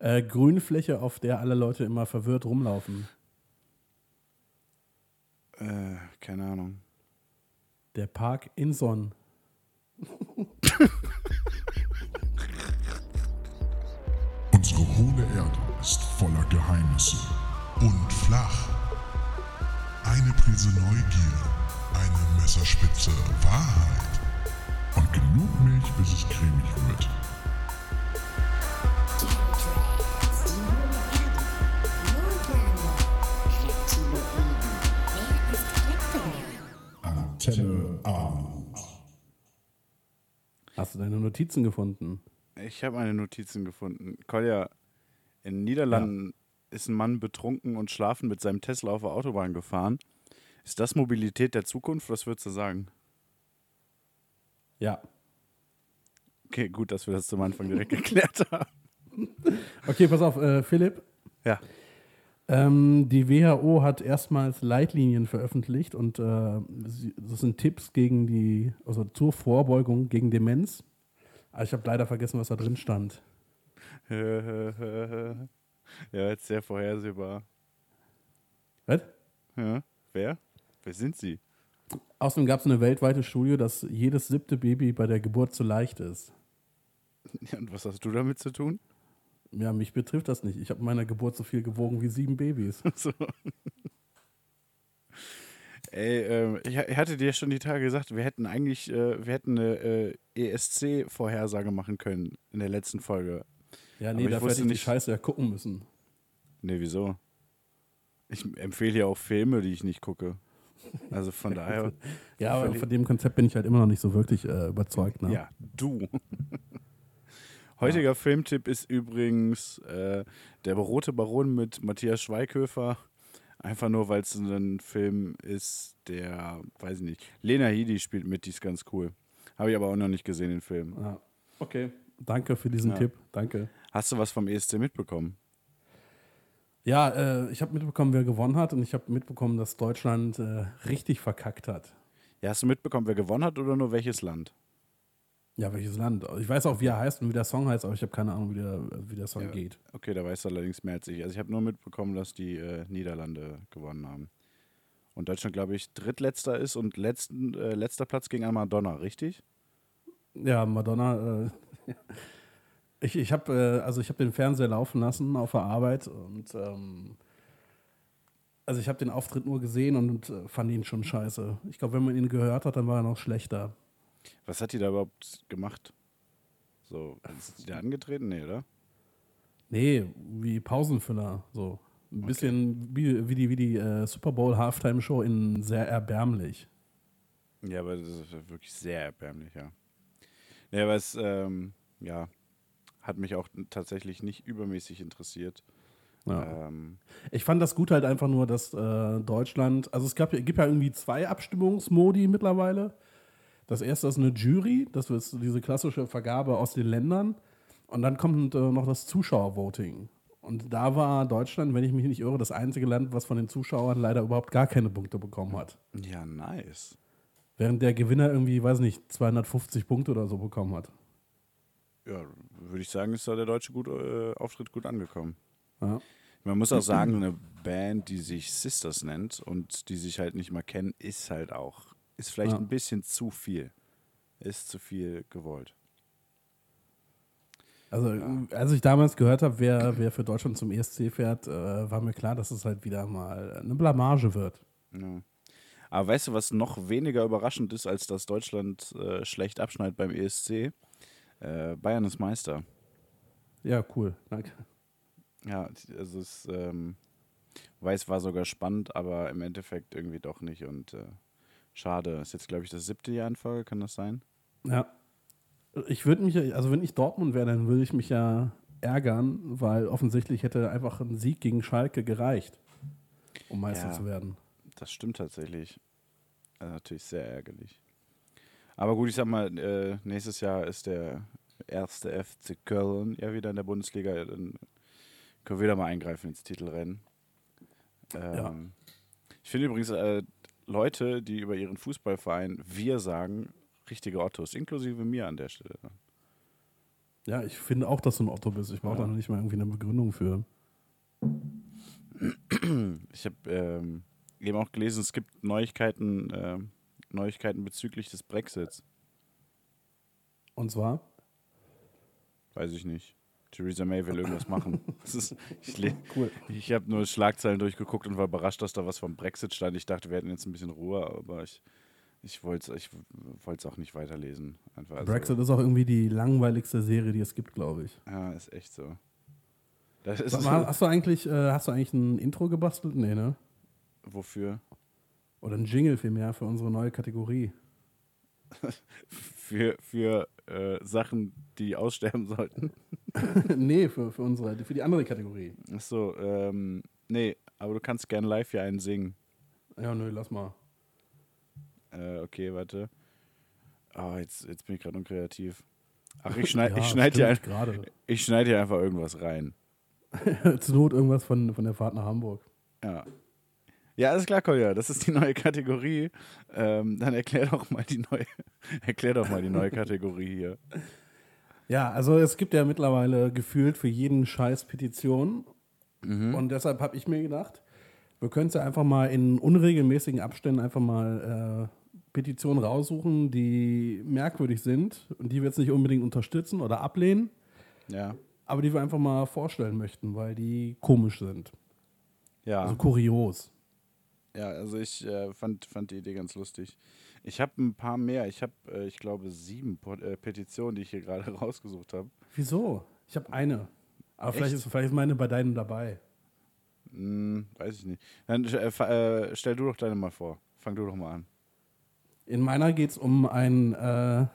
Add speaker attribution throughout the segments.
Speaker 1: Äh, Grünfläche, auf der alle Leute immer verwirrt rumlaufen.
Speaker 2: Äh, keine Ahnung.
Speaker 1: Der Park Inson.
Speaker 3: Unsere hohle Erde ist voller Geheimnisse und flach. Eine Prise Neugier, eine Messerspitze Wahrheit und genug Milch, bis es cremig wird. Antenne Armut.
Speaker 1: Hast du deine Notizen gefunden?
Speaker 2: Ich habe meine Notizen gefunden. Kolja, in den Niederlanden ist ein Mann betrunken und schlafen mit seinem Tesla auf der Autobahn gefahren. Ist das Mobilität der Zukunft? Was würdest du sagen?
Speaker 1: Ja.
Speaker 2: Okay, gut, dass wir das zum Anfang direkt geklärt haben.
Speaker 1: Okay, pass auf, äh, Philipp.
Speaker 2: Ja.
Speaker 1: Ähm, die WHO hat erstmals Leitlinien veröffentlicht und äh, das sind Tipps gegen die, also zur Vorbeugung gegen Demenz. Aber ich habe leider vergessen, was da drin stand.
Speaker 2: ja, jetzt sehr vorhersehbar.
Speaker 1: Was?
Speaker 2: Ja. Wer? Wer sind sie?
Speaker 1: Außerdem gab es eine weltweite Studie, dass jedes siebte Baby bei der Geburt zu leicht ist.
Speaker 2: Ja, und was hast du damit zu tun?
Speaker 1: Ja, mich betrifft das nicht. Ich habe in meiner Geburt so viel gewogen wie sieben Babys.
Speaker 2: So. Ey, ähm, ich, ich hatte dir schon die Tage gesagt, wir hätten eigentlich, äh, wir hätten eine äh, ESC-Vorhersage machen können in der letzten Folge.
Speaker 1: Ja,
Speaker 2: Aber
Speaker 1: nee,
Speaker 2: ich
Speaker 1: dafür hätte ich die
Speaker 2: nicht-
Speaker 1: Scheiße ja gucken müssen.
Speaker 2: Nee, wieso? Ich empfehle ja auch Filme, die ich nicht gucke. Also von daher,
Speaker 1: Ja, aber von dem Konzept bin ich halt immer noch nicht so wirklich äh, überzeugt. Ne?
Speaker 2: ja, du. Heutiger Filmtipp ist übrigens äh, Der Rote Baron mit Matthias Schweighöfer. Einfach nur, weil es ein Film ist, der, weiß ich nicht, Lena Headey spielt mit, die ist ganz cool. Habe ich aber auch noch nicht gesehen, den Film.
Speaker 1: Ja. Okay. Danke für diesen
Speaker 2: Ja.
Speaker 1: Tipp. Danke.
Speaker 2: Hast du was vom ESC mitbekommen?
Speaker 1: Ja, äh, ich habe mitbekommen, wer gewonnen hat und ich habe mitbekommen, dass Deutschland äh, richtig verkackt hat.
Speaker 2: Ja, hast du mitbekommen, wer gewonnen hat oder nur welches Land?
Speaker 1: Ja, welches Land? Ich weiß auch, wie er heißt und wie der Song heißt, aber ich habe keine Ahnung, wie der, wie der Song
Speaker 2: Ja.
Speaker 1: geht.
Speaker 2: Okay, da weißt du allerdings mehr als ich. Also ich habe nur mitbekommen, dass die äh, Niederlande gewonnen haben. Und Deutschland, glaube ich, drittletzter ist und letzten, äh, letzter Platz ging an Madonna, richtig?
Speaker 1: Ja, Madonna. Äh, ich ich habe äh, also ich habe den Fernseher laufen lassen auf der Arbeit und ähm, also ich habe den Auftritt nur gesehen und äh, fand ihn schon scheiße. Ich glaube, wenn man ihn gehört hat, dann war er noch schlechter.
Speaker 2: Was hat die da überhaupt gemacht? So, ist die da angetreten? Nee, oder?
Speaker 1: Nee, wie Pausenfüller. So. Ein bisschen wie, wie die, wie die äh, Super Bowl Halftime Show in sehr erbärmlich.
Speaker 2: Ja, aber das ist wirklich sehr erbärmlich, ja. Ja, aber es, ähm, ja, hat mich auch tatsächlich nicht übermäßig interessiert.
Speaker 1: Ja.
Speaker 2: Ähm,
Speaker 1: Ich fand das gut halt einfach nur, dass äh, Deutschland, also es gab, gibt ja irgendwie zwei Abstimmungsmodi mittlerweile. Das erste ist eine Jury, das ist diese klassische Vergabe aus den Ländern. Und dann kommt äh, noch das Zuschauervoting. Und da war Deutschland, wenn ich mich nicht irre, das einzige Land, was von den Zuschauern leider überhaupt gar keine Punkte bekommen hat.
Speaker 2: ja, nice.
Speaker 1: Während der Gewinner irgendwie, weiß nicht, 250 Punkte oder so bekommen hat.
Speaker 2: Ja, würde ich sagen, ist da der deutsche gut, äh, Auftritt gut angekommen.
Speaker 1: Ja.
Speaker 2: Man muss auch sagen, eine Band, die sich Sisters nennt und die sich halt nicht mal kennen, ist halt auch, ist vielleicht
Speaker 1: Ja.
Speaker 2: ein bisschen zu viel. Ist zu viel gewollt.
Speaker 1: Also, als ich damals gehört habe, wer, wer für Deutschland zum ESC fährt, äh, war mir klar, dass es halt wieder mal eine Blamage wird.
Speaker 2: Ja. Aber weißt du, was noch weniger überraschend ist, als dass Deutschland äh, schlecht abschneidet beim ESC? Äh, Bayern ist Meister.
Speaker 1: Ja, cool. Danke.
Speaker 2: Ja, also es ähm, weiß, war sogar spannend, aber im Endeffekt irgendwie doch nicht. Und äh, schade. Ist jetzt, glaube ich, das siebte Jahr in Folge, kann das sein?
Speaker 1: Ja. Ich würde mich, also wenn ich Dortmund wäre, dann würde ich mich ja ärgern, weil offensichtlich hätte einfach ein Sieg gegen Schalke gereicht, um Meister
Speaker 2: Ja.
Speaker 1: zu werden.
Speaker 2: Das stimmt tatsächlich. Also natürlich sehr ärgerlich. Aber gut, ich sag mal, äh, nächstes Jahr ist der erste FC Köln ja wieder in der Bundesliga. Dann können wir wieder mal eingreifen ins Titelrennen. Ähm,
Speaker 1: Ja.
Speaker 2: Ich finde übrigens, äh, Leute, die über ihren Fußballverein wir sagen, richtige Ottos, inklusive mir an der Stelle.
Speaker 1: Ja, ich finde auch, dass du ein Otto bist. Ich brauche
Speaker 2: Ja.
Speaker 1: da noch nicht mal irgendwie eine Begründung für.
Speaker 2: Ich habe ähm, eben auch gelesen, es gibt Neuigkeiten, ähm, Neuigkeiten bezüglich des Brexits.
Speaker 1: Und zwar?
Speaker 2: Weiß ich nicht. Theresa May will irgendwas machen. Ist, ich
Speaker 1: Cool.
Speaker 2: ich habe nur Schlagzeilen durchgeguckt und war überrascht, dass da was vom Brexit stand. Ich dachte, wir hätten jetzt ein bisschen Ruhe, aber ich, ich wollte es ich wollt's auch nicht weiterlesen. Einfach, also,
Speaker 1: Brexit ist auch irgendwie die langweiligste Serie, die es gibt, glaube ich.
Speaker 2: Ja, ist echt so. Das ist
Speaker 1: mal, hast du eigentlich, äh, hast du eigentlich ein Intro gebastelt? Nee, ne?
Speaker 2: wofür?
Speaker 1: Oder ein Jingle vielmehr für unsere neue Kategorie.
Speaker 2: Für, für äh, Sachen, die aussterben sollten.
Speaker 1: nee, für, für unsere, für die andere Kategorie.
Speaker 2: Achso, ähm, nee, aber du kannst gern live hier einen singen.
Speaker 1: Ja, nö, lass mal.
Speaker 2: Äh, okay, warte. Ah, jetzt, jetzt bin ich gerade unkreativ. Ach, ich schneide
Speaker 1: Ja,
Speaker 2: ich schneid hier, ein- ich schneid hier einfach irgendwas rein.
Speaker 1: Zur Not irgendwas von, von der Fahrt nach Hamburg.
Speaker 2: Ja. Ja, alles klar, Kolja, das ist die neue Kategorie. Ähm, dann erklär doch mal die neue, erklär doch mal die neue Kategorie hier.
Speaker 1: Ja, also es gibt ja mittlerweile gefühlt für jeden Scheiß Petition.
Speaker 2: Mhm.
Speaker 1: Und deshalb habe ich mir gedacht, wir können es ja einfach mal in unregelmäßigen Abständen einfach mal äh, Petitionen raussuchen, die merkwürdig sind und die wir jetzt nicht unbedingt unterstützen oder ablehnen,
Speaker 2: Ja.
Speaker 1: aber die wir einfach mal vorstellen möchten, weil die komisch sind.
Speaker 2: Ja.
Speaker 1: Also kurios.
Speaker 2: Ja, also ich äh, fand, fand die Idee ganz lustig. Ich habe ein paar mehr. Ich habe, äh, ich glaube, sieben Po- äh, Petitionen, die ich hier gerade rausgesucht habe.
Speaker 1: Wieso? Ich habe eine. Aber vielleicht
Speaker 2: Echt?
Speaker 1: ist, vielleicht ist meine bei deinen dabei.
Speaker 2: Hm, weiß ich nicht. Dann äh, äh, stell du doch deine mal vor. Fang du doch mal an.
Speaker 1: In meiner geht es um ein äh,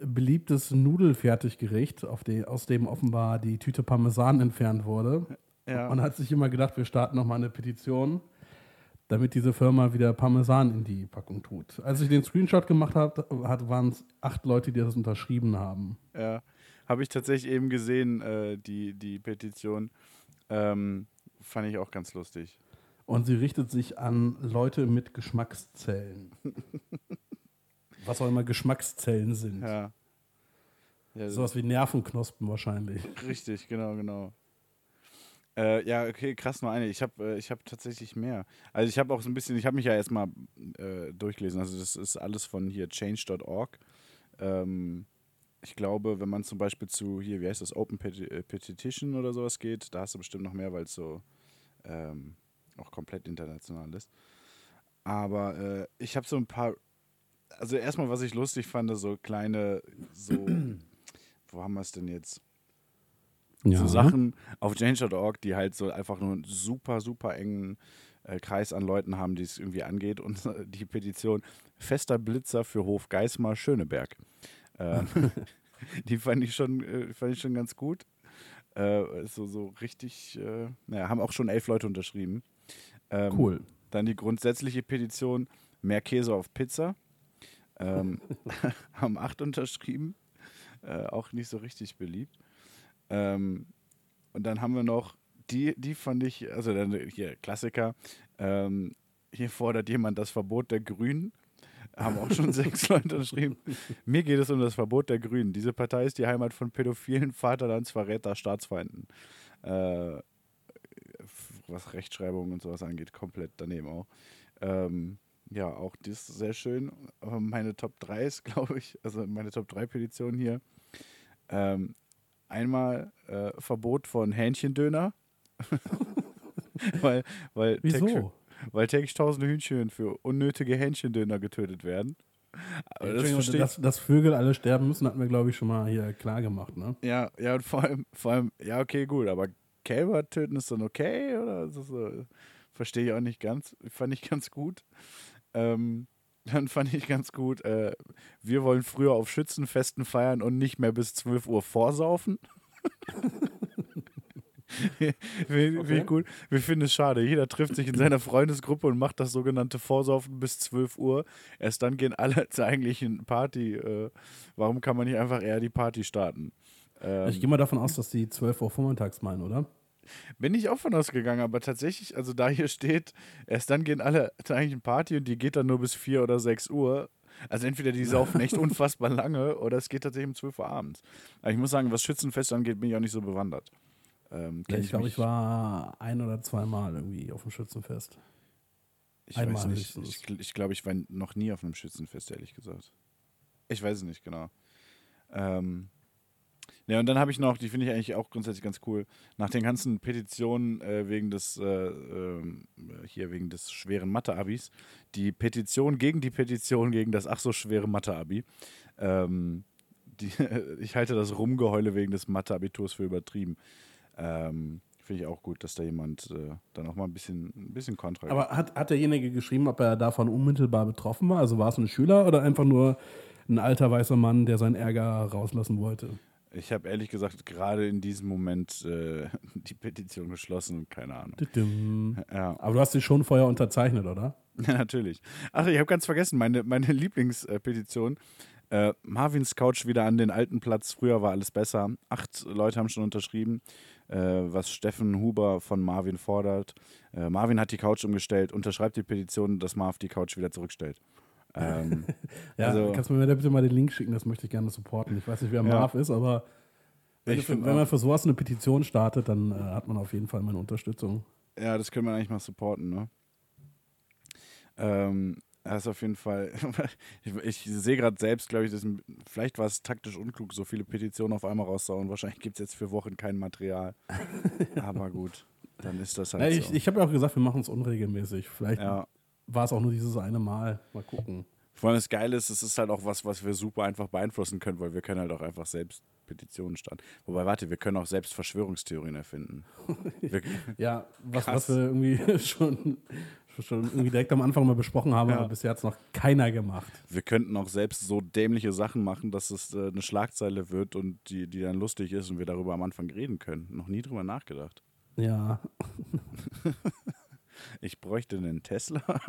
Speaker 1: beliebtes Nudelfertiggericht, auf die, aus dem offenbar die Tüte Parmesan entfernt wurde.
Speaker 2: Ja.
Speaker 1: Und hat sich immer gedacht, wir starten nochmal eine Petition, damit diese Firma wieder Parmesan in die Packung tut. Als ich den Screenshot gemacht habe, hat, waren es acht Leute, die das unterschrieben haben.
Speaker 2: Ja, habe ich tatsächlich eben gesehen, äh, die, die Petition. Ähm, fand ich auch ganz lustig.
Speaker 1: Und sie richtet sich an Leute mit Geschmackszellen. Was auch immer Geschmackszellen sind.
Speaker 2: Ja. ja
Speaker 1: Sowas wie Nervenknospen wahrscheinlich.
Speaker 2: richtig, genau, genau. Äh, ja, okay, krass, nur eine. Ich habe äh, hab tatsächlich mehr. Also ich habe auch so ein bisschen, ich habe mich ja erstmal äh, durchgelesen. Also das ist alles von hier change.org. Ähm, ich glaube, wenn man zum Beispiel zu hier, wie heißt das, Open äh, Petition oder sowas geht, da hast du bestimmt noch mehr, weil es so ähm, auch komplett international ist. Aber äh, ich habe so ein paar, also erstmal, was ich lustig fand, so kleine, so, wo haben wir es denn jetzt? So Sachen auf change.org, die halt so einfach nur einen super, super engen äh, Kreis an Leuten haben, die es irgendwie angeht. Und äh, die Petition Fester Blitzer für Hof Geismar Schöneberg. Ähm, die fand ich schon, äh, fand ich schon ganz gut. Äh, so, so richtig, äh, naja, haben auch schon elf Leute unterschrieben. Ähm,
Speaker 1: Cool.
Speaker 2: Dann die grundsätzliche Petition Mehr Käse auf Pizza. Ähm, haben acht unterschrieben. Äh, auch nicht so richtig beliebt. Ähm, und dann haben wir noch, die, die fand ich, also dann hier Klassiker, ähm, hier fordert jemand das Verbot der Grünen. Haben auch schon sechs Leute unterschrieben. Mir geht es um das Verbot der Grünen. Diese Partei ist die Heimat von pädophilen Vaterlandsverräter, Staatsfeinden. Äh, was Rechtschreibung und sowas angeht, komplett daneben auch. Ähm, ja, auch das ist sehr schön. Aber meine Top 3 ist, glaube ich, also meine Top 3 Petition hier. Ähm, einmal äh, Verbot von Hähnchendöner. weil, weil, täglich,
Speaker 1: Wieso?
Speaker 2: weil täglich tausende Hühnchen für unnötige Hähnchendöner getötet werden. Das
Speaker 1: dass, dass Vögel alle sterben müssen, hatten wir, glaube ich, schon mal hier klar gemacht. Ne?
Speaker 2: Ja, ja, und vor allem, vor allem, ja, okay, gut, aber Kälber töten ist dann okay, oder? So, verstehe ich auch nicht ganz. Fand ich ganz gut. Ähm, dann fand ich ganz gut, äh, wir wollen früher auf Schützenfesten feiern und nicht mehr bis 12 Uhr vorsaufen. Find
Speaker 1: Okay.
Speaker 2: gut. Wir finden es schade. Jeder trifft sich in seiner Freundesgruppe und macht das sogenannte Vorsaufen bis 12 Uhr. Erst dann gehen alle zur eigentlichen Party. Äh, warum kann man nicht einfach eher die Party starten? Ähm,
Speaker 1: Ich gehe mal davon aus, dass die 12 Uhr vormittags meinen, oder?
Speaker 2: Bin ich auch von ausgegangen, aber tatsächlich, also da hier steht, erst dann gehen alle zur eigentlichen Party und die geht dann nur bis 4 oder 6 Uhr. Also entweder die saufen echt unfassbar lange oder es geht tatsächlich um 12 Uhr abends. Aber ich muss sagen, was Schützenfest angeht, bin ich auch nicht so bewandert. Ähm,
Speaker 1: Ja, ich glaube, ich war ein oder zweimal irgendwie auf dem Schützenfest.
Speaker 2: Ich
Speaker 1: Einmal
Speaker 2: weiß nicht. Ich, ich glaube, ich war noch nie auf einem Schützenfest, ehrlich gesagt. Ich weiß es nicht, genau. Ähm, ja, und dann habe ich noch, die finde ich eigentlich auch grundsätzlich ganz cool, nach den ganzen Petitionen äh, wegen des, äh, ähm, hier wegen des schweren Mathe-Abis, die Petition gegen die Petition gegen das ach so schwere Mathe-Abi. Ähm, die, ich halte das Rumgeheule wegen des Mathe-Abiturs für übertrieben. Ähm, finde ich auch gut, dass da jemand äh, dann auch mal ein bisschen, ein bisschen Kontra
Speaker 1: Aber hat, hat derjenige geschrieben, ob er davon unmittelbar betroffen war? Also war es ein Schüler oder einfach nur ein alter weißer Mann, der seinen Ärger rauslassen wollte?
Speaker 2: Ich habe ehrlich gesagt gerade in diesem Moment äh, die Petition geschlossen und keine Ahnung. Ja,
Speaker 1: Aber du hast sie schon vorher unterzeichnet, oder?
Speaker 2: natürlich. Ach, ich habe ganz vergessen, meine, meine Lieblingspetition. Äh, Marvins Couch wieder an den alten Platz. Früher war alles besser. Acht Leute haben schon unterschrieben, äh, was Steffen Huber von Marvin fordert. Äh, Marvin hat die Couch umgestellt, unterschreibt die Petition, dass Marv die Couch wieder zurückstellt. Ähm,
Speaker 1: Ja,
Speaker 2: Also-
Speaker 1: kannst du mir da bitte mal den Link schicken? Das möchte ich gerne supporten. Ich weiß nicht, wer
Speaker 2: Ja.
Speaker 1: Marv ist, aber wenn,
Speaker 2: find
Speaker 1: wenn man für sowas eine Petition startet, dann äh, hat man auf jeden Fall meine Unterstützung.
Speaker 2: Ja, das können wir eigentlich mal supporten, ne? Ähm, das ist auf jeden Fall. ich ich sehe gerade selbst, glaube ich, dass, vielleicht war es taktisch unklug, so viele Petitionen auf einmal rauszuhauen. Wahrscheinlich gibt es jetzt für Wochen kein Material. Aber gut, dann ist das halt
Speaker 1: Ja, ich
Speaker 2: so.
Speaker 1: ich habe ja auch gesagt, wir machen es unregelmäßig. Vielleicht
Speaker 2: ja.
Speaker 1: War es auch nur dieses eine Mal. Mal gucken.
Speaker 2: Vor allem das Geile ist, es ist halt auch was, was wir super einfach beeinflussen können, weil wir können halt auch einfach selbst Petitionen starten. Wobei, warte, wir können auch selbst Verschwörungstheorien erfinden.
Speaker 1: Ja, was, was wir irgendwie schon, schon irgendwie direkt am Anfang mal besprochen haben,
Speaker 2: Ja.
Speaker 1: aber bisher hat es noch keiner gemacht.
Speaker 2: wir könnten auch selbst so dämliche Sachen machen, dass es äh, eine Schlagzeile wird und die, die dann lustig ist und wir darüber am Anfang reden können. Noch nie drüber nachgedacht.
Speaker 1: Ja,
Speaker 2: Ich bräuchte einen Tesla.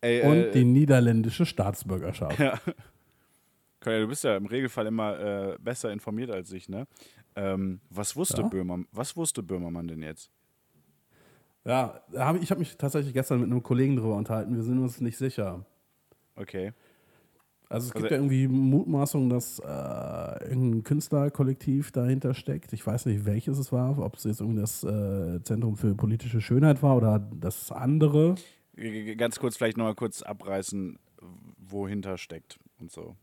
Speaker 2: Ey,
Speaker 1: und
Speaker 2: äh,
Speaker 1: die niederländische Staatsbürgerschaft.
Speaker 2: Ja. Du bist ja im Regelfall immer äh, besser informiert als ich, ne? Ähm, was wusste
Speaker 1: Ja.
Speaker 2: Böhmermann, was wusste Böhmermann denn jetzt?
Speaker 1: Ja, ich, ich habe mich tatsächlich gestern mit einem Kollegen drüber unterhalten. Wir sind uns nicht sicher.
Speaker 2: Okay.
Speaker 1: Also es gibt
Speaker 2: Also-
Speaker 1: ja irgendwie Mutmaßungen, dass äh, irgendein Künstlerkollektiv dahinter steckt. Ich weiß nicht, welches es war, ob es jetzt irgendwie das äh, Zentrum für politische Schönheit war oder das andere.
Speaker 2: Ganz kurz, vielleicht nochmal kurz abreißen, wohinter steckt und so.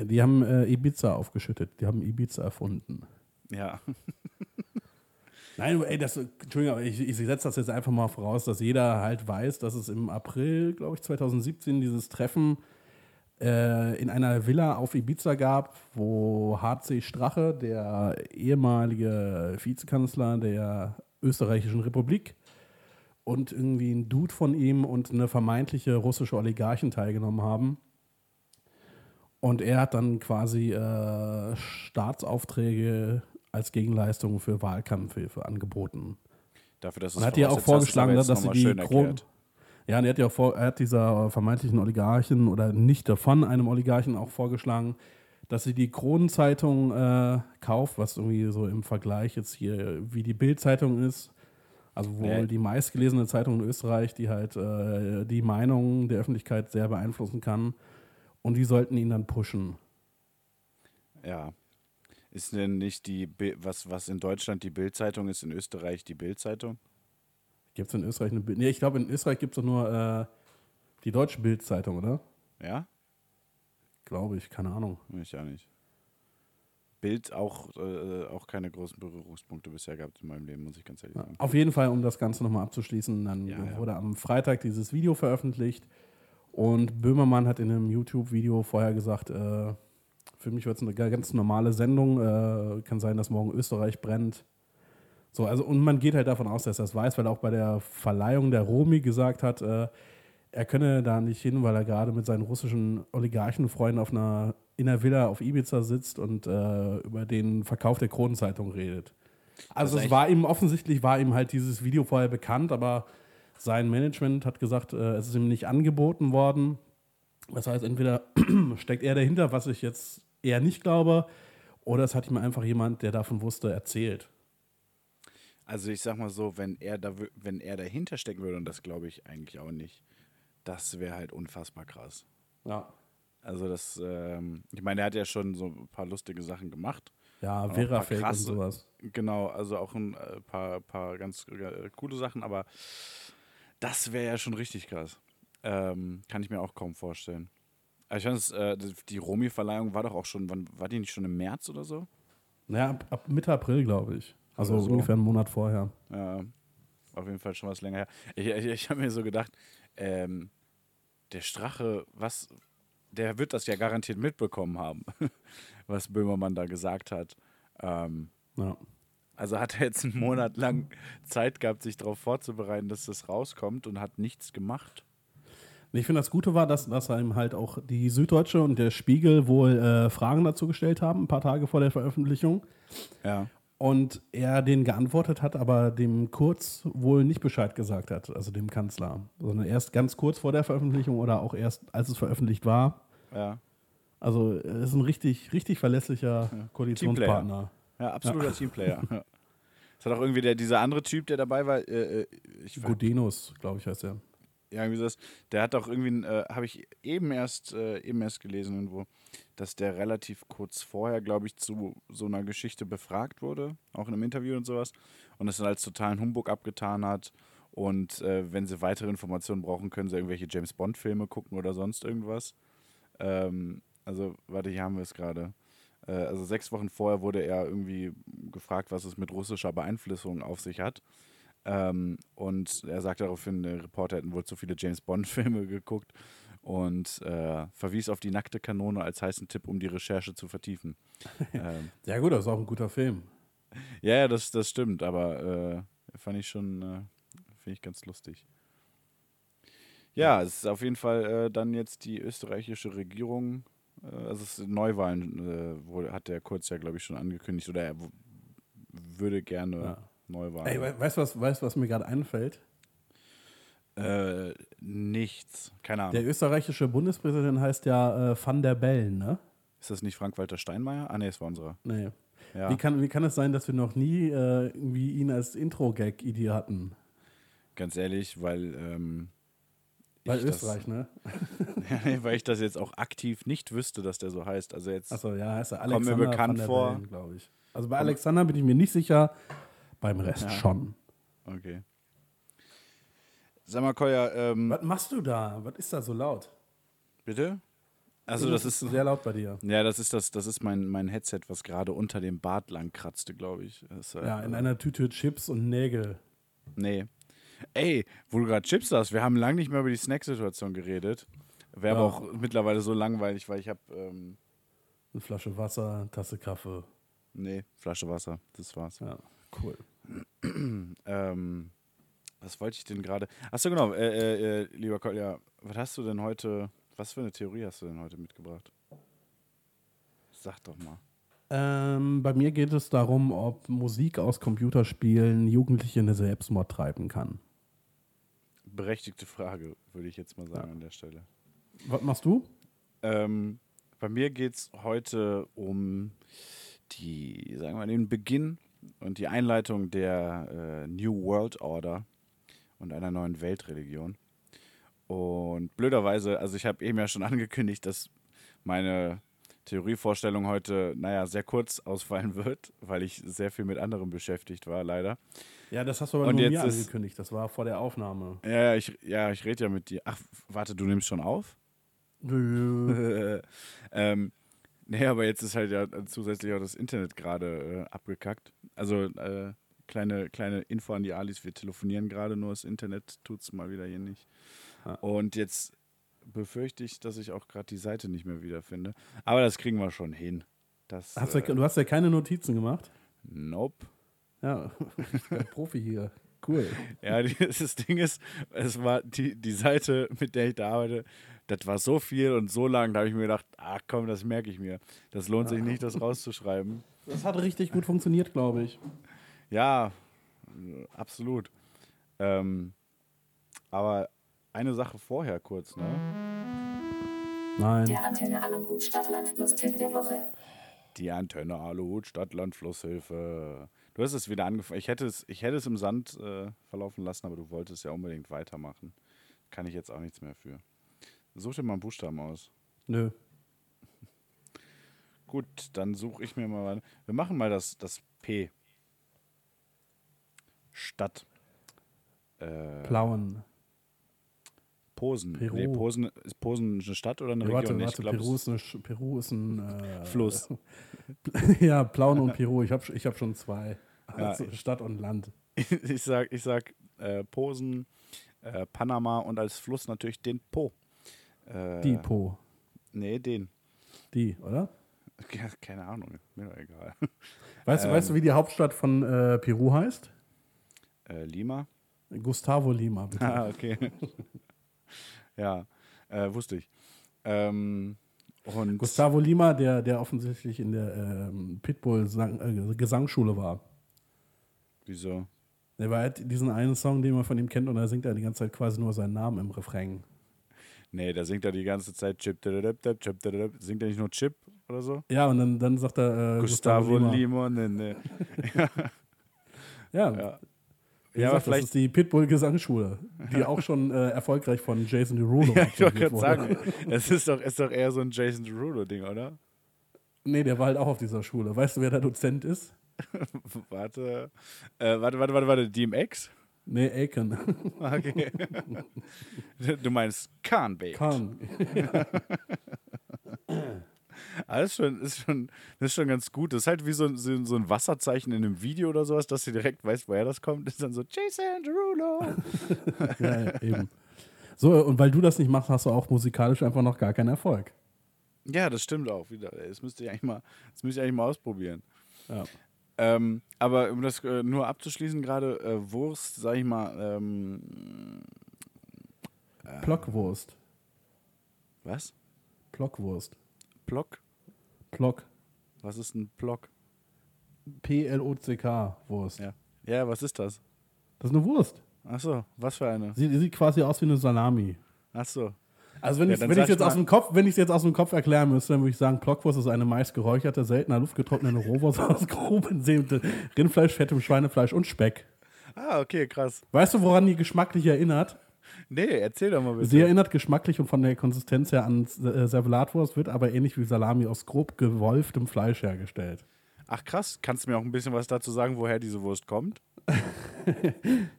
Speaker 1: Die haben äh, Ibiza aufgeschüttet. Die haben Ibiza erfunden.
Speaker 2: Ja.
Speaker 1: Nein, ey, das, Entschuldigung, ich, ich setze das jetzt einfach mal voraus, dass jeder halt weiß, dass es im April, glaube ich, 2017 dieses Treffen äh, in einer Villa auf Ibiza gab, wo HC Strache, der ehemalige Vizekanzler der österreichischen Republik, und irgendwie ein Dude von ihm und eine vermeintliche russische Oligarchin teilgenommen haben. Und er hat dann quasi äh, Staatsaufträge als Gegenleistung für Wahlkampfhilfe angeboten.
Speaker 2: Dafür, dass es
Speaker 1: Und hat ja auch vorgeschlagen, dass sie die Kron
Speaker 2: erklärt.
Speaker 1: Ja, und er hat ja auch vor, er hat dieser vermeintlichen Oligarchen oder nicht davon einem Oligarchen auch vorgeschlagen, dass sie die Kronenzeitung äh, kauft, was irgendwie so im Vergleich jetzt hier wie die Bild-Zeitung ist. Also wohl
Speaker 2: Nee.
Speaker 1: die meistgelesene Zeitung in Österreich, die halt äh, die Meinung der Öffentlichkeit sehr beeinflussen kann. Und die sollten ihn dann pushen.
Speaker 2: Ja. Ist denn nicht die, was, was in Deutschland die Bildzeitung ist, in Österreich die Bildzeitung?
Speaker 1: Gibt es in Österreich eine Bild? Nee, ich glaube, in Österreich gibt es doch nur äh, die deutsche Bild-Zeitung, oder?
Speaker 2: Ja?
Speaker 1: Glaube ich, keine Ahnung.
Speaker 2: Ich auch nicht. Bild auch, äh, auch keine großen Berührungspunkte bisher gehabt in meinem Leben, muss ich ganz ehrlich sagen.
Speaker 1: Auf jeden Fall, um das Ganze nochmal abzuschließen, dann
Speaker 2: Ja, ja.
Speaker 1: wurde am Freitag dieses Video veröffentlicht und Böhmermann hat in einem YouTube-Video vorher gesagt, äh, für mich wird es eine ga- ganz normale Sendung, äh, kann sein, dass morgen Österreich brennt. So, also und man geht halt davon aus, dass er das weiß, weil er auch bei der Verleihung der Romi gesagt hat, äh, er könne da nicht hin, weil er gerade mit seinen russischen Oligarchenfreunden auf einer in der Villa auf Ibiza sitzt und äh, über den Verkauf der Kronenzeitung redet. Also es war ihm offensichtlich war ihm halt dieses Video vorher bekannt, aber sein Management hat gesagt, äh, es ist ihm nicht angeboten worden. Das heißt, entweder steckt er dahinter, was ich jetzt eher nicht glaube, oder es hat ihm einfach jemand, der davon wusste, erzählt.
Speaker 2: Also ich sag mal so, wenn er da wenn er dahinter stecken würde, und das glaube ich eigentlich auch nicht, das wäre halt unfassbar krass.
Speaker 1: Ja.
Speaker 2: Also das, ähm, ich meine, er hat ja schon so ein paar lustige Sachen gemacht.
Speaker 1: Ja,
Speaker 2: auch ein
Speaker 1: Vera
Speaker 2: paar
Speaker 1: Fake und sowas.
Speaker 2: Genau, also auch ein äh, paar, paar ganz äh, coole Sachen, aber das wäre ja schon richtig krass. Ähm, kann ich mir auch kaum vorstellen. Also ich fand es, äh, die Romy-Verleihung war doch auch schon, wann war die nicht schon im März oder so?
Speaker 1: Naja, ab, ab Mitte April, glaube ich. Also
Speaker 2: so.
Speaker 1: ungefähr einen Monat vorher.
Speaker 2: Ja, auf jeden Fall schon was länger her. Ich, ich, ich habe mir so gedacht, ähm, der Strache, was, der wird das ja garantiert mitbekommen haben, was Böhmermann da gesagt hat. Ähm,
Speaker 1: Ja.
Speaker 2: also hat er jetzt einen Monat lang Zeit gehabt, sich darauf vorzubereiten, dass das rauskommt und hat nichts gemacht.
Speaker 1: Ich finde, das Gute war, dass, dass einem halt auch die Süddeutsche und der Spiegel wohl äh, Fragen dazu gestellt haben, ein paar Tage vor der Veröffentlichung.
Speaker 2: Ja.
Speaker 1: Und er denen geantwortet hat, aber dem Kurz wohl nicht Bescheid gesagt hat, also dem Kanzler. Sondern erst ganz kurz vor der Veröffentlichung oder auch erst, als es veröffentlicht war.
Speaker 2: Ja,
Speaker 1: Also er ist ein richtig, richtig verlässlicher Koalitionspartner.
Speaker 2: ja absoluter Teamplayer. Ja. Es hat auch irgendwie der, dieser andere Typ, der dabei war, äh, äh,
Speaker 1: Gudenus, glaube ich, heißt er.
Speaker 2: Ja, irgendwie das. Der hat doch irgendwie, äh, habe ich eben erst, äh, eben erst gelesen irgendwo, dass der relativ kurz vorher, glaube ich, zu so einer Geschichte befragt wurde, auch in einem Interview und sowas, und das dann als totalen Humbug abgetan hat. Und äh, wenn sie weitere Informationen brauchen, können sie irgendwelche James Bond-Filme gucken oder sonst irgendwas. Ähm, also, warte, hier haben wir es gerade. Äh, also sechs Wochen vorher wurde er irgendwie gefragt, was es mit russischer Beeinflussung auf sich hat. Ähm, und er sagt daraufhin, der Reporter hätten wohl zu viele James Bond-Filme geguckt und äh, verwies auf die nackte Kanone als heißen Tipp, um die Recherche zu vertiefen. ähm,
Speaker 1: Ja gut, das ist auch ein guter Film.
Speaker 2: ja, ja, das, das stimmt, aber äh, fand ich schon, äh, finde ich ganz lustig. Ja, es ist auf jeden Fall äh, dann jetzt die österreichische Regierung, äh, also es sind Neuwahlen, äh, wohl hat der Kurz ja, glaube ich, schon angekündigt, oder er würde gerne
Speaker 1: Ja.
Speaker 2: Neuwahlen.
Speaker 1: Ey, we- weißt du, was, weißt, was mir gerade einfällt?
Speaker 2: Äh, nichts. Keine Ahnung.
Speaker 1: Der österreichische Bundespräsident heißt ja äh, Van der Bellen, ne?
Speaker 2: ist das nicht Frank-Walter Steinmeier? Ah, nee, es war unserer.
Speaker 1: Nee.
Speaker 2: Ja.
Speaker 1: Wie, kann, wie kann es sein, dass wir noch nie äh, irgendwie ihn als Intro-Gag-Idee hatten?
Speaker 2: Ganz ehrlich, weil. Ähm,
Speaker 1: Weil
Speaker 2: ich
Speaker 1: Österreich, ne?
Speaker 2: Das, nee, weil ich das jetzt auch aktiv nicht wüsste, dass der so heißt. Also jetzt.
Speaker 1: Achso, ja, heißt er
Speaker 2: Kommt mir
Speaker 1: Alexander
Speaker 2: bekannt vor.
Speaker 1: Glaube ich. Also bei Alexander bin ich mir nicht sicher, beim Rest
Speaker 2: Ja.
Speaker 1: schon.
Speaker 2: Okay. Sag mal, Koya, ähm,
Speaker 1: Was machst du da? Was ist da so laut?
Speaker 2: bitte? Also, das ist.
Speaker 1: sehr laut bei dir.
Speaker 2: Ja, das ist das, das ist mein, mein Headset, was gerade unter dem Bart lang kratzte, glaube ich. Das, äh,
Speaker 1: Ja, in einer Tüte Chips und Nägel.
Speaker 2: Nee. Ey, wo du gerade Chips hast, wir haben lange nicht mehr über die Snacksituation geredet. Wäre aber
Speaker 1: Ja.
Speaker 2: auch mittlerweile so langweilig, weil ich habe, ähm,
Speaker 1: Eine Flasche Wasser, eine Tasse Kaffee.
Speaker 2: nee, Flasche Wasser, das war's.
Speaker 1: Ja, cool.
Speaker 2: Ähm, was wollte ich denn gerade? Achso, genau, äh, äh, äh, lieber Kolja, was hast du denn heute, was für eine Theorie hast du denn heute mitgebracht? Sag doch mal.
Speaker 1: Ähm, bei mir geht es darum, ob Musik aus Computerspielen Jugendliche in den Selbstmord treiben kann.
Speaker 2: Berechtigte Frage, würde ich jetzt mal sagen an der Stelle.
Speaker 1: Was machst du?
Speaker 2: Ähm, bei mir geht es heute um die, sagen wir mal, den Beginn und die Einleitung der äh, New World Order und einer neuen Weltreligion. Und blöderweise, also ich habe eben ja schon angekündigt, dass meine Theorievorstellung heute, naja, sehr kurz ausfallen wird, weil ich sehr viel mit anderem beschäftigt war, leider.
Speaker 1: Ja, das hast du aber
Speaker 2: Und
Speaker 1: nur mir angekündigt. Das war vor der Aufnahme.
Speaker 2: Ja, ja, ich, ja, ich rede ja mit dir. Ach, warte, du nimmst schon auf?
Speaker 1: Nö.
Speaker 2: ähm, nee, aber jetzt ist halt ja zusätzlich auch das Internet gerade äh, abgekackt. Also äh, kleine, kleine Info an die Alis, wir telefonieren gerade, nur das Internet tut es mal wieder hier nicht.
Speaker 1: Ja.
Speaker 2: Und jetzt befürchte ich, dass ich auch gerade die Seite nicht mehr wiederfinde. Aber das kriegen wir schon hin. Das,
Speaker 1: Hast du,
Speaker 2: äh,
Speaker 1: du hast ja keine Notizen gemacht?
Speaker 2: nope.
Speaker 1: Ja, der Profi hier. Cool.
Speaker 2: Ja, die, das Ding ist, es war die, die Seite, mit der ich da arbeite, das war so viel und so lang, da habe ich mir gedacht, ach komm, das merke ich mir. Das lohnt sich nicht, das rauszuschreiben.
Speaker 1: Das hat richtig gut funktioniert, glaube ich.
Speaker 2: Ja, äh, absolut. Ähm, aber eine Sache vorher kurz, ne?
Speaker 1: Nein.
Speaker 4: Der Antenne Aluhut Stadtland Tipp der Woche.
Speaker 2: Die Antenne Aluhut, Stadtland, Flusshilfe. Du hast es wieder angefangen. Ich hätte es, ich hätte es im Sand äh, verlaufen lassen, aber du wolltest ja unbedingt weitermachen. kann ich jetzt auch nichts mehr für. Such dir mal einen Buchstaben aus.
Speaker 1: Nö.
Speaker 2: Gut, dann suche ich mir mal. Wir machen mal das, das P. Stadt. Äh,
Speaker 1: Plauen.
Speaker 2: Posen.
Speaker 1: Peru.
Speaker 2: Nee, Posen, ist Posen eine Stadt oder eine
Speaker 1: Ja,
Speaker 2: Region?
Speaker 1: warte, warte,
Speaker 2: glaub,
Speaker 1: Peru, ist eine, Peru ist ein äh,
Speaker 2: Fluss.
Speaker 1: ja, Plauen und Peru. Ich habe ich hab schon zwei.
Speaker 2: Ja,
Speaker 1: Also Stadt und Land.
Speaker 2: ich sag, ich sag äh, Posen, äh, Panama und als Fluss natürlich den Po. Äh,
Speaker 1: Die Po.
Speaker 2: Nee, den.
Speaker 1: Die, oder?
Speaker 2: Ja, Keine Ahnung, mir doch egal.
Speaker 1: Weißt, du,
Speaker 2: Ähm.
Speaker 1: weißt du, wie die Hauptstadt von äh, Peru heißt?
Speaker 2: Äh, Lima?
Speaker 1: Gustavo Lima, bitte.
Speaker 2: Ah, okay. ja, äh, wusste ich. Ähm, und
Speaker 1: Gustavo Lima, der, der offensichtlich in der ähm, Pitbull-Gesangsschule war.
Speaker 2: wieso?
Speaker 1: Der war halt diesen einen Song, den man von ihm kennt, und da singt er die ganze Zeit quasi nur seinen Namen im Refrain.
Speaker 2: Nee, da singt er die ganze Zeit Chip, dadadab, dab, chip, dadadab. singt er nicht nur Chip oder so?
Speaker 1: Ja, und dann, dann sagt er äh,
Speaker 2: Gustavo
Speaker 1: Lima.
Speaker 2: Limon, nee, nee.
Speaker 1: Ja,
Speaker 2: Ja.
Speaker 1: Wie
Speaker 2: Ja, aber
Speaker 1: gesagt, das
Speaker 2: vielleicht,
Speaker 1: ist die Pitbull-Gesangsschule, die auch schon äh, erfolgreich von Jason Derulo
Speaker 2: ja, ich wollte gerade sagen, es ist doch, ist doch eher so ein Jason Derulo-Ding, oder?
Speaker 1: Nee, der war halt auch auf dieser Schule. Weißt du, wer der Dozent ist?
Speaker 2: warte, äh, warte, warte, warte, warte, DMX?
Speaker 1: Nee, Aiken.
Speaker 2: Okay. du meinst Khan Baked.
Speaker 1: Kahn.
Speaker 2: Alles schon, ist schon, das ist schon ganz gut. Das ist halt wie so, ein- so, so ein Wasserzeichen in einem Video oder sowas, dass du direkt weißt, woher das kommt. Das ist dann so Jason Derulo.
Speaker 1: ja, ja, eben. So, und weil du das nicht machst, hast du auch musikalisch einfach noch gar keinen Erfolg.
Speaker 2: ja, das stimmt auch wieder. Das müsste ich eigentlich mal, das müsste ich eigentlich mal ausprobieren.
Speaker 1: Ja.
Speaker 2: Ähm, aber um das äh, nur abzuschließen, gerade äh, Wurst, sag ich mal, ähm,
Speaker 1: Plockwurst.
Speaker 2: was?
Speaker 1: Plockwurst.
Speaker 2: Plock?
Speaker 1: Plock.
Speaker 2: Was ist ein Plock?
Speaker 1: P-L-O-C-K. Wurst.
Speaker 2: Ja. Ja, was ist das?
Speaker 1: Das ist eine Wurst.
Speaker 2: Achso, was für eine?
Speaker 1: Sie sieht quasi aus wie eine Salami.
Speaker 2: Achso.
Speaker 1: Also wenn
Speaker 2: Ja,
Speaker 1: ich wenn
Speaker 2: sag
Speaker 1: ich jetzt aus dem Kopf, wenn ich es jetzt aus dem Kopf erklären müsste, dann würde ich sagen, Plockwurst ist eine meist geräucherte, seltener luftgetrocknete Rohwurst aus grob entsämtem Rindfleisch, fettem Schweinefleisch und Speck.
Speaker 2: Ah, okay, krass.
Speaker 1: Weißt du, woran die geschmacklich erinnert?
Speaker 2: Nee, erzähl doch mal bitte.
Speaker 1: Sie erinnert geschmacklich und von der Konsistenz her an äh, Servelatwurst, wird aber ähnlich wie Salami aus grob gewolftem Fleisch hergestellt.
Speaker 2: Ach krass, kannst du mir auch ein bisschen was dazu sagen, woher diese Wurst kommt?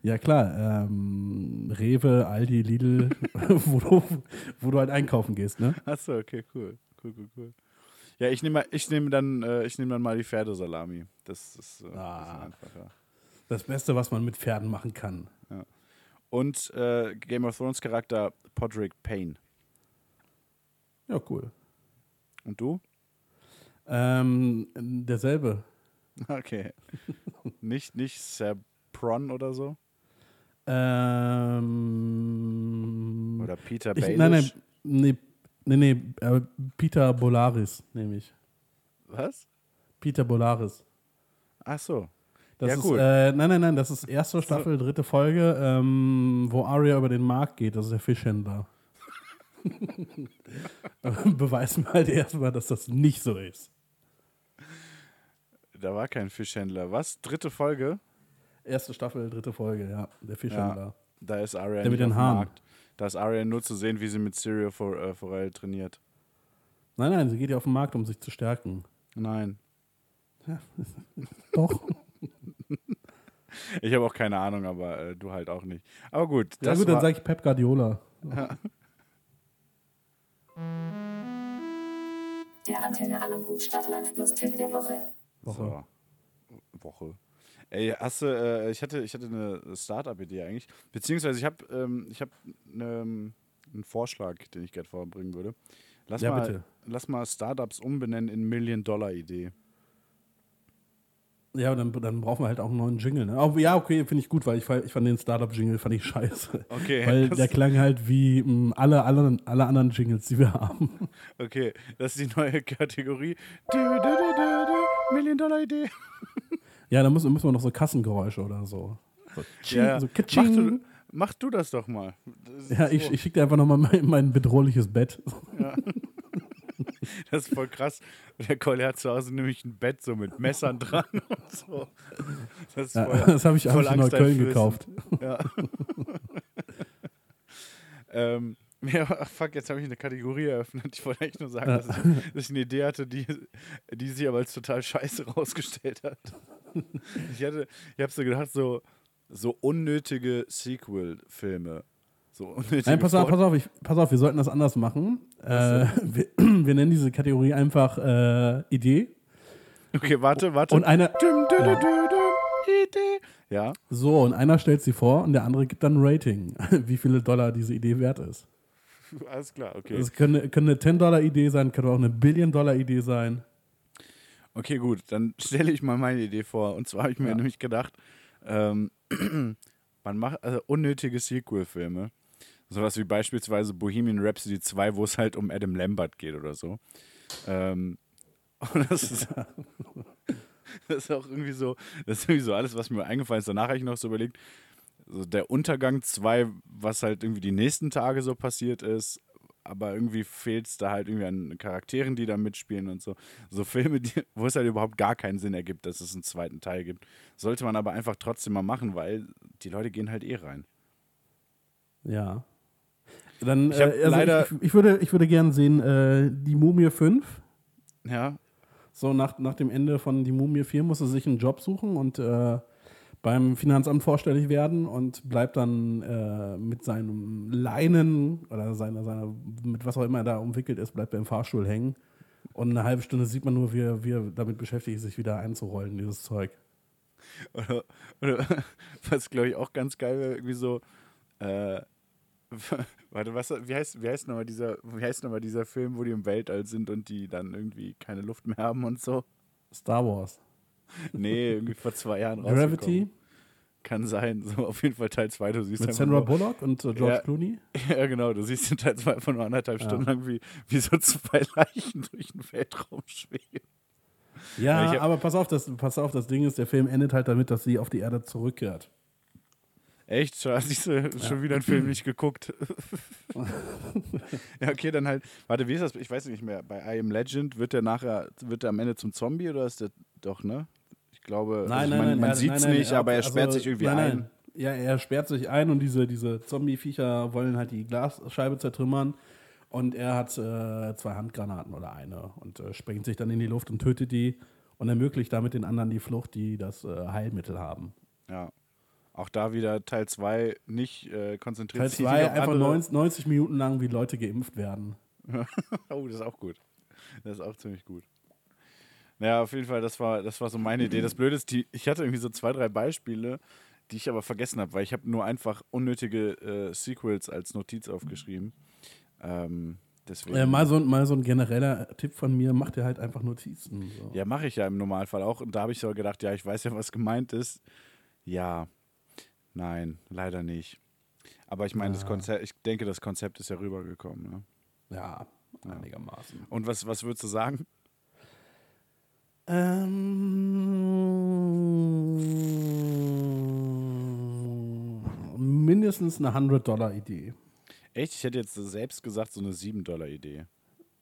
Speaker 1: Ja klar, ähm, Rewe, Aldi, Lidl, wo, du, wo du halt einkaufen gehst, ne?
Speaker 2: Achso, okay, cool. Cool, cool, cool. Ja, ich nehme ich nehm dann, äh, ich nehm dann mal die Pferdesalami. Das ist äh,
Speaker 1: Ah.
Speaker 2: einfacher.
Speaker 1: Das Beste, was man mit Pferden machen kann.
Speaker 2: Und äh, Game of Thrones Charakter Podrick Payne.
Speaker 1: Ja, cool.
Speaker 2: Und du?
Speaker 1: Ähm, derselbe.
Speaker 2: Okay. nicht, nicht Sabron oder so?
Speaker 1: Ähm,
Speaker 2: Oder Peter
Speaker 1: ich,
Speaker 2: Baelish?
Speaker 1: nein, nein, nee, nee, nee, äh, Peter Bolaris, nehme ich.
Speaker 2: Was?
Speaker 1: Peter Bolaris.
Speaker 2: Ach so.
Speaker 1: Das
Speaker 2: Ja,
Speaker 1: ist,
Speaker 2: cool.
Speaker 1: äh, nein, nein, nein, das ist erste Staffel, dritte Folge, ähm, wo Arya über den Markt geht. Das ist der Fischhändler. Beweis mir halt erstmal, dass das nicht so ist.
Speaker 2: Da war kein Fischhändler. Was? Dritte Folge?
Speaker 1: Erste Staffel, dritte Folge, ja, der Fischhändler.
Speaker 2: Da ist Arya
Speaker 1: Der mit den Haaren.
Speaker 2: Markt. Da ist Arya nur zu sehen, wie sie mit Syrio For, äh, Forel trainiert.
Speaker 1: Nein, nein, sie geht ja auf den Markt, um sich zu stärken.
Speaker 2: Nein.
Speaker 1: Doch.
Speaker 2: Ich habe auch keine Ahnung, aber äh, du halt auch nicht. Aber gut.
Speaker 1: ja
Speaker 2: Das
Speaker 1: gut, dann sage ich Pep Guardiola.
Speaker 4: Der Antenne Stadtland plus Tipp der Woche.
Speaker 2: So. Woche. Ey, hast du, äh, ich hatte, ich hatte eine Startup-Idee eigentlich. Beziehungsweise ich habe ähm, ich hab, ähm, einen Vorschlag, den ich gerne vorbringen würde. Lass,
Speaker 1: Ja,
Speaker 2: mal,
Speaker 1: bitte.
Speaker 2: lass mal Startups umbenennen in Million-Dollar-Idee.
Speaker 1: Ja, dann, dann brauchen wir halt auch einen neuen Jingle. Ne? Aber ja, okay, finde ich gut, weil ich, fand- ich fand den Startup-Jingle fand ich scheiße.
Speaker 2: Okay.
Speaker 1: Weil der klang halt wie mh, alle, alle, alle anderen Jingles, die wir haben.
Speaker 2: Okay, das ist die neue Kategorie. Du, du, du, du, du, Million-Dollar-Idee.
Speaker 1: Ja, dann müssen, müssen wir noch so Kassengeräusche oder so. So, tsching,
Speaker 2: Ja,
Speaker 1: so
Speaker 2: mach,
Speaker 1: kitsching.
Speaker 2: du, mach du das doch mal. Das
Speaker 1: Ja, ich,
Speaker 2: so-
Speaker 1: ich schicke dir einfach nochmal mein, mein bedrohliches Bett.
Speaker 2: Das ist voll krass. Der Colli hat zu Hause nämlich ein Bett so mit Messern dran und so. Das
Speaker 1: Ja, das habe ich, hab
Speaker 2: voll
Speaker 1: ich in Neukölln gekauft.
Speaker 2: Ja. Ähm, ja, fuck, jetzt habe ich eine Kategorie eröffnet. Ich wollte eigentlich nur sagen, dass, ich, dass ich eine Idee hatte, die, die sich aber als total scheiße rausgestellt hat. Ich hatte, ich habe so gedacht, so, so unnötige Sequel-Filme. So unnötige
Speaker 1: Nein, pass auf, pass auf, ich, pass auf, wir sollten das anders machen. Äh, wir, wir nennen diese Kategorie einfach äh, Idee.
Speaker 2: Okay, warte, warte.
Speaker 1: Und einer,
Speaker 2: Idee. Ja,
Speaker 1: so, und einer stellt sie vor und der andere gibt dann ein Rating, wie viele Dollar diese Idee wert ist.
Speaker 2: alles klar, okay.
Speaker 1: Das könnte, könnte eine 10-Dollar-Idee sein, könnte auch eine Billion-Dollar-Idee sein.
Speaker 2: Okay, gut, dann stelle ich mal meine Idee vor. Und zwar habe ich mir
Speaker 1: Ja.
Speaker 2: nämlich gedacht, ähm, man macht also unnötige Sequel-Filme. Sowas wie beispielsweise Bohemian Rhapsody 2, wo es halt um Adam Lambert geht oder so. Ähm, und das ist, das ist auch irgendwie so, das ist irgendwie so alles, was mir eingefallen ist. Danach habe ich noch so überlegt, so der Untergang 2, was halt irgendwie die nächsten Tage so passiert ist, aber irgendwie fehlt es da halt irgendwie an Charakteren, die da mitspielen und so. So Filme, die, wo es halt überhaupt gar keinen Sinn ergibt, dass es einen zweiten Teil gibt. Sollte man aber einfach trotzdem mal machen, weil die Leute gehen halt eh rein.
Speaker 1: Ja. Dann,
Speaker 2: Ich
Speaker 1: äh, also
Speaker 2: leider-
Speaker 1: ich, ich, würde, ich würde gern sehen, äh, die Mumie 5.
Speaker 2: Ja,
Speaker 1: So, nach, nach dem Ende von Die Mumie 4 muss er sich einen Job suchen und äh, beim Finanzamt vorstellig werden und bleibt dann äh, mit seinem Leinen oder seiner, seiner, mit was auch immer er da umwickelt ist, bleibt er im Fahrstuhl hängen. Und eine halbe Stunde sieht man nur, wie er, wie er damit beschäftigt sich wieder einzurollen, dieses Zeug.
Speaker 2: Oder, oder was glaube ich auch ganz geil wäre, irgendwie so, äh, warte, was, wie heißt, wie heißt nochmal dieser, wie heißt nochmal dieser Film, wo die im Weltall sind und die dann irgendwie keine Luft mehr haben und so?
Speaker 1: Star Wars.
Speaker 2: Nee, irgendwie vor zwei Jahren rausgekommen.
Speaker 1: Gravity
Speaker 2: Kann sein, so auf jeden Fall Teil 2, du siehst
Speaker 1: mit Sandra Bullock und äh, George
Speaker 2: Ja.
Speaker 1: Clooney.
Speaker 2: Ja, genau, du siehst in Teil 2 einfach nur anderthalb
Speaker 1: Ja.
Speaker 2: Stunden lang, wie, wie so zwei Leichen durch den Weltraum schweben.
Speaker 1: Ja,
Speaker 2: hab-
Speaker 1: aber pass auf, das, pass auf, das Ding ist, der Film endet halt damit, dass sie auf die Erde zurückkehrt.
Speaker 2: Echt? Schon, siehst du, schon wieder einen Film nicht geguckt. ja, okay, dann halt. Warte, wie ist das? Ich weiß nicht mehr. Bei I Am Legend wird der nachher, wird der am Ende zum Zombie oder ist der doch, ne? Ich glaube, also ich mein, man
Speaker 1: er-
Speaker 2: sieht es
Speaker 1: nein, nein,
Speaker 2: nicht,
Speaker 1: er-
Speaker 2: aber er
Speaker 1: also,
Speaker 2: sperrt sich irgendwie
Speaker 1: nein,
Speaker 2: ein.
Speaker 1: Nein. Ja, er sperrt sich ein und diese, diese Zombie-Viecher wollen halt die Glasscheibe zertrümmern. Und er hat äh, zwei Handgranaten oder eine und äh, sprengt sich dann in die Luft und tötet die und ermöglicht damit den anderen die Flucht, die das äh, Heilmittel haben.
Speaker 2: Ja. Auch da wieder Teil 2 nicht äh, konzentriert
Speaker 1: Teil
Speaker 2: sich
Speaker 1: 2
Speaker 2: nicht auf
Speaker 1: einfach
Speaker 2: andere-
Speaker 1: 90, 90 Minuten lang, wie Leute geimpft werden.
Speaker 2: oh, das ist auch gut. Das ist auch ziemlich gut. Naja, auf jeden Fall, das war, das war so meine Idee. Das Blöde ist, die, ich hatte irgendwie so zwei, drei Beispiele, die ich aber vergessen habe, weil ich habe nur einfach unnötige äh, Sequels als Notiz aufgeschrieben. Ähm, deswegen.
Speaker 1: Äh, mal, so, ein- mal so ein genereller Tipp von mir, macht ihr halt einfach Notizen. So.
Speaker 2: Ja, mache ich ja im Normalfall auch. Und da habe ich so gedacht, ja, ich weiß ja, was gemeint ist. Ja, nein, leider nicht. Aber ich meine, das Konzept, ich denke, das Konzept ist ja rübergekommen. Ne?
Speaker 1: Ja, einigermaßen.
Speaker 2: Und was, was würdest du sagen?
Speaker 1: Ähm, mindestens eine 100-Dollar-Idee.
Speaker 2: Echt? Ich hätte jetzt selbst gesagt, so eine 7-Dollar-Idee.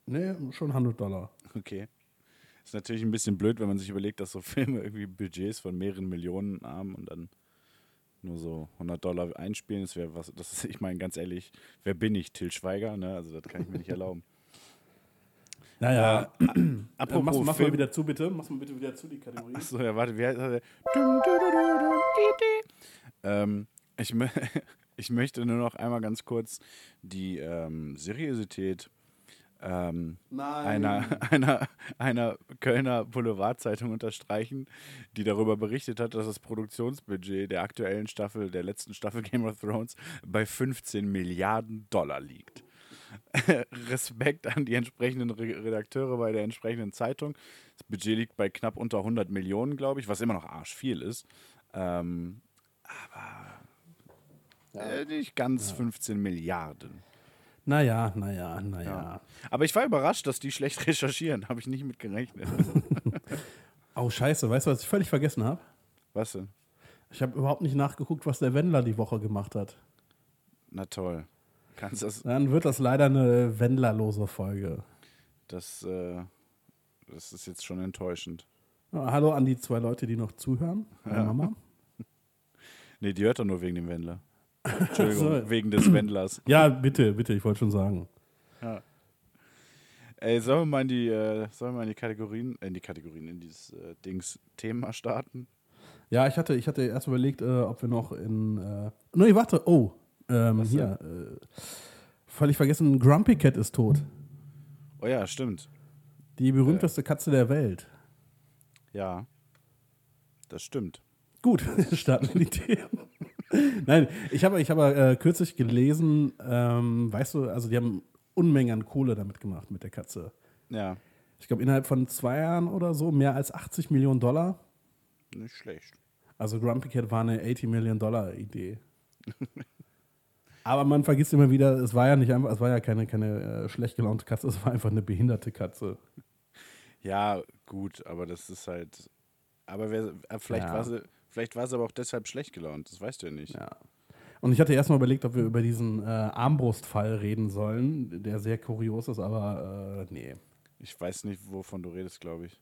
Speaker 1: Nee, schon 100 Dollar.
Speaker 2: Okay. Ist natürlich ein bisschen blöd, wenn man sich überlegt, dass so Filme irgendwie Budgets von mehreren Millionen haben und dann nur so 100 Dollar einspielen. Das wäre was, das ist, ich meine, ganz ehrlich, wer bin ich? Till Schweiger, ne? Also, das kann ich mir nicht erlauben.
Speaker 1: Naja,
Speaker 2: Äh,
Speaker 1: äh,
Speaker 2: apropos
Speaker 1: mach, mach mal wieder zu, bitte. Mach mal bitte wieder zu, die Kategorie.
Speaker 2: Achso, ja, warte, wie heißt das? Ähm, ich, ich möchte nur noch einmal ganz kurz die ähm, Seriosität ähm, einer, einer, einer Kölner Boulevardzeitung unterstreichen, die darüber berichtet hat, dass das Produktionsbudget der aktuellen Staffel, der letzten Staffel Game of Thrones, bei 15 Milliarden Dollar liegt. Respekt an die entsprechenden Re Redakteure bei der entsprechenden Zeitung. Das Budget liegt bei knapp unter 100 Millionen, glaube ich, was immer noch arschviel ist. Ähm, aber äh, nicht ganz 15 Milliarden.
Speaker 1: Naja, naja, naja.
Speaker 2: Ja. Aber ich war überrascht, dass die schlecht recherchieren. Habe ich nicht mit gerechnet.
Speaker 1: Oh, scheiße. Weißt du, was ich völlig vergessen habe?
Speaker 2: Was denn?
Speaker 1: Ich habe überhaupt nicht nachgeguckt, was der Wendler die Woche gemacht hat.
Speaker 2: Na toll. Kannst das,
Speaker 1: Dann wird das leider eine Wendlerlose Folge.
Speaker 2: das, äh, das ist jetzt schon enttäuschend.
Speaker 1: Ja, Hallo an die zwei Leute, die noch zuhören.
Speaker 2: Ja.
Speaker 1: Mama.
Speaker 2: Nee, die hört doch nur wegen dem Wendler. Entschuldigung,
Speaker 1: So.
Speaker 2: wegen des Wendlers.
Speaker 1: Ja, bitte, bitte, ich wollte schon sagen.
Speaker 2: Ey, sollen wir mal in die, äh, sollen wir mal in die Kategorien, äh, in die Kategorien, in dieses äh, Dings Thema starten?
Speaker 1: Ja, ich hatte, ich hatte erst überlegt, äh, ob wir noch in. Äh, nee, warte, oh. Ähm, hier. Äh, völlig vergessen, Grumpy Cat ist tot.
Speaker 2: Oh ja, stimmt.
Speaker 1: Die berühmteste Katze der Welt.
Speaker 2: Ja. Das stimmt.
Speaker 1: Gut, starten wir die Themen. Nein, ich habe ich habe äh, kürzlich gelesen, ähm, weißt du, also die haben Unmengen an Kohle damit gemacht mit der Katze.
Speaker 2: Ja,
Speaker 1: Ich glaube, innerhalb von zwei Jahren oder so mehr als 80 Millionen Dollar.
Speaker 2: nicht schlecht.
Speaker 1: Also Grumpy Cat war eine 80 Millionen Dollar Idee. Aber man vergisst immer wieder, es war ja nicht einfach, es war ja keine, keine äh, schlecht gelaunte Katze, es war einfach eine behinderte Katze.
Speaker 2: Ja, gut, aber das ist halt. Aber wer, äh, vielleicht,
Speaker 1: Ja.
Speaker 2: war sie, vielleicht war sie aber auch deshalb schlecht gelaunt. Das weißt du ja nicht.
Speaker 1: Ja. Und ich hatte erstmal überlegt, ob wir über diesen äh, Armbrustfall reden sollen, der sehr kurios ist, aber äh, nee.
Speaker 2: Ich weiß nicht, wovon du redest, glaube ich.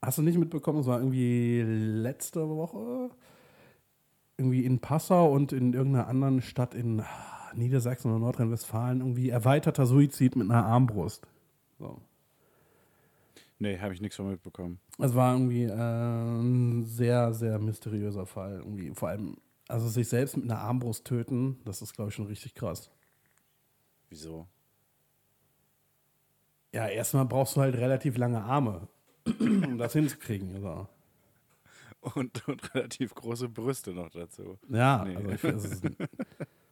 Speaker 1: Hast du nicht mitbekommen, es war irgendwie letzte Woche irgendwie in Passau und in irgendeiner anderen Stadt in ah, Niedersachsen oder Nordrhein-Westfalen irgendwie erweiterter Suizid mit einer Armbrust. So.
Speaker 2: Nee, habe ich nichts von mitbekommen.
Speaker 1: Es war irgendwie äh, ein sehr, sehr mysteriöser Fall. Irgendwie. Vor allem, also sich selbst mit einer Armbrust töten, das ist, glaube ich, schon richtig krass.
Speaker 2: Wieso?
Speaker 1: Ja, erstmal brauchst du halt relativ lange Arme, um das hinzukriegen. Also.
Speaker 2: Und, und relativ große Brüste noch dazu.
Speaker 1: Ja,
Speaker 2: Nee.
Speaker 1: also ich, ist,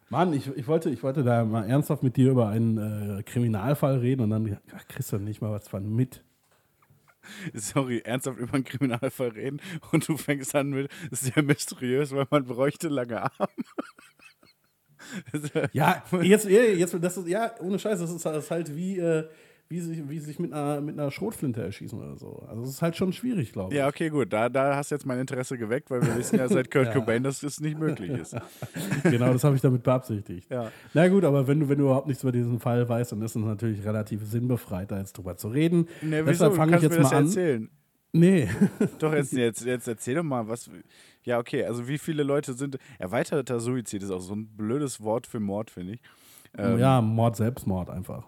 Speaker 1: Mann, ich, ich, wollte, ich wollte da mal ernsthaft mit dir über einen äh, Kriminalfall reden und dann ach, kriegst du nicht mal was von mit.
Speaker 2: Sorry, ernsthaft über einen Kriminalfall reden und du fängst an mit, ist sehr mysteriös, weil man bräuchte lange Arme.
Speaker 1: Ja, jetzt, jetzt das ist, ja, ohne Scheiß, das ist, das ist halt wie, äh, wie sich, wie sich mit, einer, mit einer Schrotflinte erschießen oder so. Also es ist halt schon schwierig, glaube ich.
Speaker 2: Ja, okay, gut. Da, da hast du jetzt mein Interesse geweckt, weil wir wissen ja seit Kurt
Speaker 1: Ja.
Speaker 2: Cobain, dass das nicht möglich ist.
Speaker 1: Genau, das habe ich damit beabsichtigt.
Speaker 2: Ja.
Speaker 1: Na gut, aber wenn du, wenn du überhaupt nichts über diesen Fall weißt, dann ist es natürlich relativ sinnbefreit, da jetzt drüber zu reden.
Speaker 2: Ne, wieso?
Speaker 1: Deshalb
Speaker 2: Du
Speaker 1: fange ich jetzt
Speaker 2: mir das
Speaker 1: mal an.
Speaker 2: erzählen.
Speaker 1: Nee.
Speaker 2: Doch, jetzt, jetzt, jetzt erzähl doch mal, was. Ja, okay, also wie viele Leute sind. Erweiterter Suizid ist auch so ein blödes Wort für Mord, finde ich. Ähm,
Speaker 1: ja, Mord, Selbstmord einfach.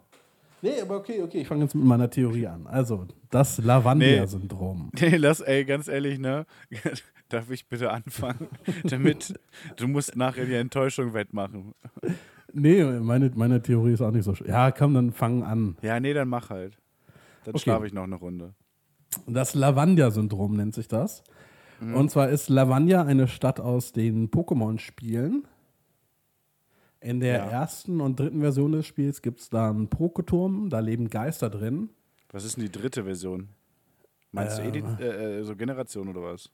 Speaker 1: Nee, aber okay, okay, ich fange jetzt mit meiner Theorie an. Also, das Lavandia-Syndrom.
Speaker 2: Nee, lass, ey, ganz ehrlich, ne? Darf ich bitte anfangen? Damit du musst nachher die Enttäuschung wettmachen.
Speaker 1: Nee, meine, meine Theorie ist auch nicht so schön. Ja, komm, dann fang an.
Speaker 2: Ja, nee, dann mach halt. Dann
Speaker 1: Okay.
Speaker 2: schlafe ich noch eine Runde.
Speaker 1: Das Lavandia-Syndrom nennt sich das.
Speaker 2: Mhm.
Speaker 1: Und zwar ist Lavandia eine Stadt aus den Pokémon-Spielen. In der
Speaker 2: Ja.
Speaker 1: ersten und dritten Version des Spiels gibt es da einen Poketurm, da leben Geister drin.
Speaker 2: Was ist denn die dritte Version? Meinst du
Speaker 1: Ähm.
Speaker 2: Edit, äh, äh, so Generation oder was?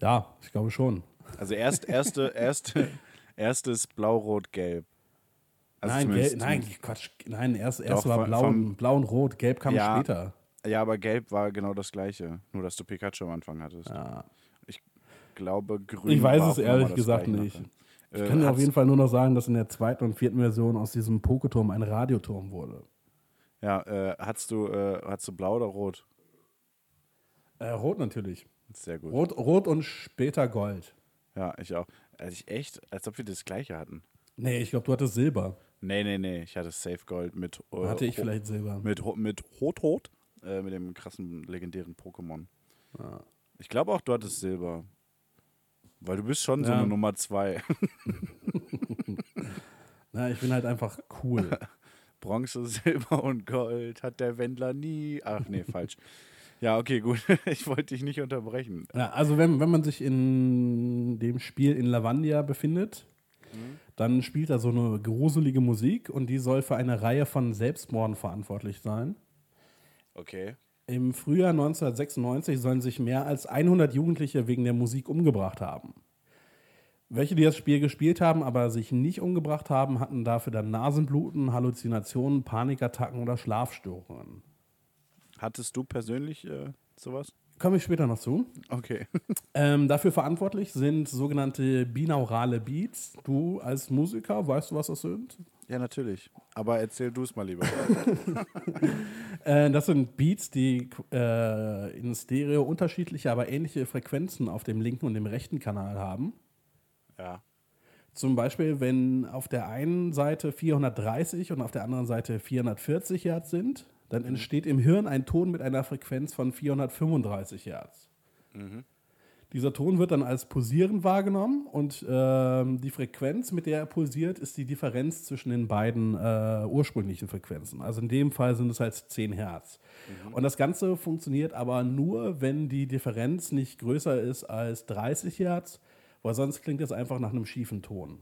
Speaker 1: Ja, ich glaube schon.
Speaker 2: Also erst, erste, erste, erstes Blau-Rot-Gelb. Also
Speaker 1: nein, gelb, nein, Quatsch. Nein, erst, erst
Speaker 2: Doch,
Speaker 1: war
Speaker 2: vom-
Speaker 1: blau,
Speaker 2: vom-
Speaker 1: und, blau und rot. Gelb kam
Speaker 2: Ja.
Speaker 1: später.
Speaker 2: Ja, aber Gelb war genau das gleiche. Nur, dass du Pikachu am Anfang hattest.
Speaker 1: Ja.
Speaker 2: Ich glaube, Grün
Speaker 1: Ich weiß
Speaker 2: war
Speaker 1: es ehrlich gesagt nicht.
Speaker 2: nachher.
Speaker 1: Ich
Speaker 2: Äh,
Speaker 1: kann dir auf jeden Fall nur noch sagen, dass in der zweiten und vierten Version aus diesem Poketurm ein Radioturm wurde.
Speaker 2: Ja, äh, hattest du, äh, hattest du Blau oder Rot?
Speaker 1: Äh, rot natürlich.
Speaker 2: Sehr gut.
Speaker 1: Rot, rot und später Gold.
Speaker 2: Ja, ich auch. Also ich echt, als ob wir das gleiche hatten.
Speaker 1: Nee, ich glaube, du hattest Silber.
Speaker 2: Nee, nee, nee. Ich hatte Safe Gold mit. Äh,
Speaker 1: Hatte ich vielleicht Silber.
Speaker 2: Mit, mit Rot-Rot. Äh, mit dem krassen, legendären Pokémon. Ich glaube auch, du hattest Silber. Weil du bist schon so
Speaker 1: Ja.
Speaker 2: eine Nummer zwei.
Speaker 1: Na, ich bin halt einfach cool.
Speaker 2: Bronze, Silber und Gold hat der Wendler nie. Ach nee, falsch. Ja, okay, gut. Ich wollte dich nicht unterbrechen.
Speaker 1: ja, also wenn, wenn man sich in dem Spiel in Lavandia befindet, dann spielt da so eine gruselige Musik und die soll für eine Reihe von Selbstmorden verantwortlich sein.
Speaker 2: Okay.
Speaker 1: Im Frühjahr 1996 sollen sich mehr als 100 Jugendliche wegen der Musik umgebracht haben. Welche, die das Spiel gespielt haben, aber sich nicht umgebracht haben, hatten dafür dann Nasenbluten, Halluzinationen, Panikattacken oder Schlafstörungen.
Speaker 2: Hattest du persönlich äh, sowas?
Speaker 1: Komme ich später noch zu.
Speaker 2: Okay.
Speaker 1: Ähm, dafür verantwortlich sind sogenannte binaurale Beats. Du als Musiker, weißt du, was das sind?
Speaker 2: Ja, natürlich. Aber erzähl du es mal lieber.
Speaker 1: Äh, das sind Beats, die äh, in Stereo unterschiedliche, aber ähnliche Frequenzen auf dem linken und dem rechten Kanal haben.
Speaker 2: ja.
Speaker 1: Zum Beispiel, wenn auf der einen Seite 430 und auf der anderen Seite 440 Hertz sind, dann entsteht im Hirn ein Ton mit einer Frequenz von 435 Hertz. Dieser Ton wird dann als pulsierend wahrgenommen und ähm, die Frequenz, mit der er pulsiert, ist die Differenz zwischen den beiden äh, ursprünglichen Frequenzen. Also in dem Fall sind es halt 10 Hertz. Und das Ganze funktioniert aber nur, wenn die Differenz nicht größer ist als 30 Hertz, weil sonst klingt es einfach nach einem schiefen Ton.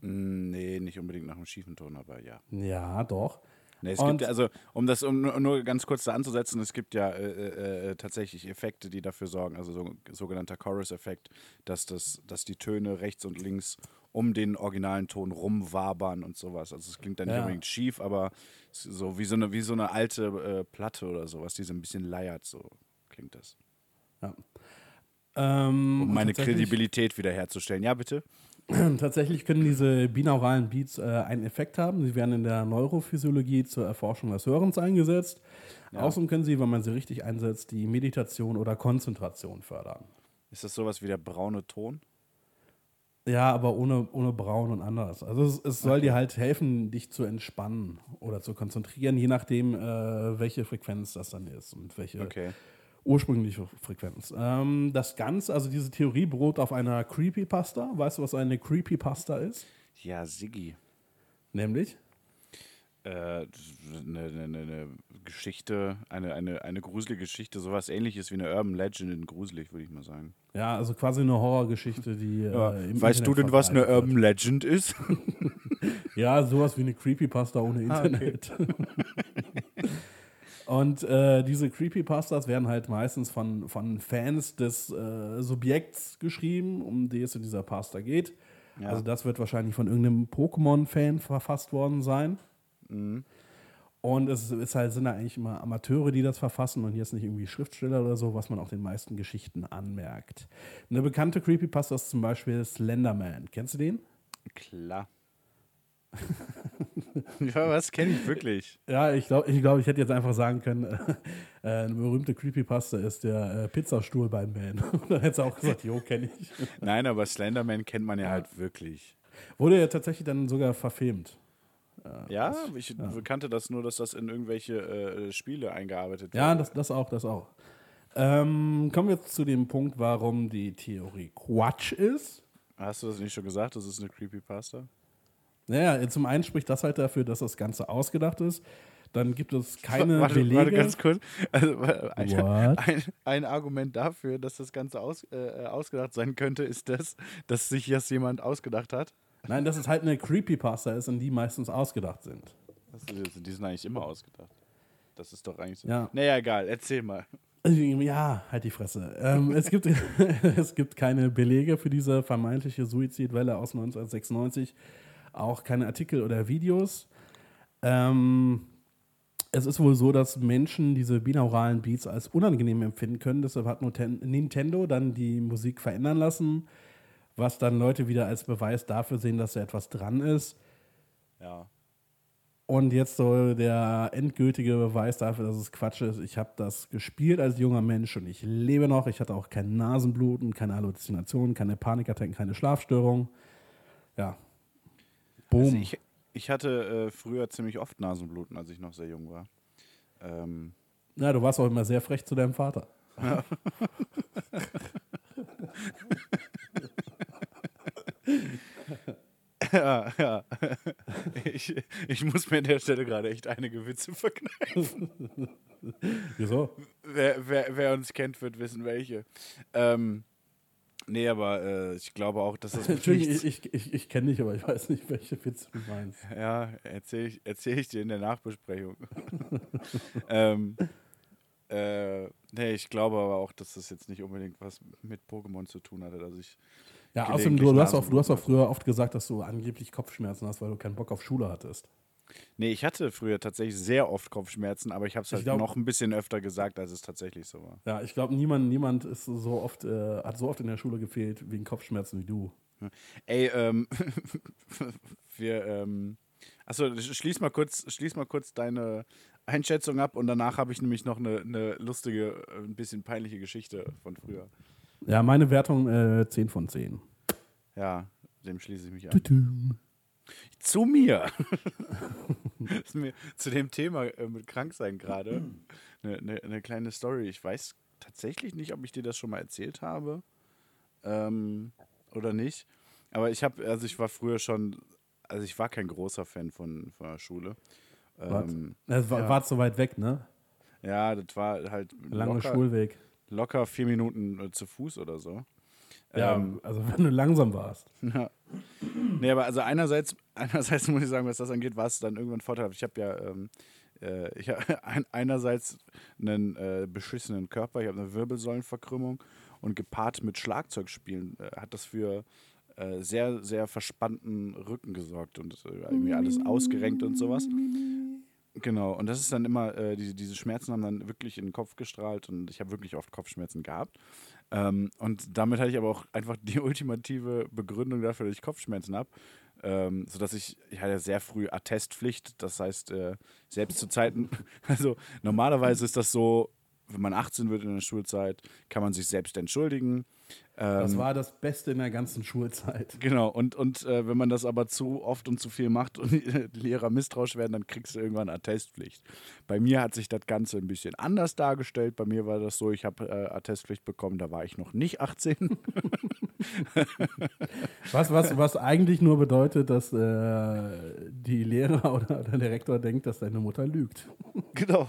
Speaker 2: Mm, Nee, nicht unbedingt nach einem schiefen Ton, aber ja.
Speaker 1: Ja, doch.
Speaker 2: Nee, es
Speaker 1: Und-
Speaker 2: gibt, also, um das um, nur- ganz kurz da anzusetzen, es gibt ja äh, äh, äh, tatsächlich Effekte, die dafür sorgen, also so, sogenannter Chorus-Effekt, dass, das, dass die Töne rechts und links um den originalen Ton rumwabern und sowas. Also es klingt dann nicht
Speaker 1: Ja.
Speaker 2: unbedingt schief, aber so wie so eine, wie so eine alte äh, Platte oder sowas, die so ein bisschen leiert, so klingt das.
Speaker 1: Ja. Ähm,
Speaker 2: Um meine Kredibilität wiederherzustellen. Ja, bitte?
Speaker 1: Tatsächlich können diese binauralen Beats äh, einen Effekt haben. Sie werden in der Neurophysiologie zur Erforschung des Hörens eingesetzt. Außerdem können sie, wenn man sie richtig einsetzt, die Meditation oder Konzentration fördern.
Speaker 2: Ist das sowas wie der braune Ton?
Speaker 1: Ja, aber ohne, ohne Braun und anders. Also es, es soll dir halt helfen, dich zu entspannen oder zu konzentrieren, je nachdem, äh, welche Frequenz das dann ist und welche
Speaker 2: Okay.
Speaker 1: Ursprüngliche Frequenz. Ähm, das Ganze, also diese Theorie beruht auf einer Creepypasta. Weißt du, was eine Creepypasta ist?
Speaker 2: Ja, Siggi.
Speaker 1: Nämlich?
Speaker 2: äh, eine, eine, eine Geschichte, eine, eine, eine gruselige Geschichte, sowas ähnliches wie eine Urban Legend in gruselig, würde ich mal sagen.
Speaker 1: Ja, also quasi eine Horrorgeschichte, die. äh, im
Speaker 2: weißt du
Speaker 1: Internet
Speaker 2: denn, was eine Urban Legend ist?
Speaker 1: Ja, sowas wie eine Creepypasta ohne
Speaker 2: Ah,
Speaker 1: Internet. Und äh, diese Creepypastas werden halt meistens von, von Fans des äh, Subjekts geschrieben, um die es in dieser Pasta geht.
Speaker 2: Ja.
Speaker 1: Also das wird wahrscheinlich von irgendeinem Pokémon-Fan verfasst worden sein.
Speaker 2: Mhm.
Speaker 1: Und es ist halt, sind da eigentlich immer Amateure, die das verfassen und jetzt nicht irgendwie Schriftsteller oder so, was man auch den meisten Geschichten anmerkt. Eine bekannte Creepypasta ist zum Beispiel Slenderman. Kennst du den?
Speaker 2: Klar. ja, was kenne ich wirklich?
Speaker 1: Ja, ich glaube, ich, glaub, ich hätte jetzt einfach sagen können, äh, eine berühmte Creepypasta ist der äh, Pizzastuhl beim Man. Dann hättest du auch gesagt, jo, kenne ich.
Speaker 2: Nein, aber Slenderman kennt man ja halt wirklich.
Speaker 1: Wurde ja tatsächlich dann sogar verfilmt.
Speaker 2: Ja, ich kannte das nur, dass das in irgendwelche äh, Spiele eingearbeitet
Speaker 1: Ja,
Speaker 2: wird.
Speaker 1: das, das auch, das auch. Ähm, kommen wir jetzt zu dem Punkt, warum die Theorie Quatsch ist.
Speaker 2: Hast du das nicht schon gesagt? Das ist eine Creepypasta?
Speaker 1: Naja, zum einen spricht das halt dafür, dass das Ganze ausgedacht ist. Dann gibt es keine
Speaker 2: warte,
Speaker 1: Belege.
Speaker 2: warte ganz kurz. Also, ein, ein, ein Argument dafür, dass das Ganze aus, äh, ausgedacht sein könnte, ist das, dass sich das jemand ausgedacht hat.
Speaker 1: Nein, dass es halt eine Creepypasta ist und die meistens ausgedacht sind.
Speaker 2: Das, die sind eigentlich immer ausgedacht. Das ist doch eigentlich so.
Speaker 1: Ja.
Speaker 2: Naja, egal, erzähl mal.
Speaker 1: Ja, halt die Fresse. Ähm, es, gibt, es gibt keine Belege für diese vermeintliche Suizidwelle aus 1996, auch keine Artikel oder Videos. Ähm, es ist wohl so, dass Menschen diese binauralen Beats als unangenehm empfinden können. Deshalb hat Nintendo dann die Musik verändern lassen, was dann Leute wieder als Beweis dafür sehen, dass da etwas dran ist.
Speaker 2: Ja.
Speaker 1: Und jetzt so der endgültige Beweis dafür, dass es Quatsch ist. Ich habe das gespielt als junger Mensch und ich lebe noch. Ich hatte auch kein Nasenbluten, keine Halluzinationen, keine Panikattacken, keine Schlafstörungen. Ja. Boom.
Speaker 2: Also ich, ich hatte äh, früher ziemlich oft Nasenbluten, als ich noch sehr jung war. Ähm,
Speaker 1: ja, du warst auch immer sehr frech zu deinem Vater.
Speaker 2: ja, ja. Ich, ich muss mir an der Stelle gerade echt einige Witze verkneifen.
Speaker 1: Wieso?
Speaker 2: Wer, wer, wer uns kennt, wird wissen, welche. Ähm, nee, aber äh, ich glaube auch, dass das
Speaker 1: Entschuldigung, ich, ich, ich, ich kenne dich, aber ich weiß nicht, welche Witze du meinst.
Speaker 2: Ja, erzähle ich, erzähl ich dir in der Nachbesprechung. ähm, äh, nee, ich glaube aber auch, dass das jetzt nicht unbedingt was mit Pokémon zu tun hatte. Dass ich
Speaker 1: Ja, außerdem, du, du, hast auch, du hast auch früher oft gesagt, dass du angeblich Kopfschmerzen hast, weil du keinen Bock auf Schule hattest.
Speaker 2: Nee, ich hatte früher tatsächlich sehr oft Kopfschmerzen, aber ich habe es halt
Speaker 1: glaub-
Speaker 2: noch ein bisschen öfter gesagt, als es tatsächlich so war.
Speaker 1: Ja, ich glaube, niemand, niemand ist so oft, äh, hat so oft in der Schule gefehlt wegen Kopfschmerzen wie du.
Speaker 2: Ey, ähm, wir, ähm, achso, schließ mal kurz, schließ mal kurz deine Einschätzung ab und danach habe ich nämlich noch eine, eine lustige, äh, ein bisschen peinliche Geschichte von früher.
Speaker 1: Ja, meine Wertung äh, 10 von 10.
Speaker 2: Ja, dem schließe ich mich an.
Speaker 1: Tudum.
Speaker 2: Zu mir. mir zu dem Thema äh, mit Kranksein gerade eine ne, ne kleine Story. Ich weiß tatsächlich nicht, ob ich dir das schon mal erzählt habe ähm, oder nicht. Aber ich habe, also ich war früher schon, also ich war kein großer Fan von, von der Schule. Ähm,
Speaker 1: Das war,
Speaker 2: ja.
Speaker 1: war so weit weg, ne?
Speaker 2: ja, das war halt
Speaker 1: Langer
Speaker 2: locker,
Speaker 1: Schulweg.
Speaker 2: locker vier Minuten äh, zu Fuß oder so.
Speaker 1: Ja,
Speaker 2: Ähm,
Speaker 1: also wenn du langsam warst.
Speaker 2: Ja. Nee, aber also einerseits, einerseits muss ich sagen, was das angeht, war es dann irgendwann vorteilhaft. Ich habe ja, ähm, äh, ich habe ein, einerseits einen äh, beschissenen Körper, ich habe eine Wirbelsäulenverkrümmung und gepaart mit Schlagzeugspielen äh, hat das für äh, sehr, sehr verspannten Rücken gesorgt und äh, irgendwie alles ausgerenkt und sowas. Genau, und das ist dann immer, äh, diese, diese Schmerzen haben dann wirklich in den Kopf gestrahlt und ich habe wirklich oft Kopfschmerzen gehabt. Ähm, und damit hatte ich aber auch einfach die ultimative Begründung dafür, dass ich Kopfschmerzen habe. Ähm, sodass ich, ich hatte sehr früh Attestpflicht, das heißt, äh, selbst zu Zeiten, also normalerweise ist das so, wenn man 18 wird in der Schulzeit, kann man sich selbst entschuldigen.
Speaker 1: Das
Speaker 2: Ähm,
Speaker 1: war das Beste in der ganzen Schulzeit.
Speaker 2: Genau, und, und äh, wenn man das aber zu oft und zu viel macht und die Lehrer misstrauisch werden, dann kriegst du irgendwann Attestpflicht. Bei mir hat sich das Ganze ein bisschen anders dargestellt. Bei mir war das so, ich habe äh, Attestpflicht bekommen, da war ich noch nicht 18.
Speaker 1: Was, was, was eigentlich nur bedeutet, dass äh, die Lehrer oder, oder der Rektor denkt, dass deine Mutter lügt.
Speaker 2: genau.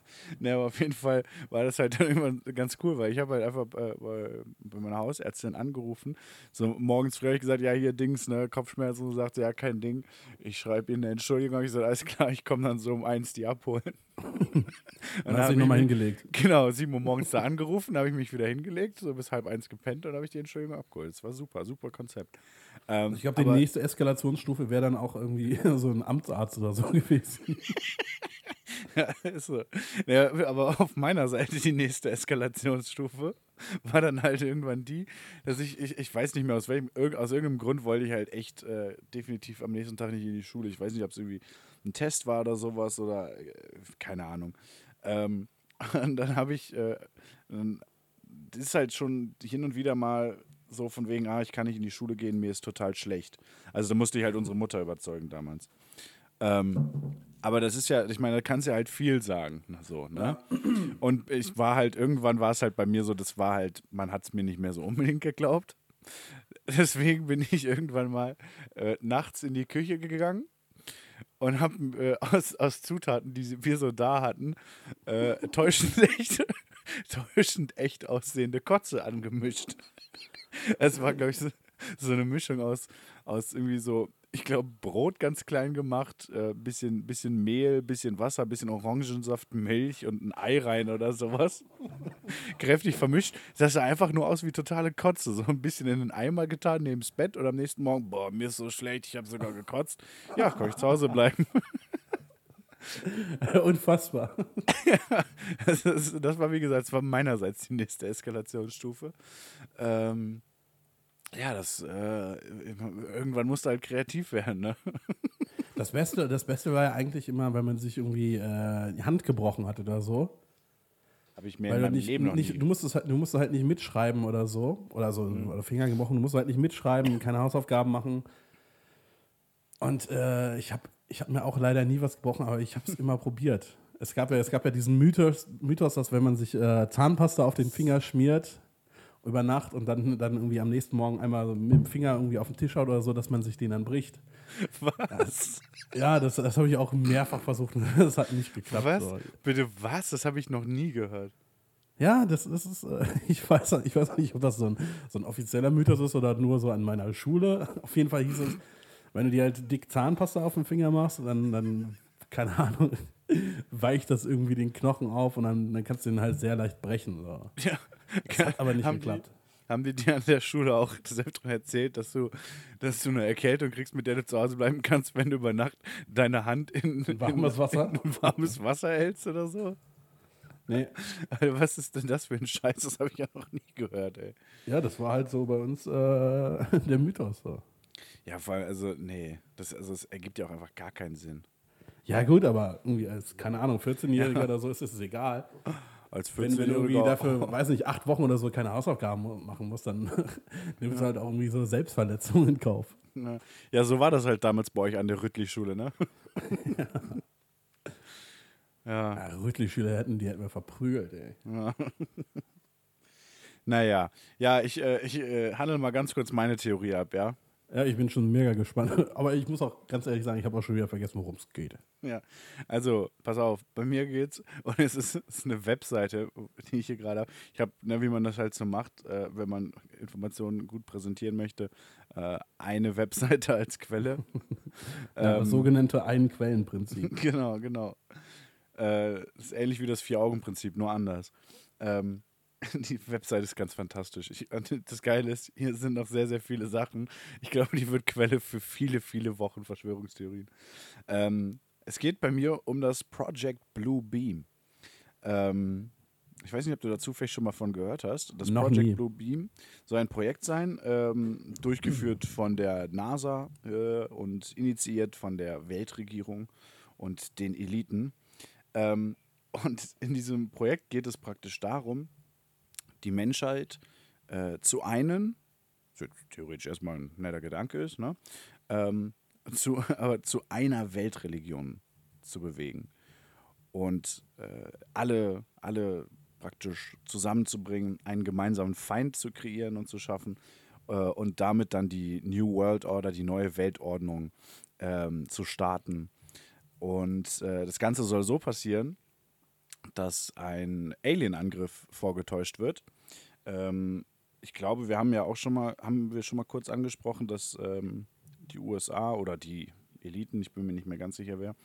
Speaker 2: ne, aber auf jeden Fall war das halt dann immer ganz cool, weil ich habe halt einfach äh, bei, meiner Hausärztin angerufen. So morgens früh habe ich gesagt, ja, hier Dings, ne, Kopfschmerzen. Und sie sagte, ja, kein Ding. Ich schreibe Ihnen eine Entschuldigung. Hab Ich gesagt, alles klar, ich komme dann so um eins die abholen. Und
Speaker 1: Dann hast du nochmal hingelegt.
Speaker 2: Genau, 7 Uhr morgens da angerufen, habe ich mich wieder hingelegt, so bis halb eins gepennt und habe ich die Entschuldigung abgeholt. Das war super, super Konzept. Ähm,
Speaker 1: Ich glaube, die nächste Eskalationsstufe wäre dann auch irgendwie so ein Amtsarzt oder so gewesen.
Speaker 2: Ja, ist so. Ja, aber auf meiner Seite die nächste Eskalationsstufe war dann halt irgendwann die, dass ich, ich, ich weiß nicht mehr aus welchem, aus irgendeinem Grund wollte ich halt echt äh, definitiv am nächsten Tag nicht in die Schule. Ich weiß nicht, ob es irgendwie ein Test war oder sowas oder äh, keine Ahnung. Ähm, und dann habe ich, äh, dann- ist halt schon hin und wieder mal so von wegen, ah, ich kann nicht in die Schule gehen, mir ist total schlecht. Also da musste ich halt unsere Mutter überzeugen damals. Ähm, aber das ist ja, ich meine, da kannst du ja halt viel sagen. So, ne? Und ich war halt, irgendwann war es halt bei mir so, das war halt, man hat es mir nicht mehr so unbedingt geglaubt. Deswegen bin ich irgendwann mal äh, nachts in die Küche gegangen und habe äh, aus, aus Zutaten, die wir so da hatten, äh, täuschend, echt, täuschend echt aussehende Kotze angemischt. Es war, glaube ich, so, so eine Mischung aus, aus irgendwie so, ich glaube, Brot ganz klein gemacht, äh, bisschen, bisschen Mehl, bisschen Wasser, bisschen Orangensaft, Milch und ein Ei rein oder sowas. Kräftig vermischt. Das sah einfach nur aus wie totale Kotze. So ein bisschen in den Eimer getan, neben das Bett und am nächsten Morgen, boah, mir ist so schlecht, ich habe sogar gekotzt. Ja, kann ich zu Hause bleiben.
Speaker 1: Unfassbar.
Speaker 2: Das, ist, das war, wie gesagt, das war meinerseits die nächste Eskalationsstufe. Ähm, ja, das äh, irgendwann musste halt kreativ werden, ne?
Speaker 1: Das Beste, das Beste war ja eigentlich immer, wenn man sich irgendwie äh, die Hand gebrochen hat oder so.
Speaker 2: Habe ich mir
Speaker 1: Weil
Speaker 2: in
Speaker 1: du
Speaker 2: meinem
Speaker 1: nicht,
Speaker 2: Leben noch
Speaker 1: nicht
Speaker 2: nie.
Speaker 1: du musstest halt, du musst halt nicht mitschreiben oder so. Oder so, oder Finger gebrochen, du musst halt nicht mitschreiben, keine Hausaufgaben machen. Und äh, ich habe ich hab mir auch leider nie was gebrochen, aber ich habe es immer probiert. Es gab, ja, es gab ja diesen Mythos, Mythos dass wenn man sich äh, Zahnpasta auf den Finger schmiert über Nacht und dann, dann irgendwie am nächsten Morgen einmal so mit dem Finger irgendwie auf den Tisch haut oder so, dass man sich den dann bricht.
Speaker 2: Was?
Speaker 1: Ja, das, das habe ich auch mehrfach versucht. Das hat nicht geklappt.
Speaker 2: Was?
Speaker 1: So.
Speaker 2: Bitte was? Das habe ich noch nie gehört.
Speaker 1: Ja, das, das ist, äh, ich weiß, ich weiß nicht, ob das so ein, so ein offizieller Mythos ist oder nur so an meiner Schule. Auf jeden Fall hieß es, wenn du dir halt dick Zahnpasta auf den Finger machst, dann, dann keine Ahnung, weicht das irgendwie den Knochen auf und dann, dann kannst du den halt sehr leicht brechen. So.
Speaker 2: Ja.
Speaker 1: Das hat aber nicht
Speaker 2: haben
Speaker 1: geklappt.
Speaker 2: Die, haben die dir an der Schule auch Öfteren erzählt, dass du, dass du eine Erkältung kriegst, mit der du zu Hause bleiben kannst, wenn du über Nacht deine Hand in,
Speaker 1: Warmes Wasser?
Speaker 2: in warmes Wasser hältst oder so?
Speaker 1: Nee.
Speaker 2: Alter, was ist denn das für ein Scheiß? Das habe ich ja noch nie gehört, ey.
Speaker 1: Ja, das war halt so bei uns äh, der Mythos. So.
Speaker 2: Ja, vor allem, also, nee, das, also, es ergibt ja auch einfach gar keinen Sinn.
Speaker 1: Ja, gut, aber irgendwie als, keine Ahnung, 14-Jähriger
Speaker 2: Ja.
Speaker 1: oder so ist es egal.
Speaker 2: Als
Speaker 1: Wenn, wenn du irgendwie
Speaker 2: 14-Jähriger-
Speaker 1: dafür, weiß nicht, acht Wochen oder so keine Hausaufgaben machen musst, dann nimmst du halt auch irgendwie so eine Selbstverletzung in Kauf.
Speaker 2: Ja, so war das halt damals bei euch an der Rüttli-Schule, ne? ja.
Speaker 1: Ja, Rüttli-Schüler hätten die hätten wir verprügelt, ey.
Speaker 2: Naja, ja, ich, äh, ich äh, handle mal ganz kurz meine Theorie ab, ja.
Speaker 1: Ja, ich bin schon mega gespannt. Aber ich muss auch ganz ehrlich sagen, ich habe auch schon wieder vergessen, worum es geht.
Speaker 2: Ja, also pass auf, bei mir geht's und es ist, es ist eine Webseite, die ich hier gerade habe. Ich habe, ne, wie man das halt so macht, äh, wenn man Informationen gut präsentieren möchte, äh, eine Webseite als Quelle.
Speaker 1: Ja,
Speaker 2: Ähm,
Speaker 1: das sogenannte Ein-Quellen-Prinzip.
Speaker 2: genau, genau. Äh, das ist ähnlich wie das Vier-Augen-Prinzip, nur anders. Ähm, die Webseite ist ganz fantastisch. Ich, das Geile ist, hier sind noch sehr, sehr viele Sachen. Ich glaube, die wird Quelle für viele, viele Wochen Verschwörungstheorien. Ähm, es geht bei mir um das Project Blue Beam. Ähm, ich weiß nicht, ob du dazu vielleicht schon mal von gehört hast. Das
Speaker 1: Noch
Speaker 2: Project
Speaker 1: nie.
Speaker 2: Blue Beam soll ein Projekt sein, ähm, durchgeführt von der NASA äh, und initiiert von der Weltregierung und den Eliten. Ähm, und in diesem Projekt geht es praktisch darum, die Menschheit äh, zu einen, theoretisch erstmal ein netter Gedanke ist, ne? ähm, zu, aber zu einer Weltreligion zu bewegen und äh, alle, alle praktisch zusammenzubringen, einen gemeinsamen Feind zu kreieren und zu schaffen äh, und damit dann die New World Order, die neue Weltordnung ähm, zu starten. Und äh, das Ganze soll so passieren, dass ein Alien-Angriff vorgetäuscht wird. Ähm, ich glaube, wir haben ja auch schon mal, haben wir schon mal kurz angesprochen, dass ähm, die USA oder die Eliten, ich bin mir nicht mehr ganz sicher wer,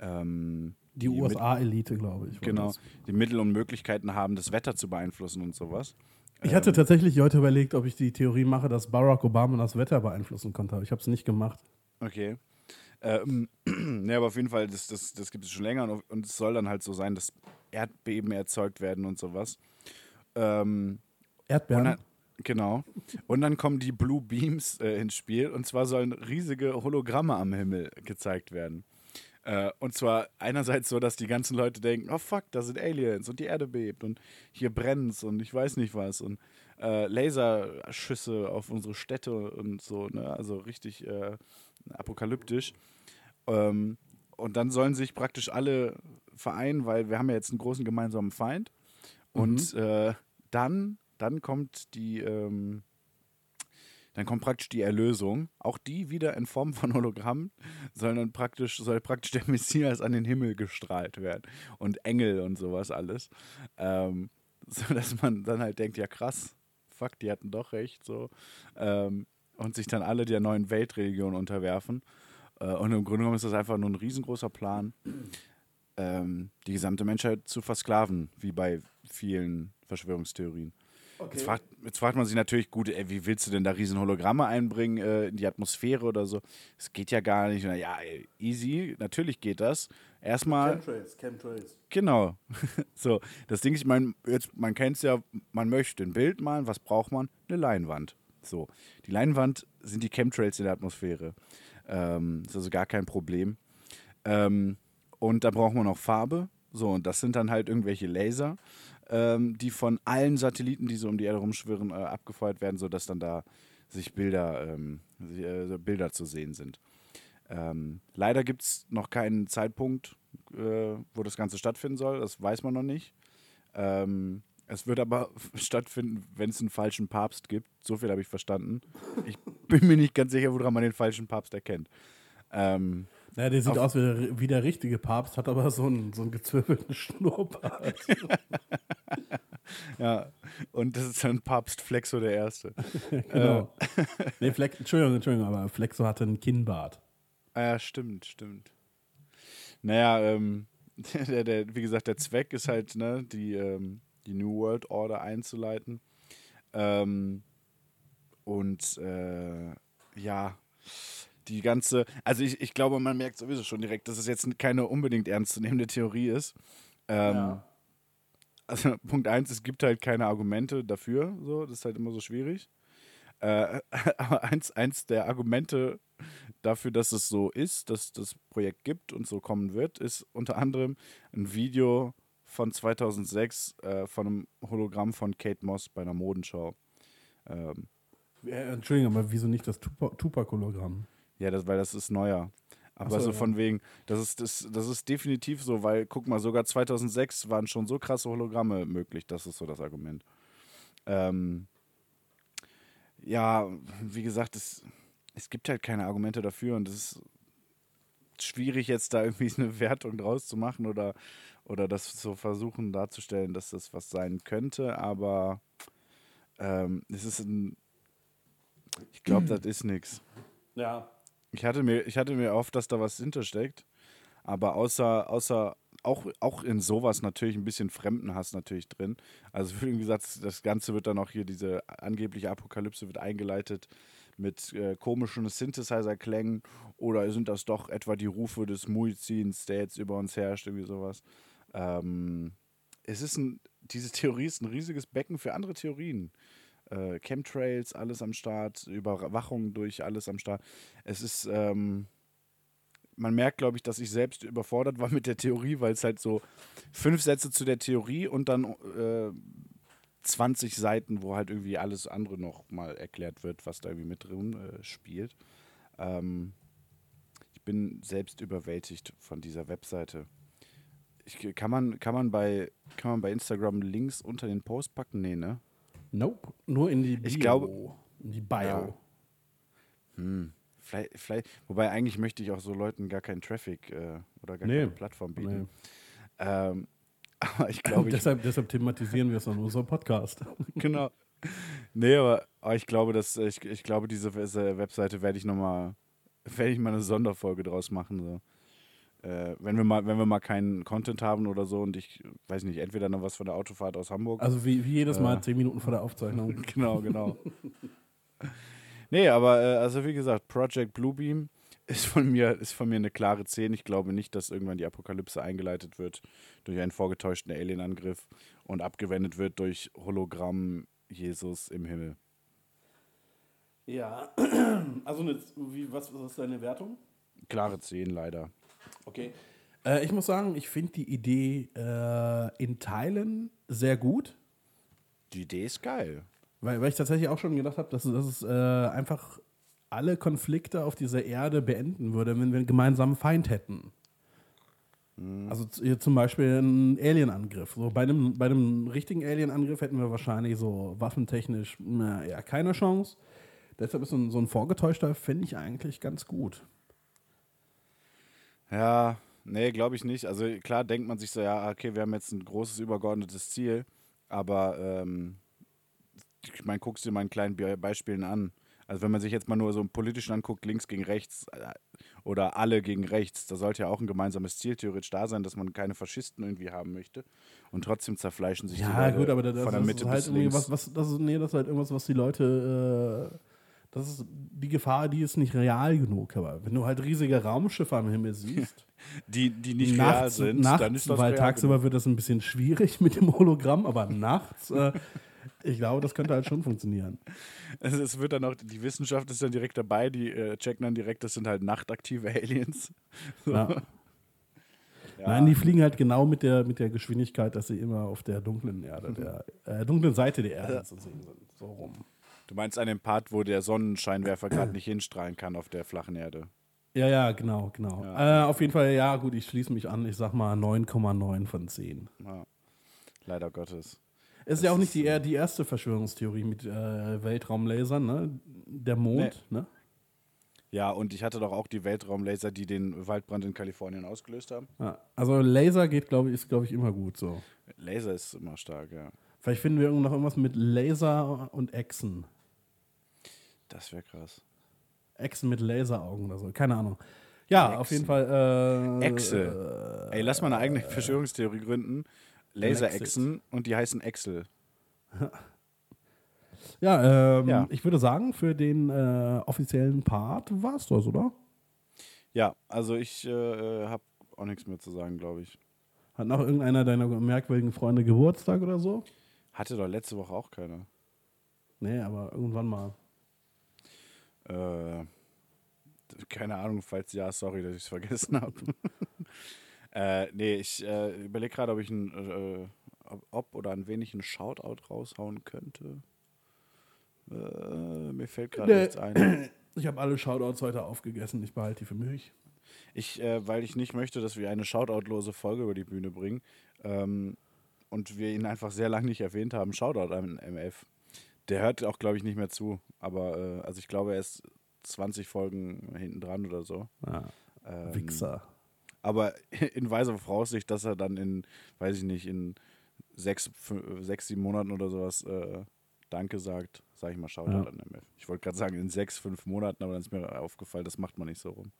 Speaker 2: ähm,
Speaker 1: Die
Speaker 2: mit-
Speaker 1: USA-Elite, glaube ich.
Speaker 2: genau,
Speaker 1: das.
Speaker 2: die Mittel und Möglichkeiten haben, das Wetter zu beeinflussen und sowas.
Speaker 1: Ich hatte tatsächlich heute überlegt, ob ich die Theorie mache, dass Barack Obama das Wetter beeinflussen konnte. Aber ich habe es nicht gemacht.
Speaker 2: Okay. Ähm, ne, aber auf jeden Fall, das, das, das gibt es schon länger und, und es soll dann halt so sein, dass Erdbeben erzeugt werden und sowas. Ähm,
Speaker 1: Erdbeeren.
Speaker 2: Und dann, genau. Und dann kommen die Blue Beams äh, ins Spiel. Und zwar sollen riesige Hologramme am Himmel gezeigt werden. Äh, und zwar einerseits so, dass die ganzen Leute denken, oh fuck, da sind Aliens und die Erde bebt und hier brennt's und ich weiß nicht was. Und äh, Laserschüsse auf unsere Städte und so, ne? Also richtig äh, apokalyptisch. Ähm, und dann sollen sich praktisch alle vereinen, weil wir haben ja jetzt einen großen gemeinsamen Feind. Und äh, dann, dann kommt die, ähm, dann kommt praktisch die Erlösung. Auch die wieder in Form von Hologramm soll dann praktisch, soll praktisch der Messias an den Himmel gestrahlt werden. Und Engel und sowas alles. Ähm, so dass man dann halt denkt, ja krass, fuck, die hatten doch recht. So. Ähm, und sich dann alle der neuen Weltreligion unterwerfen. Äh, und im Grunde genommen ist das einfach nur ein riesengroßer Plan, ähm, die gesamte Menschheit zu versklaven, wie bei vielen Verschwörungstheorien. Jetzt, fragt, jetzt fragt man sich natürlich, gut, ey, wie willst du denn da riesen Hologramme einbringen äh, in die Atmosphäre oder so? Das geht ja gar nicht. Na, ja, easy, natürlich geht das. Erstmal,
Speaker 1: Chemtrails, Chemtrails.
Speaker 2: genau. so, das Ding ist, ich meine, jetzt, man kennt es ja, man möchte ein Bild malen, was braucht man? Eine Leinwand. So, die Leinwand sind die Chemtrails in der Atmosphäre. Ähm, ist also gar kein Problem. Ähm, und da braucht man noch Farbe. So, und das sind dann halt irgendwelche Laser, ähm, die von allen Satelliten, die so um die Erde rumschwirren, äh, abgefeuert werden, sodass dann da sich Bilder, ähm, äh, Bilder zu sehen sind. Ähm, leider gibt es noch keinen Zeitpunkt, äh, wo das Ganze stattfinden soll. Das weiß man noch nicht. Ähm, es wird aber stattfinden, wenn es einen falschen Papst gibt. So viel habe ich verstanden. Ich bin mir nicht ganz sicher, woran man den falschen Papst erkennt. Ähm,
Speaker 1: Ja, der sieht aus wie der, wie der richtige Papst, hat aber so einen, so einen gezwirbelten Schnurrbart.
Speaker 2: ja, und das ist dann Papst Flexo der Erste.
Speaker 1: genau. nee, Flex, Entschuldigung, Entschuldigung, aber Flexo hatte einen Kinnbart.
Speaker 2: Ah ja, stimmt, stimmt. Naja, ähm, der, der, wie gesagt, der Zweck ist halt, ne, die, ähm, die New World Order einzuleiten. Ähm, und äh, ja, die ganze, also ich, ich glaube, man merkt sowieso schon direkt, dass es jetzt keine unbedingt ernstzunehmende Theorie ist. Ähm,
Speaker 1: Ja.
Speaker 2: Also Punkt eins, es gibt halt keine Argumente dafür, so, das ist halt immer so schwierig. Äh, aber eins, eins der Argumente dafür, dass es so ist, dass das Projekt gibt und so kommen wird, ist unter anderem ein Video von 2006 äh, von einem Hologramm von Kate Moss bei einer Modenschau. Ähm,
Speaker 1: Äh, Entschuldigung, aber wieso nicht das Tupa- Tupac-Hologramm?
Speaker 2: ja, das, weil das ist neuer. Aber
Speaker 1: so,
Speaker 2: so
Speaker 1: ja.
Speaker 2: von wegen, das ist, das, das ist definitiv so, weil, guck mal, sogar 2006 waren schon so krasse Hologramme möglich. Das ist so das Argument. Ähm, ja, wie gesagt, es, es gibt halt keine Argumente dafür und es ist schwierig, jetzt da irgendwie eine Wertung draus zu machen oder, oder das so versuchen darzustellen, dass das was sein könnte, aber ähm, es ist ein. Ich glaube, das ist nichts.
Speaker 1: Ja.
Speaker 2: Ich hatte mir, ich hatte mir erhofft, dass da was hintersteckt. Aber außer, außer auch, auch in sowas natürlich ein bisschen Fremdenhass natürlich drin. Also wie gesagt, das Ganze wird dann auch hier, diese angebliche Apokalypse wird eingeleitet mit äh, komischen Synthesizer-Klängen oder sind das doch etwa die Rufe des Muizins, der jetzt über uns herrscht, irgendwie sowas. Ähm, es ist ein, diese Theorie ist ein riesiges Becken für andere Theorien. Äh, Chemtrails, alles am Start, Überwachung durch alles am Start. Es ist, ähm, man merkt, glaube ich, dass ich selbst überfordert war mit der Theorie, weil es halt so fünf Sätze zu der Theorie und dann äh, 20 Seiten, wo halt irgendwie alles andere noch mal erklärt wird, was da irgendwie mit drin äh, spielt. Ähm, ich bin selbst überwältigt von dieser Webseite. Ich, kann, man, kann, man bei, kann man bei Instagram Links unter den Post packen? Nee, ne?
Speaker 1: Nope. Nur in die Bio.
Speaker 2: Ich glaube-
Speaker 1: In die Bio.
Speaker 2: Ja. Hm. Vielleicht, vielleicht, wobei eigentlich möchte ich auch so Leuten gar keinen Traffic äh, oder gar
Speaker 1: Nee.
Speaker 2: keine Plattform bieten.
Speaker 1: Nee.
Speaker 2: Ähm, aber ich glaube,
Speaker 1: deshalb, deshalb thematisieren wir es in unserem Podcast.
Speaker 2: genau. Nee, aber, aber ich glaube, dass ich, ich glaube, diese diese Webseite werde ich nochmal, werde ich mal eine Sonderfolge draus machen. So. Äh, wenn wir mal, wenn wir mal keinen Content haben oder so und ich weiß nicht, entweder noch was von der Autofahrt aus Hamburg.
Speaker 1: Also wie, wie jedes Mal
Speaker 2: Ja.
Speaker 1: zehn Minuten vor der Aufzeichnung.
Speaker 2: genau, genau. nee, aber äh, also wie gesagt, Project Bluebeam ist von mir ist von mir eine klare 10. Ich glaube nicht, dass irgendwann die Apokalypse eingeleitet wird durch einen vorgetäuschten Alienangriff und abgewendet wird durch Hologramm Jesus im Himmel.
Speaker 1: Ja, also eine, wie, was, was ist deine Wertung?
Speaker 2: Klare 10 leider.
Speaker 1: Okay. Äh, ich muss sagen, ich finde die Idee äh, in Teilen sehr gut,
Speaker 2: Die Idee ist geil.
Speaker 1: weil, weil ich tatsächlich auch schon gedacht habe, dass, dass es äh, einfach alle Konflikte auf dieser Erde beenden würde, wenn wir einen gemeinsamen Feind hätten. Also z- hier zum Beispiel ein Alienangriff. So bei einem, bei einem richtigen Alienangriff hätten wir wahrscheinlich so waffentechnisch na, eher keine Chance. Deshalb ist so ein, so ein vorgetäuschter, finde ich eigentlich ganz gut.
Speaker 2: Ja, nee, glaube ich nicht. Also klar denkt man sich so, ja, okay, wir haben jetzt ein großes übergeordnetes Ziel, aber ähm, ich meine, guckst dir mal in kleinen Be Beispielen an. Also wenn man sich jetzt mal nur so im politischen anguckt, links gegen rechts äh, oder alle gegen rechts, da sollte ja auch ein gemeinsames Ziel theoretisch da sein, dass man keine Faschisten irgendwie haben möchte. Und trotzdem zerfleischen sich die
Speaker 1: Ja,
Speaker 2: Leute
Speaker 1: gut, aber das,
Speaker 2: von der
Speaker 1: das
Speaker 2: Mitte
Speaker 1: ist halt
Speaker 2: bis links.
Speaker 1: was, was, das ist, nee, das ist halt irgendwas, was die Leute, äh, das ist die Gefahr, die ist nicht real genug. Aber wenn du halt riesige Raumschiffe am Himmel siehst,
Speaker 2: die, die nicht real
Speaker 1: nachts,
Speaker 2: sind,
Speaker 1: nachts
Speaker 2: dann ist das
Speaker 1: weil
Speaker 2: real
Speaker 1: tagsüber
Speaker 2: genug.
Speaker 1: wird das ein bisschen schwierig mit dem Hologramm, aber nachts, äh, ich glaube, das könnte halt schon funktionieren.
Speaker 2: Also es wird dann auch, die Wissenschaft ist dann direkt dabei, die äh, checken dann direkt, das sind halt nachtaktive Aliens.
Speaker 1: Ja.
Speaker 2: Ja.
Speaker 1: Nein, die fliegen halt genau mit der, mit der Geschwindigkeit, dass sie immer auf der dunklen Erde, der äh, dunklen Seite der Erde zu sehen sind. So rum.
Speaker 2: Du meinst an dem Part, wo der Sonnenscheinwerfer gerade nicht hinstrahlen kann auf der flachen Erde.
Speaker 1: Ja, ja, genau, genau.
Speaker 2: Ja.
Speaker 1: Äh, auf jeden Fall, ja, gut, ich schließe mich an. Ich sag mal 9,9 von 10.
Speaker 2: Ja. Leider Gottes.
Speaker 1: Es ist ja auch nicht die, die erste Verschwörungstheorie mit äh, Weltraumlasern, ne? Der Mond, ne?
Speaker 2: Ja, und ich hatte doch auch die Weltraumlaser, die den Waldbrand in Kalifornien ausgelöst haben.
Speaker 1: Ja. Also Laser geht, glaube ich, ist, glaube ich, immer gut so.
Speaker 2: Laser ist immer stark, ja.
Speaker 1: Vielleicht finden wir noch irgendwas mit Laser und Echsen.
Speaker 2: Das wäre krass.
Speaker 1: Echsen mit Laseraugen oder so, keine Ahnung. Ja, auf jeden Fall. Äh,
Speaker 2: Echse. Ey, lass mal eine eigene Verschwörungstheorie gründen. Laserechsen und die heißen Excel.
Speaker 1: Ja, ähm,
Speaker 2: Ja.
Speaker 1: ich würde sagen, für den äh, offiziellen Part war es das, oder?
Speaker 2: Ja, also ich äh, habe auch nichts mehr zu sagen, glaube ich.
Speaker 1: Hat noch irgendeiner deiner merkwürdigen Freunde Geburtstag oder so?
Speaker 2: Hatte doch letzte Woche auch keiner.
Speaker 1: Nee, aber irgendwann mal.
Speaker 2: Äh, keine Ahnung, falls ja, sorry, dass ich es vergessen habe. Äh, nee, ich äh, überlege gerade, ob ich ein, äh, ob, oder an wen ich einen Shoutout raushauen könnte. Äh, mir fällt gerade
Speaker 1: Nee.
Speaker 2: nichts ein.
Speaker 1: Ich habe alle Shoutouts heute aufgegessen. Ich behalte die für mich.
Speaker 2: Ich, äh, weil ich nicht möchte, dass wir eine Shoutout-lose Folge über die Bühne bringen ähm, und wir ihn einfach sehr lange nicht erwähnt haben. Shoutout an MF. Der hört auch, glaube ich, nicht mehr zu. Aber äh, also ich glaube, er ist 20 Folgen hinten dran oder so.
Speaker 1: Ja.
Speaker 2: Ähm,
Speaker 1: Wichser.
Speaker 2: Aber in weiser Voraussicht, dass er dann in, weiß ich nicht, in sechs, fü- sechs sieben Monaten oder sowas äh, Danke sagt, sage ich mal Shoutout
Speaker 1: Ja.
Speaker 2: an MF. Ich wollte gerade sagen, in sechs, fünf Monaten, aber dann ist mir aufgefallen, das macht man nicht so rum.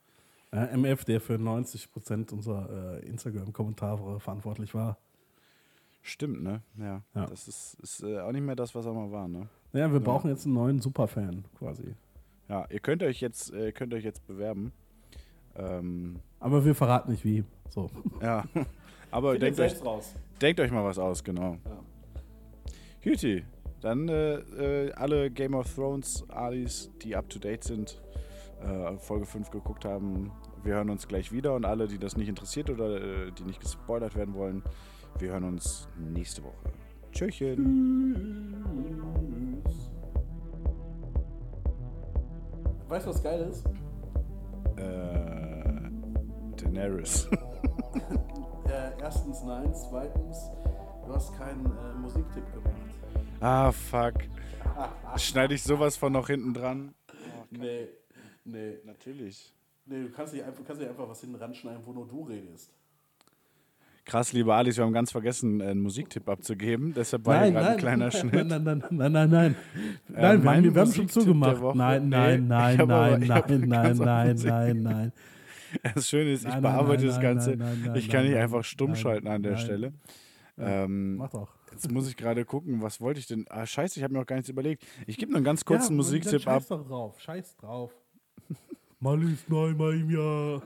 Speaker 1: Ja, MF, der für 90% unserer äh, Instagram-Kommentare verantwortlich war.
Speaker 2: Stimmt, ne? Ja.
Speaker 1: Ja.
Speaker 2: Das ist, ist äh, auch nicht mehr das, was er mal war, ne?
Speaker 1: Ja, wir brauchen jetzt einen neuen Superfan quasi.
Speaker 2: Ja, ihr könnt euch jetzt, äh, könnt euch jetzt bewerben. Ähm,
Speaker 1: Aber wir verraten nicht wie. So.
Speaker 2: ja. Aber denkt euch,
Speaker 1: raus.
Speaker 2: denkt euch mal was aus, genau.
Speaker 1: Ja.
Speaker 2: Juti, dann äh, äh, alle Game of Thrones Alis, die up to date sind, äh, Folge 5 geguckt haben. Wir hören uns gleich wieder und alle, die das nicht interessiert oder äh, die nicht gespoilert werden wollen, wir hören uns nächste Woche. Tschüsschen.
Speaker 1: Weißt du, was geil ist?
Speaker 2: Äh, Daenerys.
Speaker 1: Äh, erstens nein, zweitens, du hast keinen äh, Musiktipp gemacht.
Speaker 2: ah, fuck. Schneide ich sowas von noch hinten dran?
Speaker 1: Nee, nee,
Speaker 2: Natürlich.
Speaker 1: nee, du kannst nicht einfach, kannst nicht einfach was hinten ranschneiden, wo nur du redest.
Speaker 2: Krass, liebe Alice, wir haben ganz vergessen, einen Musiktipp abzugeben. Deshalb war hier gerade ein kleiner
Speaker 1: nein,
Speaker 2: Schnitt.
Speaker 1: Nein, nein, nein, nein, nein, nein.
Speaker 2: Äh,
Speaker 1: Nein, wir
Speaker 2: mein
Speaker 1: haben, wir haben schon zugemacht. Nein, nein, nein, nein, nein, nein, nein, nein, nein.
Speaker 2: Das Schöne ist, ich
Speaker 1: Nein, nein,
Speaker 2: bearbeite
Speaker 1: nein,
Speaker 2: das
Speaker 1: nein,
Speaker 2: Ganze.
Speaker 1: nein, nein,
Speaker 2: ich kann
Speaker 1: nein,
Speaker 2: nicht
Speaker 1: nein,
Speaker 2: einfach stumm
Speaker 1: nein,
Speaker 2: schalten an der
Speaker 1: nein.
Speaker 2: Stelle. Ähm,
Speaker 1: Mach doch.
Speaker 2: jetzt muss ich gerade gucken, was wollte ich denn? Ah, scheiße, ich habe mir auch gar nichts überlegt. Ich gebe nur einen ganz kurzen Musiktipp ab.
Speaker 1: Scheiß doch drauf, scheiß drauf. Mal ist neunmal im Jahr.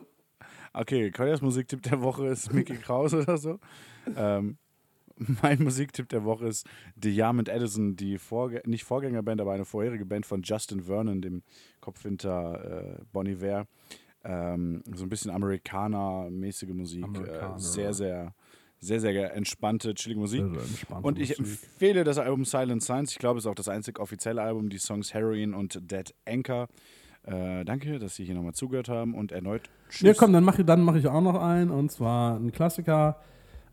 Speaker 2: Okay, Koljas Musiktipp der Woche ist Mickey Krause oder so. Ähm, mein Musiktipp der Woche ist The Yam and Edison, die Vorgä nicht Vorgängerband, aber eine vorherige Band von Justin Vernon, dem Kopf hinter äh, Bon Iver. Ähm, so ein bisschen Amerikaner-mäßige Musik. Äh,
Speaker 1: Amerikaner.
Speaker 2: sehr, sehr, sehr, sehr entspannte, chillige Musik.
Speaker 1: Entspannte
Speaker 2: Und ich
Speaker 1: Musik.
Speaker 2: empfehle das Album Silent Signs. Ich glaube, es ist auch das einzig offizielle Album. Die Songs Heroin und Dead Anchor. Äh, danke, dass Sie hier nochmal zugehört haben und erneut Tschüss.
Speaker 1: Ja, komm, dann mache mach ich auch noch einen. Und zwar ein Klassiker.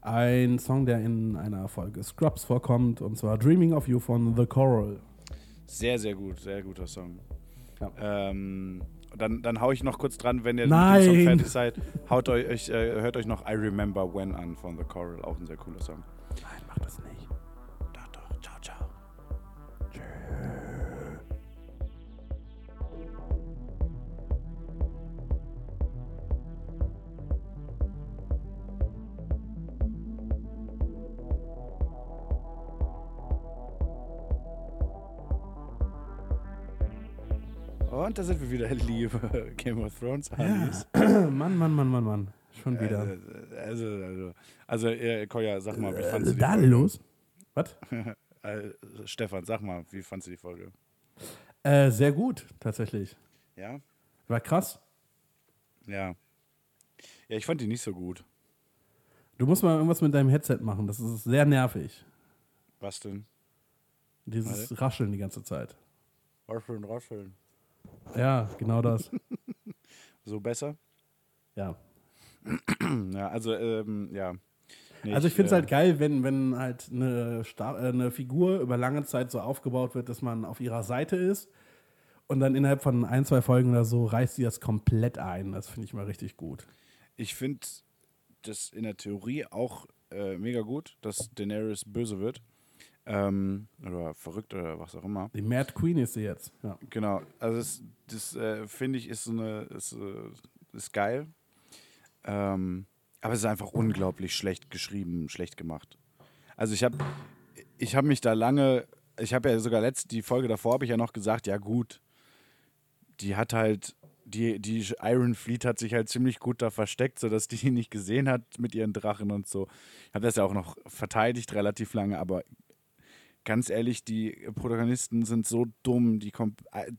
Speaker 1: Ein Song, der in einer Folge Scrubs vorkommt. Und zwar Dreaming of You von The Coral.
Speaker 2: Sehr, sehr gut, sehr guter Song.
Speaker 1: Ja.
Speaker 2: Ähm, dann, dann hau ich noch kurz dran, wenn ihr
Speaker 1: Nein.
Speaker 2: mit dem Song fertig seid. Haut euch, äh, hört euch noch I Remember When an von The Coral, auch ein sehr cooler Song.
Speaker 1: Nein, mach das nicht.
Speaker 2: Und da sind wir wieder, liebe Game of Thrones Amis.
Speaker 1: Mann, Mann, Mann, Mann, Mann. Schon wieder.
Speaker 2: Also, also, also, also äh, Kolja, sag mal, wie fandest du die
Speaker 1: da
Speaker 2: Folge?
Speaker 1: los. Was?
Speaker 2: Äh, Stefan, sag mal, wie fandest du die Folge?
Speaker 1: Äh, sehr gut, tatsächlich.
Speaker 2: Ja?
Speaker 1: War krass.
Speaker 2: Ja. Ja, ich fand die nicht so gut.
Speaker 1: Du musst mal irgendwas mit deinem Headset machen. Das ist sehr nervig.
Speaker 2: Was denn?
Speaker 1: Dieses Rascheln die ganze Zeit.
Speaker 2: Rascheln, rascheln.
Speaker 1: Ja, genau das.
Speaker 2: So besser?
Speaker 1: ja.
Speaker 2: Ja, also, ähm, ja. Nee,
Speaker 1: Also ich finde es
Speaker 2: äh,
Speaker 1: halt geil, wenn, wenn halt eine, Star äh, eine Figur über lange Zeit so aufgebaut wird, dass man auf ihrer Seite ist und dann innerhalb von ein, zwei Folgen oder so reißt sie das komplett ein. Das finde ich mal richtig gut.
Speaker 2: Ich finde das in der Theorie auch äh, mega gut, dass Daenerys böse wird. Ähm, oder verrückt oder was auch immer.
Speaker 1: Die Mad Queen ist sie jetzt. Ja.
Speaker 2: Genau, also das, das äh, finde ich ist so eine, ist, äh, ist geil. Ähm, aber es ist einfach unglaublich schlecht geschrieben, schlecht gemacht. Also ich habe ich hab mich da lange, ich habe ja sogar letzte, die Folge davor habe ich ja noch gesagt, ja gut, die hat halt, die, die Iron Fleet hat sich halt ziemlich gut da versteckt, sodass die ihn nicht gesehen hat mit ihren Drachen und so. Ich habe das ja auch noch verteidigt relativ lange, aber ganz ehrlich, die Protagonisten sind so dumm, die kommt äh,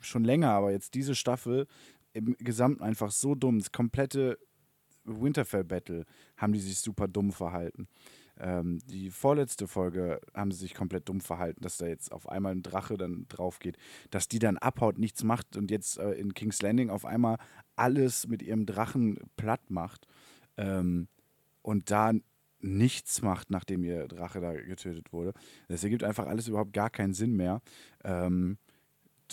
Speaker 2: schon länger, aber jetzt diese Staffel im Gesamten einfach so dumm. Das komplette Winterfell Battle haben die sich super dumm verhalten. Ähm, die vorletzte Folge haben sie sich komplett dumm verhalten, dass da jetzt auf einmal ein Drache dann drauf geht, dass die dann abhaut, nichts macht und jetzt äh, in King's Landing auf einmal alles mit ihrem Drachen platt macht ähm, und da nichts macht, nachdem ihr Drache da getötet wurde. Das ergibt einfach alles überhaupt gar keinen Sinn mehr. Ähm,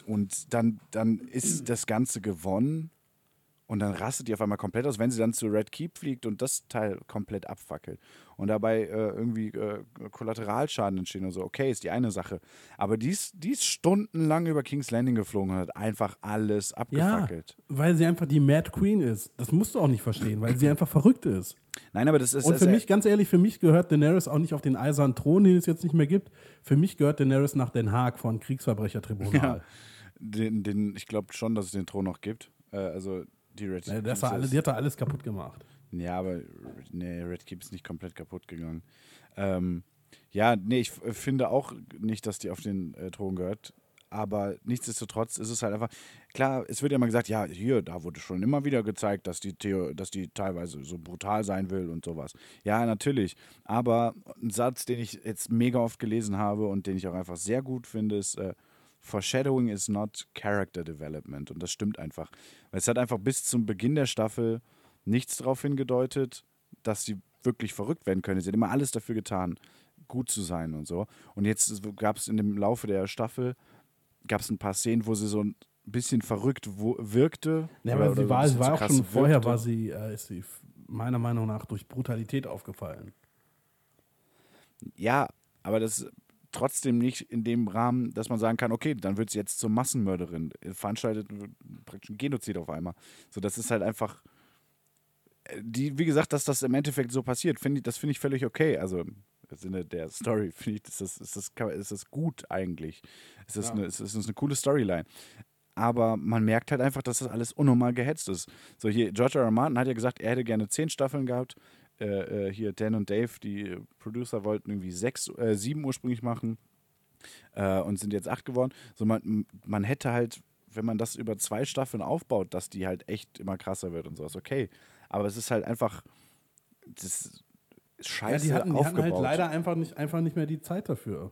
Speaker 2: und dann, dann ist das Ganze gewonnen und dann rastet die auf einmal komplett aus, wenn sie dann zu Red Keep fliegt und das Teil komplett abfackelt. Und dabei äh, irgendwie äh, Kollateralschaden entstehen und so. Okay, ist die eine Sache. Aber die ist, die ist stundenlang über King's Landing geflogen und hat einfach alles abgefackelt.
Speaker 1: Ja, weil sie einfach die Mad Queen ist. Das musst du auch nicht verstehen, weil sie einfach verrückt ist.
Speaker 2: Nein, aber das ist.
Speaker 1: Und für
Speaker 2: ist-
Speaker 1: mich, ganz ehrlich, für mich gehört Daenerys auch nicht auf den eisernen Thron, den es jetzt nicht mehr gibt. Für mich gehört Daenerys nach Den Haag von Kriegsverbrechertribunal.
Speaker 2: Den, den, ich glaube schon, dass es den Thron noch gibt. Äh, also die Red
Speaker 1: Ja, das war alles, die hat da alles kaputt gemacht.
Speaker 2: Ja, aber nee, Red Keep ist nicht komplett kaputt gegangen. Ähm, ja, nee, ich finde auch nicht, dass die auf den äh, Thron gehört. Aber nichtsdestotrotz ist es halt einfach, klar, es wird ja immer gesagt, ja, hier, da wurde schon immer wieder gezeigt, dass die, Theo, dass die teilweise so brutal sein will und sowas. Ja, natürlich. Aber ein Satz, den ich jetzt mega oft gelesen habe und den ich auch einfach sehr gut finde, ist, äh, Foreshadowing is not character development. Und das stimmt einfach. Weil es hat einfach bis zum Beginn der Staffel nichts darauf hingedeutet, dass sie wirklich verrückt werden können. Sie hat immer alles dafür getan, gut zu sein und so. Und jetzt gab es in dem Laufe der Staffel gab es ein paar Szenen, wo sie so ein bisschen verrückt wirkte.
Speaker 1: Ja, aber sie
Speaker 2: so
Speaker 1: war,
Speaker 2: bisschen
Speaker 1: war auch schon vorher,
Speaker 2: wirkte.
Speaker 1: war sie, äh, ist sie meiner Meinung nach durch Brutalität aufgefallen.
Speaker 2: Ja, aber das trotzdem nicht in dem Rahmen, dass man sagen kann, okay, dann wird sie jetzt zur Massenmörderin, veranstaltet praktisch ein Genozid auf einmal. So, das ist halt einfach, äh, die, wie gesagt, dass das im Endeffekt so passiert, finde ich, das finde ich völlig okay. Also im Sinne der Story finde ich, ist das, ist, das, ist das gut eigentlich. Es ist,
Speaker 1: Ja.
Speaker 2: eine, es ist eine coole Storyline. Aber man merkt halt einfach, dass das alles unnormal gehetzt ist. So hier, George R. R. Martin hat ja gesagt, er hätte gerne zehn Staffeln gehabt. Äh, äh, hier Dan und Dave, die Producer, wollten irgendwie sechs, äh, sieben ursprünglich machen äh, und sind jetzt acht geworden. So man, man hätte halt, wenn man das über zwei Staffeln aufbaut, dass die halt echt immer krasser wird und sowas, okay. Aber es ist halt einfach, das ist
Speaker 1: Ja,
Speaker 2: scheiße
Speaker 1: die hatten, die hatten halt leider einfach nicht, einfach nicht mehr die Zeit dafür.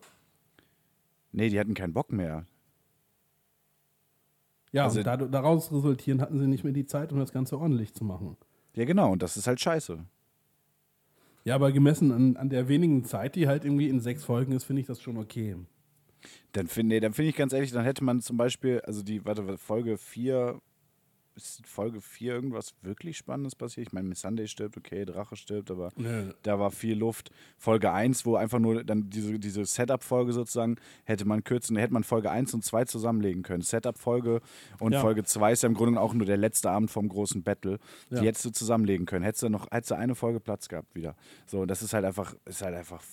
Speaker 2: nee, die hatten keinen Bock mehr.
Speaker 1: Ja,
Speaker 2: Also-
Speaker 1: und daraus resultieren hatten sie nicht mehr die Zeit, um das Ganze ordentlich zu machen.
Speaker 2: Ja, genau, und das ist halt scheiße.
Speaker 1: Ja, aber gemessen an, an der wenigen Zeit, die halt irgendwie in sechs Folgen ist, finde ich das schon okay.
Speaker 2: Dann finde nee, dann finde ich ganz ehrlich, dann hätte man zum Beispiel, also die, warte, Folge 4, ist Folge 4 irgendwas wirklich Spannendes passiert? Ich meine, Miss Sunday stirbt, okay, Drache stirbt, aber
Speaker 1: Nö.
Speaker 2: da war viel Luft. Folge 1, wo einfach nur dann diese, diese Setup-Folge sozusagen, hätte man kürzen, hätte man Folge 1 und 2 zusammenlegen können. Setup-Folge und
Speaker 1: Ja.
Speaker 2: Folge 2 ist ja im Grunde auch nur der letzte Abend vom großen Battle. Die
Speaker 1: Ja.
Speaker 2: hättest du zusammenlegen können. Hättest du noch, hättest du eine Folge Platz gehabt wieder. So, und das ist halt einfach, ist halt einfach,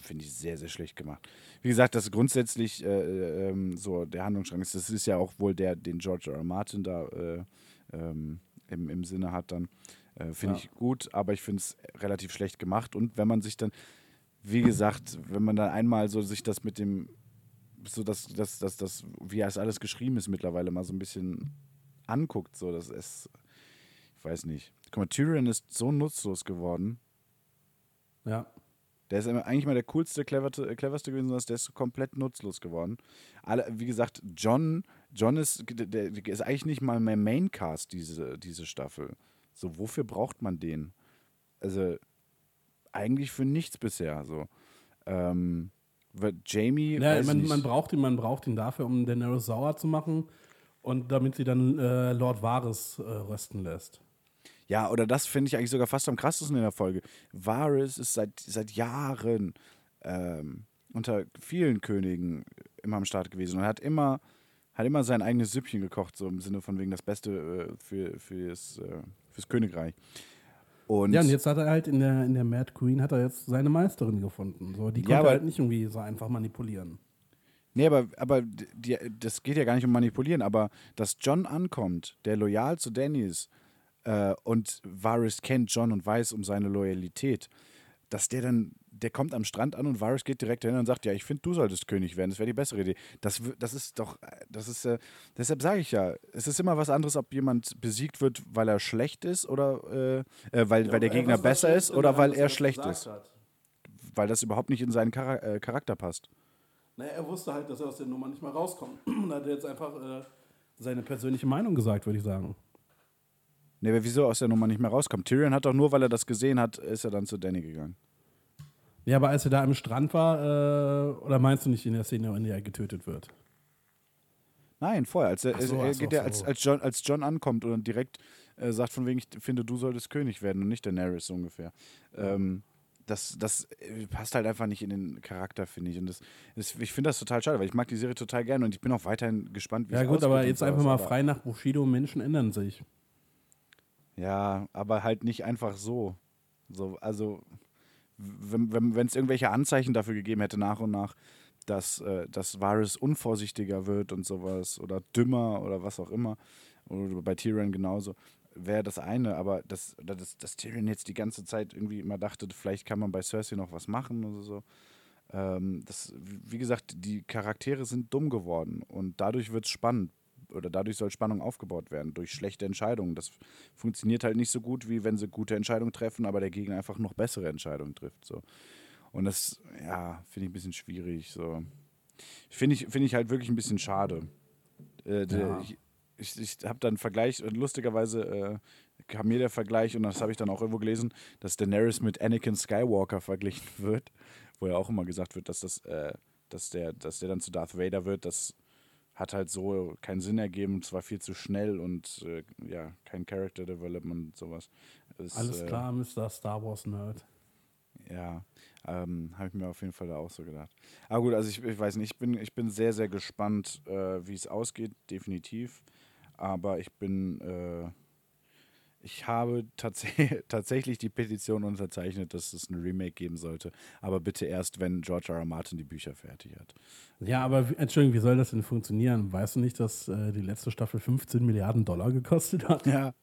Speaker 2: finde ich, sehr, sehr schlecht gemacht. Wie gesagt, das grundsätzlich äh, ähm, so der Handlungsstrang ist, das ist ja auch wohl der, den George R. R. Martin da äh, ähm, im, im Sinne hat dann. Äh, finde
Speaker 1: Ja.
Speaker 2: ich gut, aber ich finde es relativ schlecht gemacht. Und wenn man sich dann, wie gesagt, wenn man dann einmal so sich das mit dem, so das, das, das, das, wie es alles geschrieben ist mittlerweile mal so ein bisschen anguckt, so dass es, ich weiß nicht. Guck mal, Tyrion ist so nutzlos geworden.
Speaker 1: Ja.
Speaker 2: Der ist eigentlich mal der coolste, cleverste, cleverste gewesen, sondern der ist so komplett nutzlos geworden. Alle, wie gesagt, John, John ist, der, der ist eigentlich nicht mal mehr Maincast, diese, diese Staffel. So, wofür braucht man den? Also, eigentlich für nichts bisher. So. Ähm, Jamie,
Speaker 1: Ja, man, man, braucht ihn, man braucht ihn dafür, um Daenerys sauer zu machen und damit sie dann äh, Lord Varys äh, rösten lässt.
Speaker 2: Ja, oder das finde ich eigentlich sogar fast am krassesten in der Folge. Varys ist seit, seit Jahren ähm, unter vielen Königen immer am Start gewesen und hat immer, hat immer sein eigenes Süppchen gekocht, so im Sinne von wegen das Beste äh, für, fürs, äh, fürs Königreich. Und,
Speaker 1: ja, und jetzt hat er halt in der, in der Mad Queen hat er jetzt seine Meisterin gefunden. So, die
Speaker 2: Ja,
Speaker 1: konnte
Speaker 2: aber-
Speaker 1: halt nicht irgendwie so einfach manipulieren.
Speaker 2: Nee, aber, aber die, das geht ja gar nicht um Manipulieren, aber dass John ankommt, der loyal zu Danny ist äh, und Varys kennt John und weiß um seine Loyalität, dass der dann der kommt am Strand an und Varys geht direkt hin und sagt, ja, ich finde, du solltest König werden, das wäre die bessere Idee. Das, das ist doch, äh, das ist, äh, deshalb sage ich ja, es ist immer was anderes, ob jemand besiegt wird, weil er schlecht ist oder äh, äh, weil, weil der Gegner besser ist oder weil er schlecht ist. Weil das überhaupt nicht in seinen Chara äh, Charakter passt.
Speaker 1: Naja, er wusste halt, dass er aus der Nummer nicht mehr rauskommt. da hat er jetzt einfach äh, seine persönliche Meinung gesagt, würde ich sagen.
Speaker 2: Nee, aber wieso aus der Nummer nicht mehr rauskommt? Tyrion hat doch nur, weil er das gesehen hat, ist er dann zu Danny gegangen.
Speaker 1: Ja, aber als er da am Strand war, äh, oder meinst du nicht in der Szene, in der er getötet wird?
Speaker 2: Nein, vorher. Als, er,
Speaker 1: so,
Speaker 2: er
Speaker 1: so,
Speaker 2: geht er, als, als, John, als John ankommt und direkt äh, sagt von wegen, ich finde, du solltest König werden und nicht Daenerys so ungefähr. Ähm, das, das äh, passt halt einfach nicht in den Charakter, finde ich. Und das, das, ich finde das total schade, weil ich mag die Serie total gerne und ich bin auch weiterhin gespannt, wie
Speaker 1: Ja
Speaker 2: es
Speaker 1: gut, aber jetzt einfach mal frei nach Bushido, Menschen ändern sich.
Speaker 2: Ja, aber halt nicht einfach so. so also, wenn es wenn, irgendwelche Anzeichen dafür gegeben hätte, nach und nach, dass, äh, dass Varys unvorsichtiger wird und sowas oder dümmer oder was auch immer, oder bei Tyrion genauso, wäre das eine, aber dass, dass, dass Tyrion jetzt die ganze Zeit irgendwie immer dachte, vielleicht kann man bei Cersei noch was machen oder so. Ähm, das, wie gesagt, die Charaktere sind dumm geworden und dadurch wird es spannend oder dadurch soll Spannung aufgebaut werden durch schlechte Entscheidungen. Das funktioniert halt nicht so gut, wie wenn sie gute Entscheidungen treffen, aber der Gegner einfach noch bessere Entscheidungen trifft. So. Und das, ja, finde ich ein bisschen schwierig. So. Finde ich, find ich halt wirklich ein bisschen schade. Äh, der,
Speaker 1: Ja.
Speaker 2: Ich, ich, ich habe dann einen Vergleich, lustigerweise äh, kam mir der Vergleich, und das habe ich dann auch irgendwo gelesen, dass Daenerys mit Anakin Skywalker verglichen wird, wo ja auch immer gesagt wird, dass, das, äh, dass, der, dass der dann zu Darth Vader wird. Das hat halt so keinen Sinn ergeben, es war viel zu schnell und äh, ja, kein Character Development und sowas. Es,
Speaker 1: Alles
Speaker 2: äh,
Speaker 1: klar, Mr. Star Wars Nerd.
Speaker 2: ja, ähm, habe ich mir auf jeden Fall da auch so gedacht. Aber gut, also ich, ich weiß nicht, ich bin, ich bin sehr, sehr gespannt, äh, wie es ausgeht, definitiv. Aber ich bin, äh, ich habe tats tatsächlich die Petition unterzeichnet, dass es ein Remake geben sollte. Aber bitte erst, wenn George R. R. Martin die Bücher fertig hat.
Speaker 1: Ja, aber Entschuldigung, wie soll das denn funktionieren? Weißt du nicht, dass äh, die letzte Staffel 15 Milliarden Dollar gekostet hat?
Speaker 2: Ja.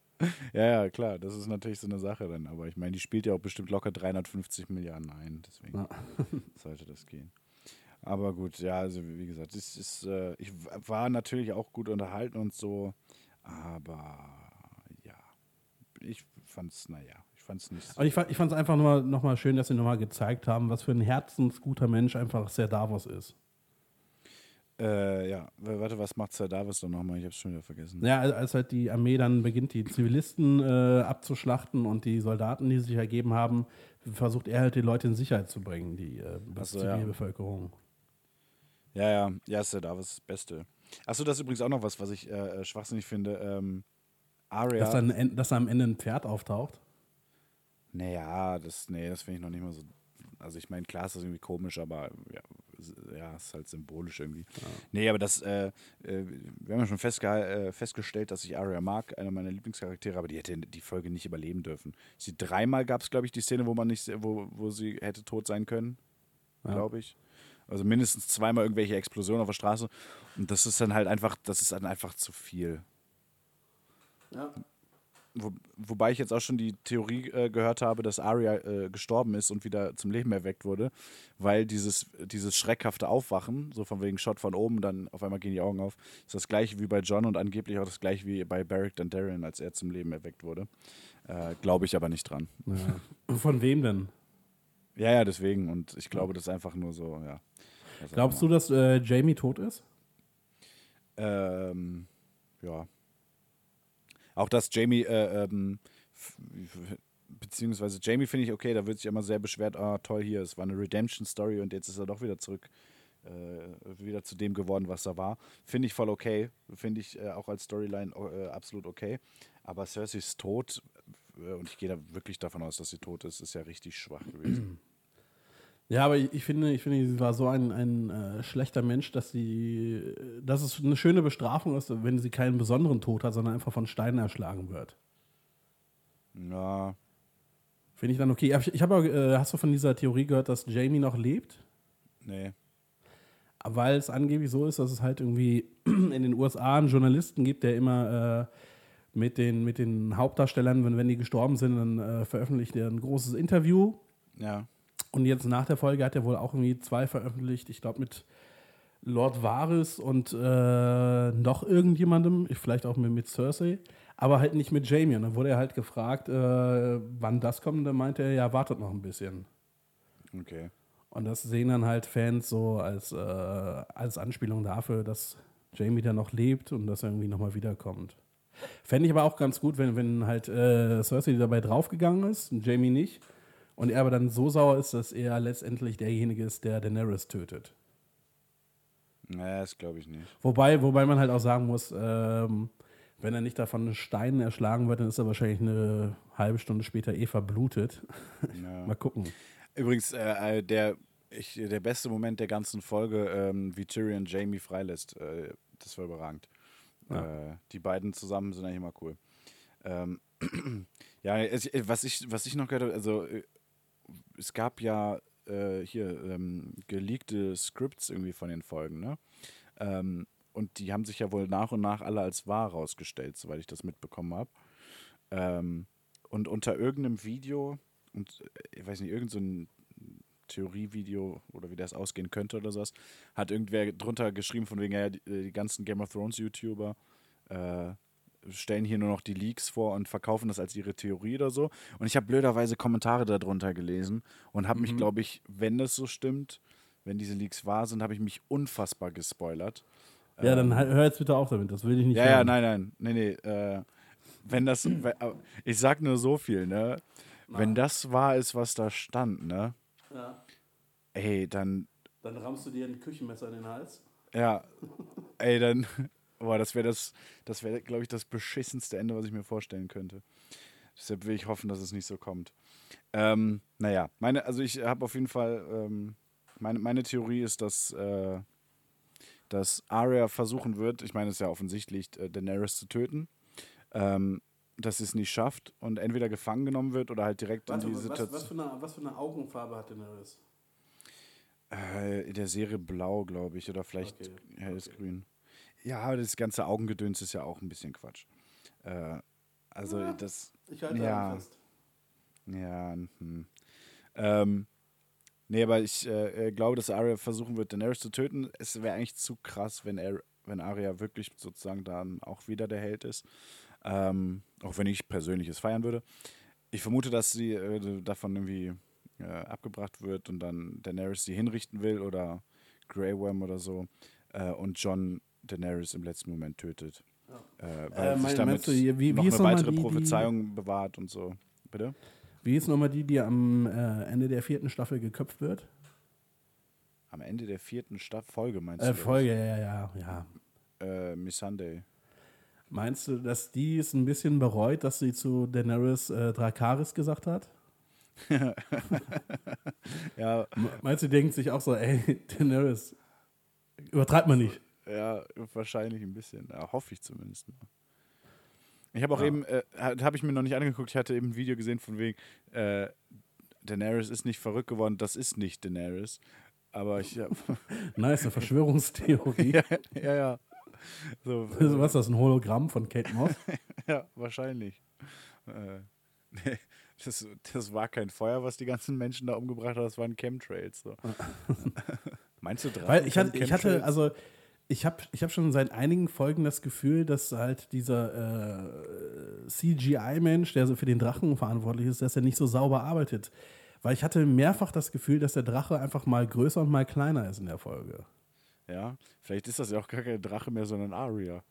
Speaker 2: Ja, ja, klar, das ist natürlich so eine Sache dann. Aber ich meine, die spielt ja auch bestimmt locker 350 Milliarden ein. Deswegen
Speaker 1: Ja.
Speaker 2: sollte das gehen. Aber gut, ja, also wie gesagt, es ist, äh, ich war natürlich auch gut unterhalten und so, aber ich fand's, naja, ich fand's nicht so.
Speaker 1: Aber ich, fa- ich fand es einfach nur noch mal schön, dass sie nochmal gezeigt haben, was für ein herzensguter Mensch einfach Ser Davos ist.
Speaker 2: Äh, ja, warte, was macht Sir Davis doch nochmal? Ich hab's schon wieder vergessen.
Speaker 1: Ja, als- halt die Armee dann beginnt, die Zivilisten äh, abzuschlachten und die Soldaten, die sich ergeben haben, versucht er halt die Leute in Sicherheit zu bringen, die äh,
Speaker 2: so, ja.
Speaker 1: Zivilbevölkerung.
Speaker 2: Ja, ja, ja, Sir Davis ist das Beste. Achso, das ist übrigens auch noch was, was ich äh, äh, schwachsinnig finde. Ähm, Arya.
Speaker 1: Dass, dann, dass da am Ende ein Pferd auftaucht.
Speaker 2: Naja, das, nee, das finde ich noch nicht mal so. Also ich meine, klar ist das irgendwie komisch, aber ja, ja ist halt symbolisch irgendwie. Nee, aber das, äh, äh, wir haben ja schon festge äh, festgestellt, dass ich Arya mag, einer meiner Lieblingscharaktere, aber die hätte die Folge nicht überleben dürfen. Sie dreimal gab es, glaube ich, die Szene, wo man nicht, wo, wo sie hätte tot sein können,
Speaker 1: Ja.
Speaker 2: glaube ich. Also mindestens zweimal irgendwelche Explosionen auf der Straße. Und das ist dann halt einfach, das ist dann einfach zu viel.
Speaker 1: Ja.
Speaker 2: Wo, wobei ich jetzt auch schon die Theorie äh, gehört habe, dass Arya äh, gestorben ist und wieder zum Leben erweckt wurde, weil dieses, dieses schreckhafte Aufwachen, so von wegen Shot von oben, dann auf einmal gehen die Augen auf, ist das gleiche wie bei John und angeblich auch das gleiche wie bei Beric Dondarrion, als er zum Leben erweckt wurde. Äh, Glaube ich aber nicht dran.
Speaker 1: Ja. Von wem denn?
Speaker 2: Ja, ja, deswegen. Und ich glaube, das ist einfach nur so, ja.
Speaker 1: Glaubst du, dass äh, Jamie tot ist?
Speaker 2: Ähm, ja. Auch dass Jamie, äh, ähm, beziehungsweise Jamie finde ich okay, da wird sich immer sehr beschwert, ah toll hier, es war eine Redemption-Story und jetzt ist er doch wieder zurück, äh, wieder zu dem geworden, was er war. Finde ich voll okay, finde ich äh, auch als Storyline äh, absolut okay. Aber Cerseis Tod, äh, und ich gehe da wirklich davon aus, dass sie tot ist, ist ja richtig schwach gewesen.
Speaker 1: Ja, aber ich, ich finde, ich finde, sie war so ein, ein äh, schlechter Mensch, dass sie, dass es eine schöne Bestrafung ist, wenn sie keinen besonderen Tod hat, sondern einfach von Steinen erschlagen wird.
Speaker 2: ja,
Speaker 1: Finde ich dann okay. Ich, ich habe, äh, hast du von dieser Theorie gehört, dass Jamie noch lebt?
Speaker 2: nee.
Speaker 1: Weil es angeblich so ist, dass es halt irgendwie in den USA einen Journalisten gibt, der immer äh, mit, den, mit den Hauptdarstellern, wenn, wenn die gestorben sind, dann äh, veröffentlicht er ein großes Interview
Speaker 2: Ja.
Speaker 1: Und jetzt nach der Folge hat er wohl auch irgendwie zwei veröffentlicht. Ich glaube mit Lord Varys und äh, noch irgendjemandem, vielleicht auch mit, mit Cersei, aber halt nicht mit Jamie. Und dann wurde er halt gefragt, äh, wann das kommt. Und dann meinte er, ja, wartet noch ein bisschen.
Speaker 2: Okay.
Speaker 1: Und das sehen dann halt Fans so als, äh, als Anspielung dafür, dass Jamie da noch lebt und dass er irgendwie nochmal wiederkommt. Fände ich aber auch ganz gut, wenn, wenn halt äh, Cersei dabei draufgegangen ist und Jamie nicht. Und er aber dann so sauer ist, dass er letztendlich derjenige ist, der Daenerys tötet.
Speaker 2: Naja, das glaube ich nicht.
Speaker 1: Wobei, wobei man halt auch sagen muss, ähm, wenn er nicht davon Steinen erschlagen wird, dann ist er wahrscheinlich eine halbe Stunde später eh verblutet.
Speaker 2: Ja.
Speaker 1: Mal gucken.
Speaker 2: Übrigens, äh, äh, der, ich, der beste Moment der ganzen Folge, ähm, wie Tyrion Jamie freilässt, äh, das war überragend. Äh, die beiden zusammen sind eigentlich immer cool. Ähm, ja, was, ich, was ich noch gehört habe, also äh, es gab ja äh, hier ähm, geleakte Scripts irgendwie von den Folgen, ne? Ähm, und die haben sich ja wohl nach und nach alle als wahr rausgestellt, soweit ich das mitbekommen habe. Ähm, und unter irgendeinem Video, und äh, ich weiß nicht, irgendein so Theorievideo oder wie das ausgehen könnte oder sowas, hat irgendwer drunter geschrieben von wegen, ja, die, die ganzen Game of Thrones YouTuber äh, stellen hier nur noch die Leaks vor und verkaufen das als ihre Theorie oder so. Und ich habe blöderweise Kommentare darunter gelesen und habe mich, glaube ich, wenn das so stimmt, wenn diese Leaks wahr sind, habe ich mich unfassbar gespoilert.
Speaker 1: Ja, dann halt- hör jetzt bitte auf damit, das will ich nicht
Speaker 2: Ja, ja,
Speaker 1: hören.
Speaker 2: nein, nein, nee, nee. Äh, wenn das, äh, ich sag nur so viel, ne? Wenn das wahr ist, was da stand, ne?
Speaker 1: Ja.
Speaker 2: Ey, dann,
Speaker 1: Dann rammst du dir ein Küchenmesser in den Hals.
Speaker 2: ja, ey, dann, boah, das wäre das, das wäre, glaube ich, das beschissenste Ende, was ich mir vorstellen könnte. Deshalb will ich hoffen, dass es nicht so kommt. Ähm, naja, meine, also ich habe auf jeden Fall, ähm, meine, meine Theorie ist, dass, äh, dass Arya versuchen wird, ich meine, es ist ja offensichtlich, äh, Daenerys zu töten, ähm, dass sie es nicht schafft und entweder gefangen genommen wird oder halt direkt
Speaker 1: Warte,
Speaker 2: in die
Speaker 1: was,
Speaker 2: Situation.
Speaker 1: was, für eine, was für eine Augenfarbe hat Daenerys?
Speaker 2: Äh, in der Serie blau, glaube ich, oder vielleicht
Speaker 1: Okay,
Speaker 2: helles
Speaker 1: okay.
Speaker 2: Ja, aber das ganze Augengedöns ist ja auch ein bisschen Quatsch. Äh, also das,
Speaker 1: Ich halte
Speaker 2: Ja.
Speaker 1: fest.
Speaker 2: ja, hm. ähm, nee, aber ich äh, äh, glaube, dass Arya versuchen wird, Daenerys zu töten. Es wäre eigentlich zu krass, wenn er, wenn Arya wirklich sozusagen dann auch wieder der Held ist. Ähm, auch wenn ich persönlich es feiern würde. Ich vermute, dass sie äh, davon irgendwie äh, abgebracht wird und dann Daenerys sie hinrichten will oder Grey Worm oder so äh, und John Daenerys im letzten Moment tötet. Äh, weil
Speaker 1: Äh,
Speaker 2: sich
Speaker 1: mein-
Speaker 2: damit
Speaker 1: du, wie- wie
Speaker 2: noch
Speaker 1: ist
Speaker 2: eine weitere
Speaker 1: die- die-
Speaker 2: Prophezeiung bewahrt und so. Bitte?
Speaker 1: Wie ist nochmal die, die am äh, Ende der vierten Staffel geköpft wird?
Speaker 2: Am Ende der vierten Staffel Folge meinst
Speaker 1: Äh,
Speaker 2: du?
Speaker 1: Folge, ja, ja, ja.
Speaker 2: Äh, Miss Sunday.
Speaker 1: Meinst du, dass die es ein bisschen bereut, dass sie zu Daenerys äh, Drakaris gesagt hat?
Speaker 2: Ja,
Speaker 1: Meinst du, die denkt sich auch so, ey, Daenerys, übertreibt man nicht.
Speaker 2: Ja, wahrscheinlich ein bisschen. Ja, hoffe ich zumindest. mal. Ich habe auch
Speaker 1: Ja.
Speaker 2: eben, äh, habe ich mir noch nicht angeguckt, ich hatte eben ein Video gesehen von wegen, äh, Daenerys ist nicht verrückt geworden, das ist nicht Daenerys. Aber ich hab,
Speaker 1: Nice, eine Verschwörungstheorie.
Speaker 2: ja, ja, ja. So,
Speaker 1: Also, Was ist das, ein Hologramm von Kate Moss?
Speaker 2: Ja, wahrscheinlich. Äh, das, das war kein Feuer, was die ganzen Menschen da umgebracht hat, das waren Chemtrails. So. Meinst du Drachen
Speaker 1: Weil ich hatte, ich hatte also ich habe ich hab schon seit einigen Folgen das Gefühl, dass halt dieser äh, CGI-Mensch, der so für den Drachen verantwortlich ist, dass er nicht so sauber arbeitet. Weil ich hatte mehrfach das Gefühl, dass der Drache einfach mal größer und mal kleiner ist in der Folge.
Speaker 2: Ja, vielleicht ist das ja auch gar kein Drache mehr, sondern Aria.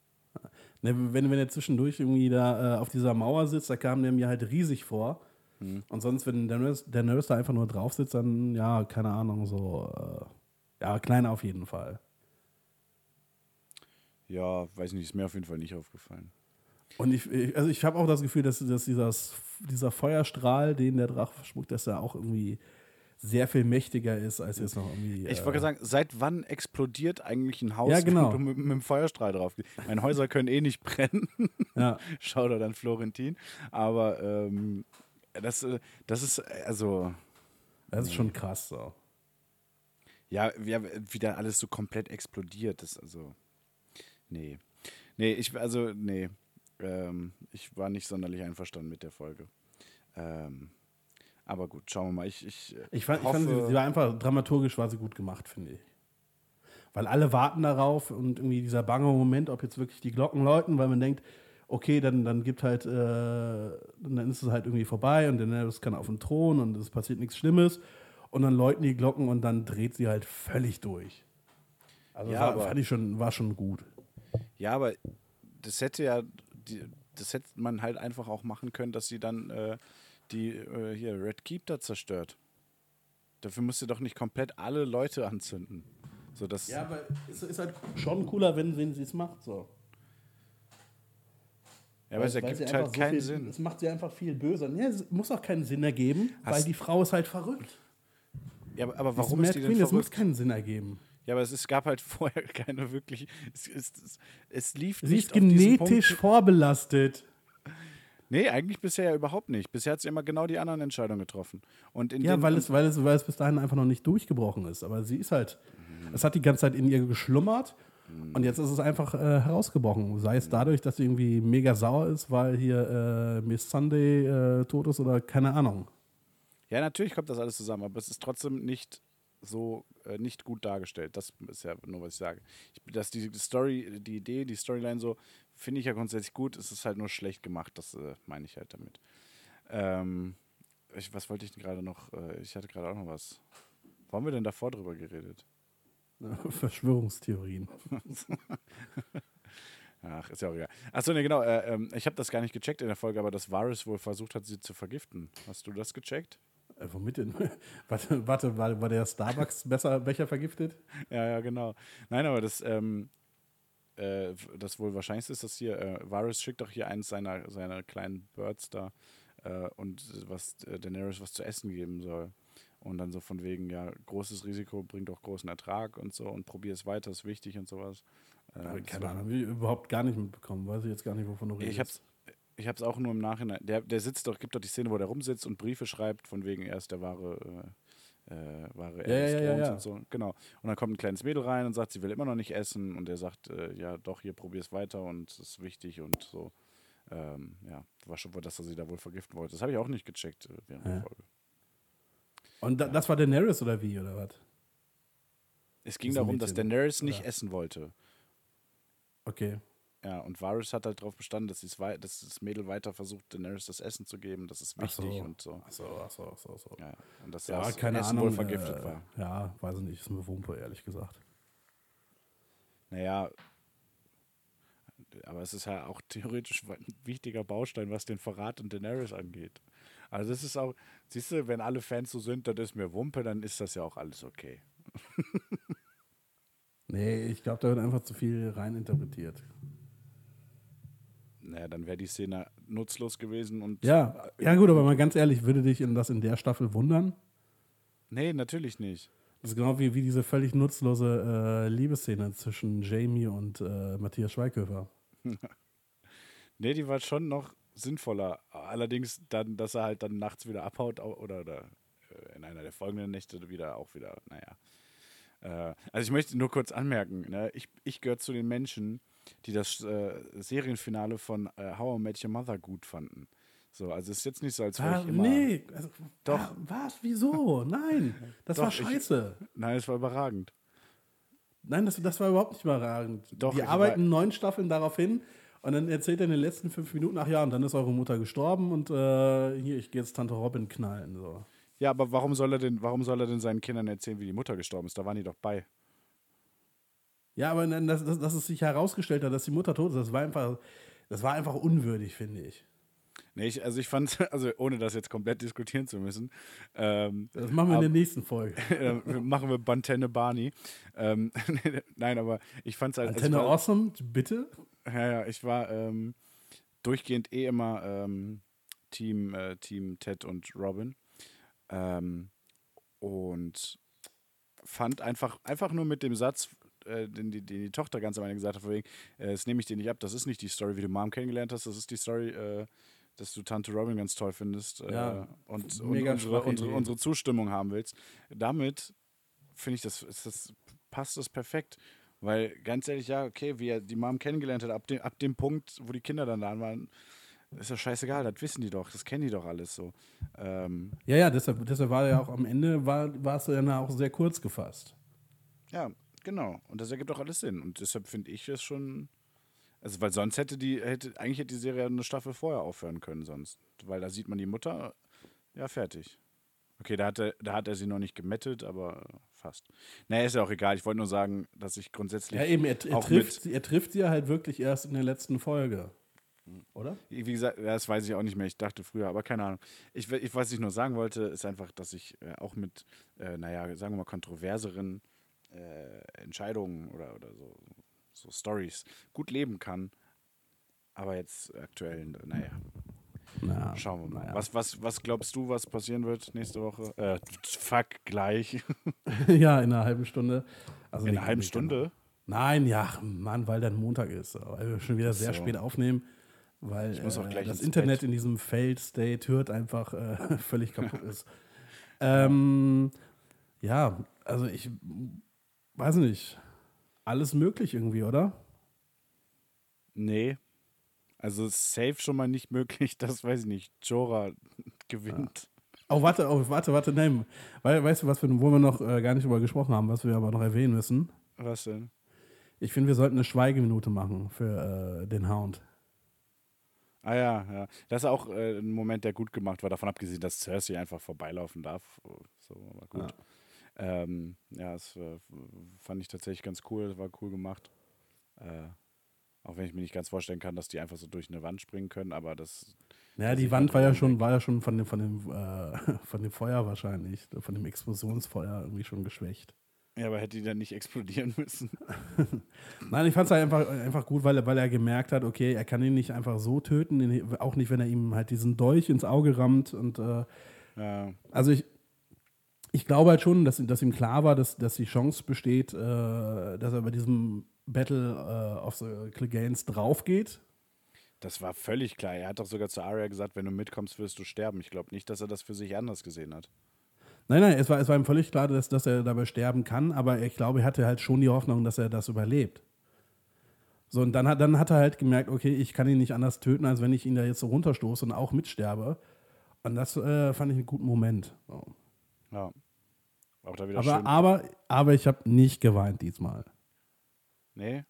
Speaker 1: Ne, wenn, wenn er zwischendurch irgendwie da äh, auf dieser Mauer sitzt, da kam der mir halt riesig vor.
Speaker 2: Hm.
Speaker 1: Und sonst, wenn der Nurse, der Nurse da einfach nur drauf sitzt, dann, ja, keine Ahnung, so, äh, ja, kleiner auf jeden Fall.
Speaker 2: Ja, weiß nicht, ist mir auf jeden Fall nicht aufgefallen.
Speaker 1: Und ich, ich also ich habe auch das Gefühl, dass, dass dieses, dieser Feuerstrahl, den der Drache verschmuckt, dass er auch irgendwie sehr viel mächtiger ist, als jetzt noch irgendwie.
Speaker 2: Ich
Speaker 1: äh,
Speaker 2: wollte sagen, seit wann explodiert eigentlich ein Haus,
Speaker 1: Ja, genau.
Speaker 2: wenn du mit, mit einem Feuerstrahl drauf gehst? Meine Häuser können eh nicht brennen.
Speaker 1: Ja.
Speaker 2: Schau da dann Florentin. Aber ähm, das, äh, das ist, äh, also,
Speaker 1: Das ist schon krass so.
Speaker 2: ja, da alles so komplett explodiert. Das, also, nee. Nee, ich, also, nee. Ähm, ich war nicht sonderlich einverstanden mit der Folge. Ähm, Aber gut, schauen wir mal. Ich, ich, äh,
Speaker 1: Ich fand, ich
Speaker 2: hoffe,
Speaker 1: fand sie, sie war einfach dramaturgisch war sie gut gemacht, finde ich. Weil alle warten darauf und irgendwie dieser bange Moment, ob jetzt wirklich die Glocken läuten, weil man denkt, okay, dann, dann gibt halt, äh, dann ist es halt irgendwie vorbei und Daenerys kann auf den Thron und es passiert nichts Schlimmes und dann läuten die Glocken und dann dreht sie halt völlig durch. Also
Speaker 2: Ja,
Speaker 1: war, fand ich schon, war schon gut.
Speaker 2: Ja, aber das hätte ja, die, das hätte man halt einfach auch machen können, dass sie dann äh, die äh, hier Red Keep da zerstört. Dafür musst du doch nicht komplett alle Leute anzünden. So, das,
Speaker 1: Ja, aber es ist halt schon cooler, wenn, wenn sie es macht. So.
Speaker 2: ja, aber es
Speaker 1: Weil- weil
Speaker 2: ergibt halt
Speaker 1: so
Speaker 2: keinen
Speaker 1: viel,
Speaker 2: Sinn.
Speaker 1: Es macht sie einfach viel böser. Ja, es muss auch keinen Sinn ergeben, weil
Speaker 2: Hast-
Speaker 1: die Frau ist halt verrückt.
Speaker 2: Ja, aber, aber warum ist die denn
Speaker 1: Queen, das muss
Speaker 2: verrückt?
Speaker 1: keinen Sinn ergeben.
Speaker 2: Ja, aber es, es gab halt vorher keine wirklich. Es, es, es, lief
Speaker 1: Sie
Speaker 2: nicht
Speaker 1: ist
Speaker 2: auf diesen
Speaker 1: genetisch vorbelastet.
Speaker 2: Nee, eigentlich bisher ja überhaupt nicht. Bisher hat sie immer genau die anderen Entscheidungen getroffen. Und in
Speaker 1: Ja, weil es, weil, es, weil es bis dahin einfach noch nicht durchgebrochen ist. Aber sie ist halt, es hat die ganze Zeit in ihr geschlummert und jetzt ist es einfach äh, herausgebrochen. Sei es dadurch, dass sie irgendwie mega sauer ist, weil hier äh, Miss Sunday äh, tot ist oder keine Ahnung.
Speaker 2: Ja, natürlich kommt das alles zusammen, aber es ist trotzdem nicht so äh, nicht gut dargestellt. Das ist ja nur, was ich sage. Ich, dass die Story, die Idee, die Storyline so, finde ich ja grundsätzlich gut. Es ist halt nur schlecht gemacht. Das äh, meine ich halt damit. Ähm, ich, was wollte ich denn gerade noch? Äh, ich hatte gerade auch noch was. Wo haben wir denn davor drüber geredet?
Speaker 1: Verschwörungstheorien.
Speaker 2: Ach, ist ja auch egal. Achso, ne, genau. Äh, ähm, ich habe das gar nicht gecheckt in der Folge, aber dass Varys wohl versucht hat, sie zu vergiften. Hast du das gecheckt?
Speaker 1: Äh, womit denn? warte, warte war, war der Starbucks-Becher vergiftet?
Speaker 2: Ja, ja, genau. Nein, aber das, ähm, äh, das wohl wahrscheinlichste ist, dass hier, äh, Varys schickt doch hier eins seiner, seiner kleinen Birds da äh, und was äh, Daenerys was zu essen geben soll. Und dann so von wegen, ja, großes Risiko bringt auch großen Ertrag und so und probier es weiter, ist wichtig und sowas. Äh,
Speaker 1: Keine Ahnung, ich überhaupt gar nicht mitbekommen. Weiß ich jetzt gar nicht, wovon du redest.
Speaker 2: Ich hab's, ich hab's auch nur im Nachhinein. Der, der sitzt doch, gibt doch die Szene, wo der rumsitzt und Briefe schreibt, von wegen er ist der wahre, äh, äh, wahre
Speaker 1: Ja, ja, ja, ja.
Speaker 2: und so. Genau. Und dann kommt ein kleines Mädel rein und sagt, sie will immer noch nicht essen und er sagt, äh, ja doch, hier probier es weiter und es ist wichtig und so. Ähm, ja, war schon wohl, dass er sie da wohl vergiften wollte. Das habe ich auch nicht gecheckt äh, während der
Speaker 1: Ja.
Speaker 2: Folge.
Speaker 1: Und da, das war Daenerys oder wie, oder was?
Speaker 2: Es ging
Speaker 1: So
Speaker 2: darum, dass Daenerys nicht
Speaker 1: oder?
Speaker 2: essen wollte.
Speaker 1: Okay.
Speaker 2: Ja, und Varys hat halt darauf bestanden, dass, dass das Mädel weiter versucht, Daenerys das Essen zu geben. Das ist
Speaker 1: Ach so.
Speaker 2: wichtig und so.
Speaker 1: Ach so, ach so, ach so, so.
Speaker 2: Ja, und dass
Speaker 1: Ja,
Speaker 2: das
Speaker 1: keine
Speaker 2: Essen
Speaker 1: Ahnung.
Speaker 2: wohl vergiftet
Speaker 1: äh,
Speaker 2: war.
Speaker 1: Ja, weiß ich nicht. Ist mir Wumpe, ehrlich gesagt.
Speaker 2: Naja, aber es ist ja auch theoretisch ein wichtiger Baustein, was den Verrat und Daenerys angeht. Also das ist auch, siehst du, wenn alle Fans so sind, das ist mir Wumpe, dann ist das ja auch alles okay.
Speaker 1: Nee, ich glaube, da wird einfach zu viel reininterpretiert.
Speaker 2: Naja, dann wäre die Szene nutzlos gewesen und.
Speaker 1: Ja, ja gut, aber mal ganz ehrlich, würde dich in das in der Staffel wundern?
Speaker 2: Nee, natürlich nicht.
Speaker 1: Das ist genau wie, wie diese völlig nutzlose äh, Liebesszene zwischen Jamie und äh, Matthias Schweighöfer.
Speaker 2: Nee, die war schon noch sinnvoller. Allerdings dann, dass er halt dann nachts wieder abhaut au- oder, oder äh, in einer der folgenden Nächte wieder auch wieder, naja. Äh, also ich möchte nur kurz anmerken, ne? ich, ich gehöre zu den Menschen, die das äh, Serienfinale von äh, How I Met Your Mother gut fanden. So, also es ist jetzt nicht so, als wäre
Speaker 1: Ah,
Speaker 2: ich immer...
Speaker 1: nee, also,
Speaker 2: Doch.
Speaker 1: ah, was? Wieso? Nein, das
Speaker 2: Doch,
Speaker 1: war
Speaker 2: ich-
Speaker 1: scheiße.
Speaker 2: Nein, es war überragend.
Speaker 1: Nein, das, das war überhaupt nicht überragend.
Speaker 2: Doch,
Speaker 1: Die
Speaker 2: ich
Speaker 1: arbeiten neun Staffeln darauf hin und dann erzählt er in den letzten fünf Minuten, ach ja, und dann ist eure Mutter gestorben und äh, hier, ich gehe jetzt Tante Robin knallen. So.
Speaker 2: Ja, aber warum soll er denn, warum soll er denn seinen Kindern erzählen, wie die Mutter gestorben ist? Da waren die doch bei.
Speaker 1: Ja, aber dann, dass, dass, dass es sich herausgestellt hat, dass die Mutter tot ist, das war einfach, das war einfach unwürdig, finde ich.
Speaker 2: Nee, ich, also ich fand, also ohne das jetzt komplett diskutieren zu müssen, ähm,
Speaker 1: Das machen wir
Speaker 2: Aber-
Speaker 1: in der nächsten Folge.
Speaker 2: äh, machen wir Bantenne Barney. Ähm, nein, aber ich fand es halt.
Speaker 1: Antenne
Speaker 2: es war,
Speaker 1: Awesome, bitte?
Speaker 2: Ja, ja, ich war ähm, durchgehend eh immer ähm, Team, äh, Team Ted und Robin. Ähm, und fand einfach, einfach nur mit dem Satz, äh, den, die, den die Tochter ganz am Ende gesagt hat, von wegen, äh, das nehme ich dir nicht ab, das ist nicht die Story, wie du Mom kennengelernt hast, das ist die Story, äh, dass du Tante Robin ganz toll findest äh,
Speaker 1: Ja,
Speaker 2: und, und unsere, unsere, unsere Zustimmung haben willst. Damit finde ich, das, das passt das perfekt. Weil ganz ehrlich, ja, okay, wie er die Mom kennengelernt hat, ab dem, ab dem Punkt, wo die Kinder dann da waren, ist doch scheißegal, das wissen die doch, das kennen die doch alles so. Ähm,
Speaker 1: Ja, ja, deshalb, deshalb war ja auch am Ende, war, war es dann auch sehr kurz gefasst.
Speaker 2: ja, genau. Und das ergibt doch alles Sinn. Und deshalb finde ich es schon. Also, weil sonst hätte die, hätte, eigentlich hätte die Serie eine Staffel vorher aufhören können, sonst. Weil da sieht man die Mutter, ja, fertig. Okay, da hat er, da hat er sie noch nicht gemettet, aber fast. Naja, ist ja auch egal. Ich wollte nur sagen, dass ich grundsätzlich.
Speaker 1: Ja, eben, er, er,
Speaker 2: auch
Speaker 1: trifft, sie- er trifft sie ja halt wirklich erst in der letzten Folge. Oder?
Speaker 2: Wie gesagt, das weiß ich auch nicht mehr. Ich dachte früher, aber keine Ahnung. Ich, ich, was ich nur sagen wollte, ist einfach, dass ich äh, auch mit, äh, naja, sagen wir mal, kontroverseren äh, Entscheidungen oder, oder so, so Stories gut leben kann. Aber jetzt aktuell, naja,
Speaker 1: Na,
Speaker 2: schauen wir mal.
Speaker 1: naja.
Speaker 2: Was, was, was glaubst du, was passieren wird nächste Woche? Äh, fuck, gleich.
Speaker 1: ja, in einer halben Stunde. Also
Speaker 2: In einer halben Stunde?
Speaker 1: Nein, ja, Mann, weil dann Montag ist. Weil wir schon wieder sehr
Speaker 2: So.
Speaker 1: spät aufnehmen. Weil
Speaker 2: muss auch
Speaker 1: äh,
Speaker 2: gleich
Speaker 1: das
Speaker 2: ins
Speaker 1: Internet
Speaker 2: Bett.
Speaker 1: in diesem Failed State hört einfach äh, völlig kaputt ist. Ähm, ja, also ich weiß nicht. Alles möglich irgendwie, oder?
Speaker 2: Nee. Also safe schon mal nicht möglich, dass, weiß ich nicht, Jorah gewinnt.
Speaker 1: Oh, warte, oh, warte, warte, nein. Weil, weißt du, was wir, wo wir noch äh, gar nicht drüber gesprochen haben, was wir aber noch erwähnen müssen?
Speaker 2: Was denn?
Speaker 1: Ich finde, wir sollten eine Schweigeminute machen für äh, den Hound.
Speaker 2: Ah ja, ja. Das ist auch äh, ein Moment, der gut gemacht war, davon abgesehen, dass Cersei einfach vorbeilaufen darf. So, aber gut. Ja, ähm, ja das äh, fand ich tatsächlich ganz cool, das war cool gemacht. Äh, auch wenn ich mir nicht ganz vorstellen kann, dass die einfach so durch eine Wand springen können, aber das.
Speaker 1: Ja,
Speaker 2: Das
Speaker 1: die Wand
Speaker 2: man
Speaker 1: war ja schon, war ja schon von dem, von dem, äh, von dem Feuer wahrscheinlich, von dem Explosionsfeuer irgendwie schon geschwächt.
Speaker 2: Ja, aber hätte die dann nicht explodieren müssen.
Speaker 1: Nein, ich fand es halt einfach, einfach gut, weil er, weil er gemerkt hat, okay, er kann ihn nicht einfach so töten, auch nicht, wenn er ihm halt diesen Dolch ins Auge rammt. Und äh,
Speaker 2: Ja,
Speaker 1: also ich, ich glaube halt schon, dass, dass ihm klar war, dass, dass die Chance besteht, äh, dass er bei diesem Battle äh, of the Cleganes draufgeht.
Speaker 2: das war völlig klar. Er hat doch sogar zu Arya gesagt, wenn du mitkommst, wirst du sterben. Ich glaube nicht, dass er das für sich anders gesehen hat.
Speaker 1: Nein, nein, es war, es war ihm völlig klar, dass, dass er dabei sterben kann, aber ich glaube, er hatte halt schon die Hoffnung, dass er das überlebt. So, und dann hat, dann hat er halt gemerkt, okay, ich kann ihn nicht anders töten, als wenn ich ihn da jetzt so runterstoße und auch mitsterbe. Und das äh, fand ich einen guten Moment. So.
Speaker 2: Ja. Auch da wieder
Speaker 1: Aber,
Speaker 2: schön.
Speaker 1: aber, aber ich habe nicht geweint diesmal.
Speaker 2: Nee?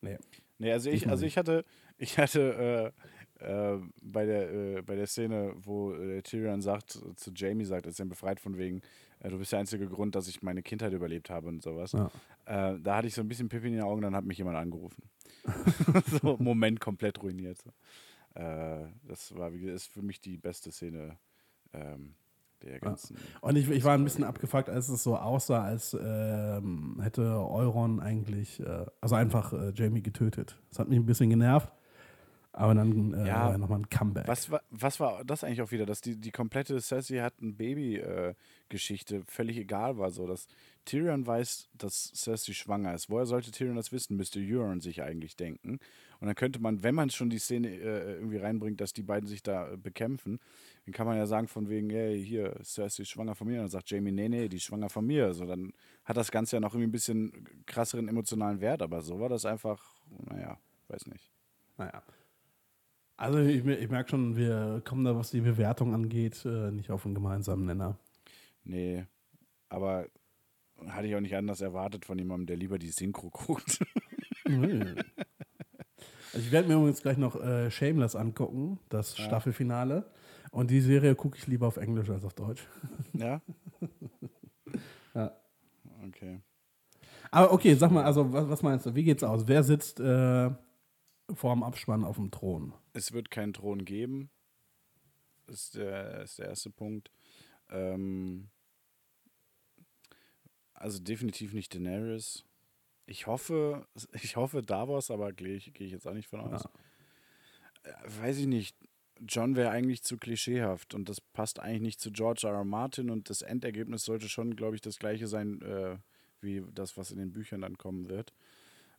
Speaker 1: Nee.
Speaker 2: Nee, also ich, also ich hatte, ich hatte äh, äh, bei, der, äh, bei der Szene, wo äh, Tyrion sagt, zu Jamie sagt, als er ihn befreit von wegen, äh, du bist der einzige Grund, dass ich meine Kindheit überlebt habe und sowas.
Speaker 1: Ja.
Speaker 2: Äh, da hatte ich so ein bisschen Pippi in den Augen, dann hat mich jemand angerufen. so, Moment komplett ruiniert. Das war, wie gesagt, ist für mich die beste Szene ähm, der ganzen.
Speaker 1: Und ich, ich war ein bisschen abgefuckt, als es so aussah, als ähm, hätte Euron eigentlich, äh, also einfach äh, Jamie getötet. Das hat mich ein bisschen genervt. Aber dann äh,
Speaker 2: Ja.
Speaker 1: war nochmal ein Comeback.
Speaker 2: Was war, was war das eigentlich auch wieder, dass die, die komplette Cersei hat ein Baby-Geschichte völlig egal war, so dass Tyrion weiß, dass Cersei schwanger ist. Woher sollte Tyrion das wissen? Müsste Euron sich eigentlich denken. Und dann könnte man, wenn man schon die Szene äh, irgendwie reinbringt, dass die beiden sich da äh, bekämpfen, dann kann man ja sagen von wegen, hey, hier, Cersei ist schwanger von mir. Und dann sagt Jamie, nee, nee, die ist schwanger von mir. Also dann hat das Ganze ja noch irgendwie ein bisschen krasseren emotionalen Wert, aber so war das einfach, naja, weiß nicht.
Speaker 1: Naja. Also ich, ich merke schon, wir kommen da, was die Bewertung angeht, äh, nicht auf einen gemeinsamen Nenner.
Speaker 2: Nee, aber hatte ich auch nicht anders erwartet von jemandem, der lieber die Synchro guckt.
Speaker 1: Also ich werde mir übrigens gleich noch äh, Shameless angucken, das Staffelfinale. Und die Serie gucke ich lieber auf Englisch als auf Deutsch.
Speaker 2: ja?
Speaker 1: Ja.
Speaker 2: Okay.
Speaker 1: Aber okay, sag mal, also was, was meinst du? Wie geht's aus? Wer sitzt äh, vor dem Abspann auf dem Thron?
Speaker 2: Es wird keinen Thron geben. Ist der, ist der erste Punkt. Ähm, also definitiv nicht Daenerys. Ich hoffe, ich hoffe Davos, aber gehe ich, gehe ich jetzt auch nicht von aus. Äh, Weiß ich nicht. John wäre eigentlich zu klischeehaft und das passt eigentlich nicht zu George R. R. Martin und das Endergebnis sollte schon, glaube ich, das gleiche sein äh, wie das, was in den Büchern dann kommen wird.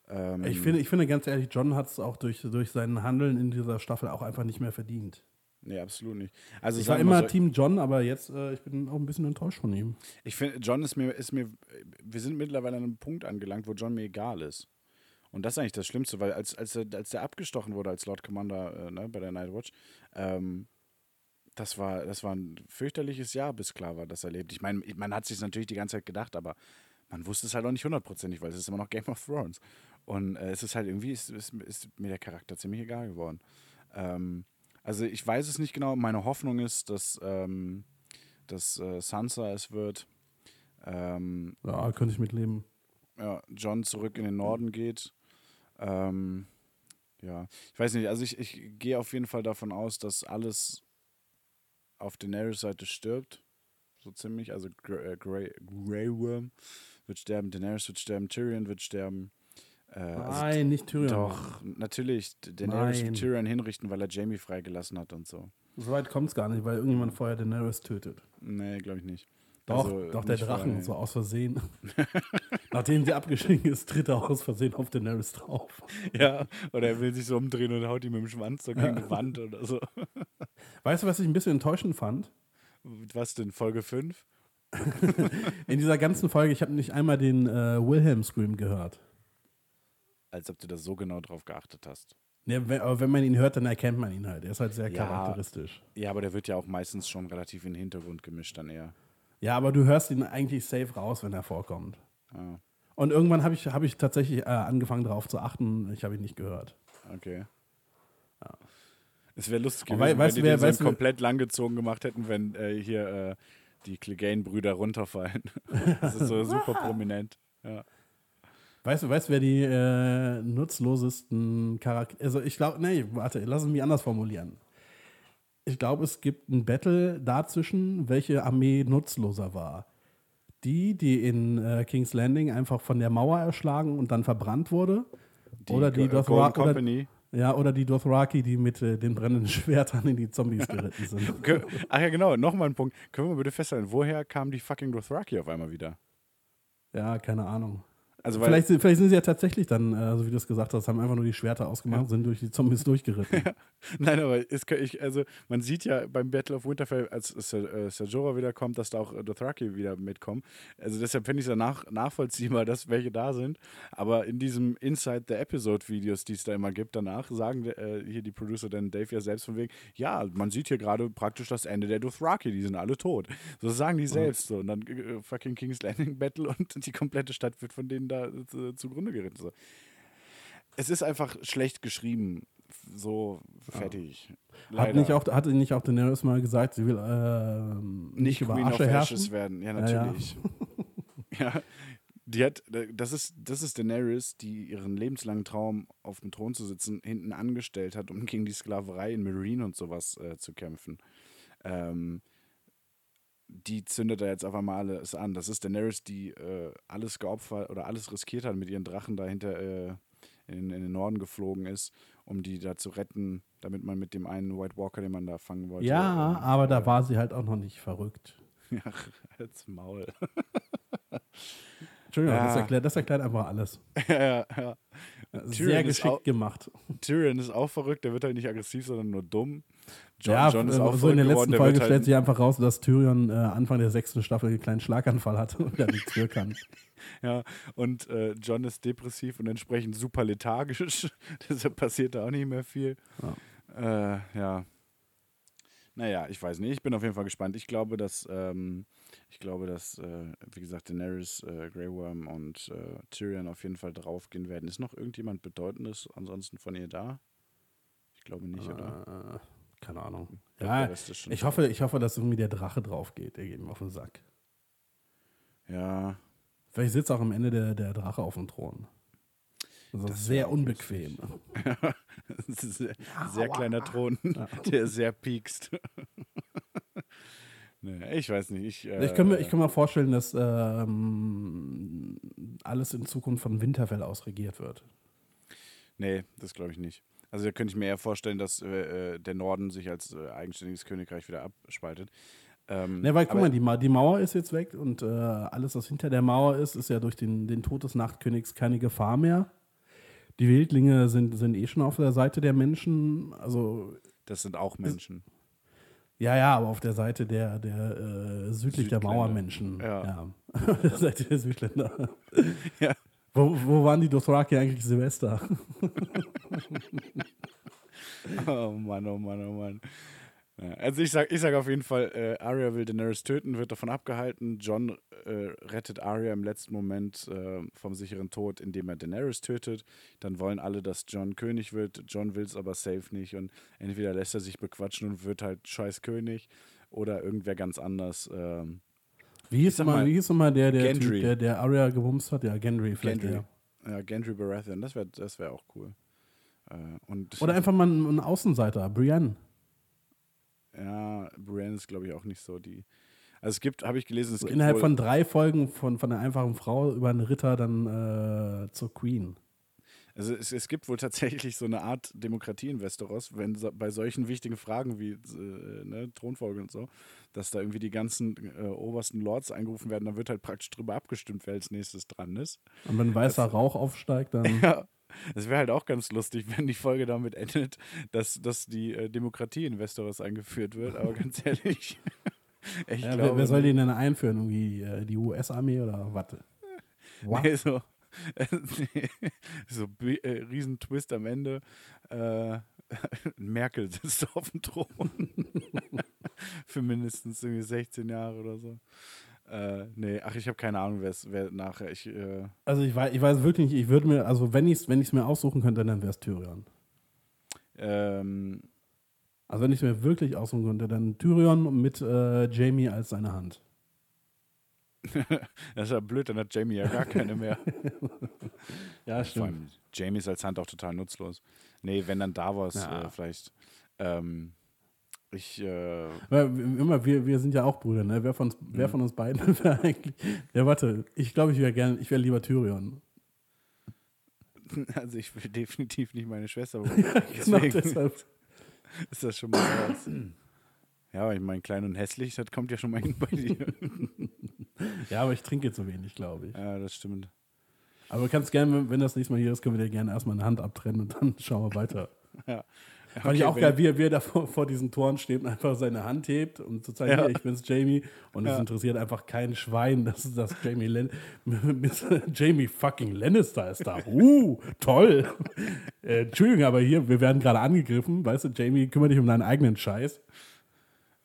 Speaker 2: Ähm,
Speaker 1: Ich finde, ich finde ganz ehrlich, John hat es auch durch, durch sein Handeln in dieser Staffel auch einfach nicht mehr verdient.
Speaker 2: Nee, absolut nicht. Also
Speaker 1: Ich war immer
Speaker 2: so-
Speaker 1: Team John, aber jetzt, äh, ich bin auch ein bisschen enttäuscht von ihm.
Speaker 2: Ich finde, John ist mir, ist mir, wir sind mittlerweile an einem Punkt angelangt, wo John mir egal ist. Und das ist eigentlich das Schlimmste, weil als, als, er, als der abgestochen wurde als Lord Commander äh, ne, bei der Nightwatch, ähm, das war, das war ein fürchterliches Jahr, bis klar war, dass er lebt. Ich meine, man hat sich natürlich die ganze Zeit gedacht, aber man wusste es halt auch nicht hundertprozentig, weil es ist immer noch Game of Thrones. Und äh, es ist halt irgendwie, ist, ist, ist mir der Charakter ziemlich egal geworden. Ähm, also ich weiß es nicht genau. Meine Hoffnung ist, dass, ähm, dass äh, Sansa es wird. Ähm,
Speaker 1: Ja, könnte ich mitleben.
Speaker 2: ja, John zurück in den Norden geht. Ähm, ja, ich weiß nicht, also ich, ich gehe auf jeden Fall davon aus, dass alles auf Daenerys Seite stirbt. So ziemlich. Also Grey, äh, Grey, Grey Worm wird sterben, Daenerys wird sterben, Tyrion wird sterben. Äh, also
Speaker 1: Nein, nicht Tyrion.
Speaker 2: doch, natürlich. Daenerys
Speaker 1: Nein.
Speaker 2: Tyrion hinrichten, weil er Jamie freigelassen hat und so.
Speaker 1: So weit kommt es gar nicht, weil irgendjemand vorher Daenerys tötet.
Speaker 2: Nee, glaube ich nicht.
Speaker 1: Doch,
Speaker 2: Also,
Speaker 1: doch der Drachen,
Speaker 2: vorher,
Speaker 1: so aus Versehen. Nachdem sie abgeschrieben ist, tritt er aus Versehen auf Daenerys drauf.
Speaker 2: Ja, oder er will sich so umdrehen und haut ihn mit dem Schwanz so gegen die Wand oder so.
Speaker 1: Weißt du, was ich ein bisschen enttäuschend fand?
Speaker 2: Was denn, Folge 5?
Speaker 1: In dieser ganzen Folge, ich habe nicht einmal den äh, Wilhelm Scream gehört.
Speaker 2: Als ob du da so genau drauf geachtet hast.
Speaker 1: Ne, wenn, aber wenn man ihn hört, dann erkennt man ihn halt. Er ist halt sehr
Speaker 2: Ja.
Speaker 1: charakteristisch.
Speaker 2: Ja, aber der wird ja auch meistens schon relativ in den Hintergrund gemischt dann eher.
Speaker 1: Ja, aber du hörst ihn eigentlich safe raus, wenn er vorkommt.
Speaker 2: Ah,
Speaker 1: Und irgendwann habe ich, hab ich tatsächlich äh, angefangen darauf zu achten. Ich habe ihn nicht gehört.
Speaker 2: okay. Es wäre lustig gewesen,
Speaker 1: wei- weißt
Speaker 2: wenn die
Speaker 1: wer-
Speaker 2: den so komplett langgezogen gemacht hätten, wenn äh, hier äh, die Clegane-Brüder runterfallen. das ist so super prominent. Ja.
Speaker 1: Weißt du, weißt du, wer die äh, nutzlosesten Charaktere. Also ich glaube, nee, warte, lass es mich anders formulieren. Ich glaube, es gibt ein Battle dazwischen, welche Armee nutzloser war. Die, die in äh, King's Landing einfach von der Mauer erschlagen und dann verbrannt wurde.
Speaker 2: Die
Speaker 1: oder die
Speaker 2: Go-
Speaker 1: Dothra
Speaker 2: Golden
Speaker 1: oder, ja, oder die Dothraki, die mit äh, den brennenden Schwertern in die Zombies geritten sind.
Speaker 2: Ach ja, genau, nochmal ein Punkt. Können wir bitte festhalten, woher kamen die fucking Dothraki auf einmal wieder?
Speaker 1: Ja, keine Ahnung.
Speaker 2: Also,
Speaker 1: Vielleicht, sind- vielleicht sind sie ja tatsächlich dann, äh, so wie du es gesagt hast, haben einfach nur die Schwerter ausgemacht, sind durch die Zombies durchgeritten.
Speaker 2: Nein, aber es, kann- ich, also man sieht ja beim Battle of Winterfell, als äh, Ser Jorah wiederkommt, dass da auch äh, Dothraki wieder mitkommen. Also deshalb finde ich es ja nach, nachvollziehbar, dass welche da sind. Aber in diesem Inside the Episode Videos, die es da immer gibt danach, sagen äh, hier die Producer dann Dave ja selbst von wegen, ja, man sieht hier gerade praktisch das Ende der Dothraki, die sind alle tot. So sagen die selbst so. Und dann äh, fucking King's Landing Battle und die komplette Stadt wird von denen da äh, zugrunde geritten. So. Es ist einfach schlecht geschrieben. So fertig.
Speaker 1: Hat
Speaker 2: Leider.
Speaker 1: nicht, auch, hatte nicht auch Daenerys mal gesagt, sie will ähm, nicht, über
Speaker 2: Queen of
Speaker 1: Asche herrschen?
Speaker 2: Ashes werden. Ja,
Speaker 1: Ja, ja.
Speaker 2: natürlich. Ja, Die hat, das ist, das ist Daenerys, die ihren lebenslangen Traum, auf dem Thron zu sitzen, hinten angestellt hat, um gegen die Sklaverei in Marine und sowas äh, zu kämpfen. Ähm, die zündet da jetzt auf einmal alles an. Das ist Daenerys, die äh, alles geopfert oder alles riskiert hat, mit ihren Drachen dahinter äh, in, in den Norden geflogen ist, um die da zu retten, damit man mit dem einen White Walker, den man da fangen wollte.
Speaker 1: Ja,
Speaker 2: äh,
Speaker 1: aber da war sie halt auch noch nicht verrückt.
Speaker 2: Ja, als Maul.
Speaker 1: Entschuldigung, das,
Speaker 2: Ja.
Speaker 1: erklärt, das erklärt einfach alles.
Speaker 2: ja, ja, ja.
Speaker 1: Sehr
Speaker 2: Tyrion ist
Speaker 1: geschickt
Speaker 2: auch-
Speaker 1: gemacht.
Speaker 2: Tyrion ist auch verrückt, der wird halt nicht aggressiv, sondern nur dumm. John,
Speaker 1: ja,
Speaker 2: John ist
Speaker 1: äh,
Speaker 2: auch
Speaker 1: so in der
Speaker 2: geworden,
Speaker 1: letzten
Speaker 2: der
Speaker 1: Folge stellt
Speaker 2: halt,
Speaker 1: sich einfach raus, dass Tyrion äh, Anfang der sechsten Staffel einen kleinen Schlaganfall hatte und er nichts für kann.
Speaker 2: ja, und äh, John ist depressiv und entsprechend super lethargisch. Deshalb passiert da auch nicht mehr viel. Ja. Äh, ja. Naja, ich weiß nicht. Ich bin auf jeden Fall gespannt. Ich glaube, dass, ähm, ich glaube, dass, äh, wie gesagt, Daenerys, äh, Grey Worm und äh, Tyrion auf jeden Fall draufgehen werden. Ist noch irgendjemand Bedeutendes ansonsten von ihr da? Ich glaube nicht, oder?
Speaker 1: Äh, keine Ahnung.
Speaker 2: Ich glaub,
Speaker 1: Ja,
Speaker 2: schon
Speaker 1: ich hoffe, ich hoffe, dass irgendwie der Drache drauf geht. Der geht ihm auf den Sack.
Speaker 2: Ja,
Speaker 1: Vielleicht sitzt auch am Ende der, der Drache auf dem Thron. Also
Speaker 2: Das
Speaker 1: sehr unbequem.
Speaker 2: Sehr, sehr kleiner Thron, der sehr piekst. Nee, ich weiß nicht. Ich, äh,
Speaker 1: Ich kann, mir, ich kann mir vorstellen, dass ähm, alles in Zukunft von Winterfell aus regiert wird.
Speaker 2: Nee, das glaube ich nicht. Also da könnte ich mir eher vorstellen, dass äh, äh, der Norden sich als äh, eigenständiges Königreich wieder abspaltet. Ähm,
Speaker 1: Ne, weil guck mal, die, Ma die Mauer ist jetzt weg und äh, alles, was hinter der Mauer ist, ist ja durch den, den Tod des Nachtkönigs keine Gefahr mehr. Die Wildlinge sind, sind eh schon auf der Seite der Menschen. Also,
Speaker 2: Das sind auch Menschen.
Speaker 1: Ja, ja, aber auf der Seite der, der äh, südlich der. Mauermenschen.
Speaker 2: Ja.
Speaker 1: ja. auf der Seite der Südländer.
Speaker 2: ja.
Speaker 1: Wo, wo waren die Dothraki eigentlich Silvester?
Speaker 2: Oh Mann, oh Mann, oh Mann. Ja, also ich sag, ich sag auf jeden Fall, äh, Arya will Daenerys töten, wird davon abgehalten. John äh, rettet Arya im letzten Moment äh, vom sicheren Tod, indem er Daenerys tötet. Dann wollen alle, dass John König wird. John will es aber safe nicht und entweder lässt er sich bequatschen und wird halt scheiß König oder irgendwer ganz anders. Ähm,
Speaker 1: Wie hieß
Speaker 2: sag
Speaker 1: mal,
Speaker 2: mal,
Speaker 1: wie hieß mal der, der,
Speaker 2: Gendry.
Speaker 1: typ, der, der Arya gebumst hat? Ja, Gendry vielleicht.
Speaker 2: Gendry.
Speaker 1: Ja.
Speaker 2: Ja, Gendry Baratheon, das wäre das wär auch cool. Äh, und
Speaker 1: Oder einfach mal ein Außenseiter, Brienne.
Speaker 2: Ja, Brienne ist, glaube ich, auch nicht so die. Also es gibt, habe ich gelesen, es
Speaker 1: So
Speaker 2: gibt
Speaker 1: innerhalb
Speaker 2: wohl,
Speaker 1: von drei Folgen von, von einer einfachen Frau über einen Ritter dann äh, zur Queen.
Speaker 2: Also es, es gibt wohl tatsächlich so eine Art Demokratie in Westeros, wenn so, bei solchen wichtigen Fragen wie äh, ne, Thronfolge und so, dass da irgendwie die ganzen äh, obersten Lords eingerufen werden, dann wird halt praktisch drüber abgestimmt, wer als nächstes dran ist.
Speaker 1: Und wenn weißer Rauch aufsteigt, dann.
Speaker 2: Ja. Es wäre halt auch ganz lustig, wenn die Folge damit endet, dass, dass die äh, Demokratie in Westeros eingeführt wird. Aber ganz ehrlich, ich
Speaker 1: Ja, wer,
Speaker 2: glaube,
Speaker 1: wer soll den denn einführen? Irgendwie äh, die US-Armee oder was? What?
Speaker 2: Nee, so, so äh, Riesentwist am Ende. Äh, Merkel sitzt auf dem Thron. Für mindestens irgendwie 16 Jahre oder so. Äh, nee, ach, ich habe keine Ahnung, wer nachher. Ich, äh,
Speaker 1: Also ich weiß, ich weiß wirklich nicht, ich würde mir, also wenn ich es wenn ich's mir aussuchen könnte, dann wäre es Tyrion.
Speaker 2: ähm,
Speaker 1: Also wenn ich es mir wirklich aussuchen könnte, dann Tyrion mit äh, Jamie als seine Hand.
Speaker 2: das ist ja blöd, dann hat Jamie ja gar keine mehr.
Speaker 1: Ja,
Speaker 2: Vor allem, Jamie ist als Hand auch total nutzlos. Nee, wenn dann Davos
Speaker 1: Ja.
Speaker 2: äh, vielleicht. Ähm, ich, äh,
Speaker 1: immer, wir, wir sind ja auch Brüder, ne? Wer von, uns- wer
Speaker 2: Mhm.
Speaker 1: von uns beiden wäre eigentlich. Ja, warte, ich glaube, ich wäre gern, ich wäre lieber Tyrion.
Speaker 2: also ich will definitiv nicht meine Schwester. aber
Speaker 1: Genau deshalb.
Speaker 2: ist das schon mal was. Ja, aber ich meine, klein und hässlich, das kommt ja schon mal hin bei dir.
Speaker 1: Ja, aber ich trinke zu wenig, glaube ich.
Speaker 2: ja, das stimmt.
Speaker 1: Aber du kannst gerne, wenn- wenn das nächste Mal hier ist, können wir dir gerne erstmal eine Hand abtrennen und dann schauen wir weiter.
Speaker 2: Ja.
Speaker 1: Fand ich
Speaker 2: Okay,
Speaker 1: auch
Speaker 2: wenn-
Speaker 1: geil, wie er, wie er da vor, vor diesen Toren steht und einfach seine Hand hebt und zu zeigen,
Speaker 2: Ja.
Speaker 1: hier, ich bin's Jamie. Und es
Speaker 2: Ja.
Speaker 1: interessiert einfach kein Schwein, dass das Jamie Len Jamie fucking Lannister ist da. Uh, toll. äh, Entschuldigung, aber hier, wir werden gerade angegriffen. Weißt du, Jamie, kümmere dich um deinen eigenen Scheiß.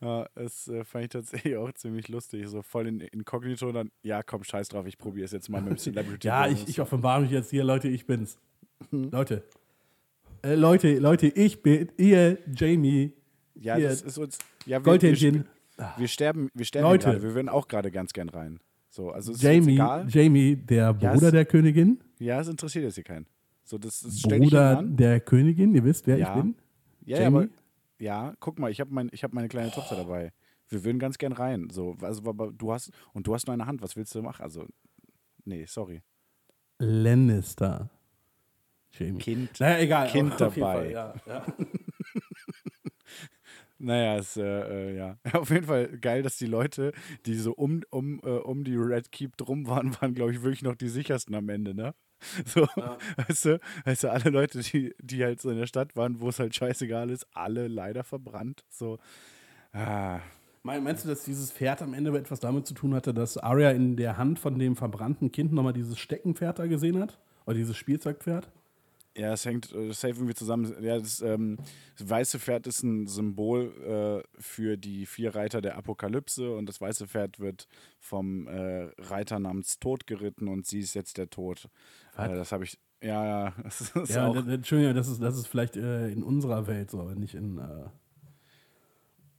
Speaker 2: Ja, das äh, fand ich tatsächlich auch ziemlich lustig. So voll in inkognito und dann, ja, komm, scheiß drauf, ich probiere es jetzt mal mit dem Celebrity.
Speaker 1: Ja, ich, ich offenbare mich jetzt hier, Leute, ich bin's. Leute. Äh, Leute, Leute, ich bin ihr, Jamie,
Speaker 2: ja,
Speaker 1: hier,
Speaker 2: das ist uns. Ja, wir, wir,
Speaker 1: Goldhändchen.
Speaker 2: wir sterben, wir sterben
Speaker 1: Leute.
Speaker 2: gerade. Wir würden auch gerade ganz gern rein. So, also ist
Speaker 1: Jamie,
Speaker 2: egal.
Speaker 1: Jamie, der
Speaker 2: Ja,
Speaker 1: Bruder
Speaker 2: es-
Speaker 1: der Königin.
Speaker 2: Ja, es interessiert jetzt hier keinen. So, das, dich
Speaker 1: Bruder der Königin, ihr wisst, wer
Speaker 2: Ja.
Speaker 1: ich bin.
Speaker 2: Ja, ja,
Speaker 1: Jamie?
Speaker 2: aber, ja, guck mal, ich habe mein, ich hab meine kleine Tochter dabei. Wir würden ganz gern rein. So, also, du hast, und du hast nur eine Hand, was willst du machen? Also, nee, sorry.
Speaker 1: Lannister. Jamie.
Speaker 2: Kind.
Speaker 1: Naja, egal.
Speaker 2: Kind
Speaker 1: auf
Speaker 2: dabei.
Speaker 1: Fall, ja, ja.
Speaker 2: Naja, ist, äh, äh, ja. Auf jeden Fall geil, dass die Leute, die so um, um, äh, um die Red Keep drum waren, waren, glaube ich, wirklich noch die sichersten am Ende, ne? So, weißt, du, weißt du, alle Leute, die, die halt so in der Stadt waren, wo es halt scheißegal ist, alle leider verbrannt. So, ah,
Speaker 1: Mein- Meinst du, dass dieses Pferd am Ende etwas damit zu tun hatte, dass Arya in der Hand von dem verbrannten Kind nochmal dieses Steckenpferd da gesehen hat? Oder dieses Spielzeugpferd?
Speaker 2: Ja, es hängt äh, safe irgendwie zusammen. Ja, das, ähm, das weiße Pferd ist ein Symbol äh, für die vier Reiter der Apokalypse und das weiße Pferd wird vom äh, Reiter namens Tod geritten und sie ist jetzt der Tod. Äh, das habe ich. Ja, ja. Das ist
Speaker 1: Ja,
Speaker 2: auch,
Speaker 1: Entschuldigung, das ist, das ist vielleicht äh, in unserer Welt so, aber nicht in äh,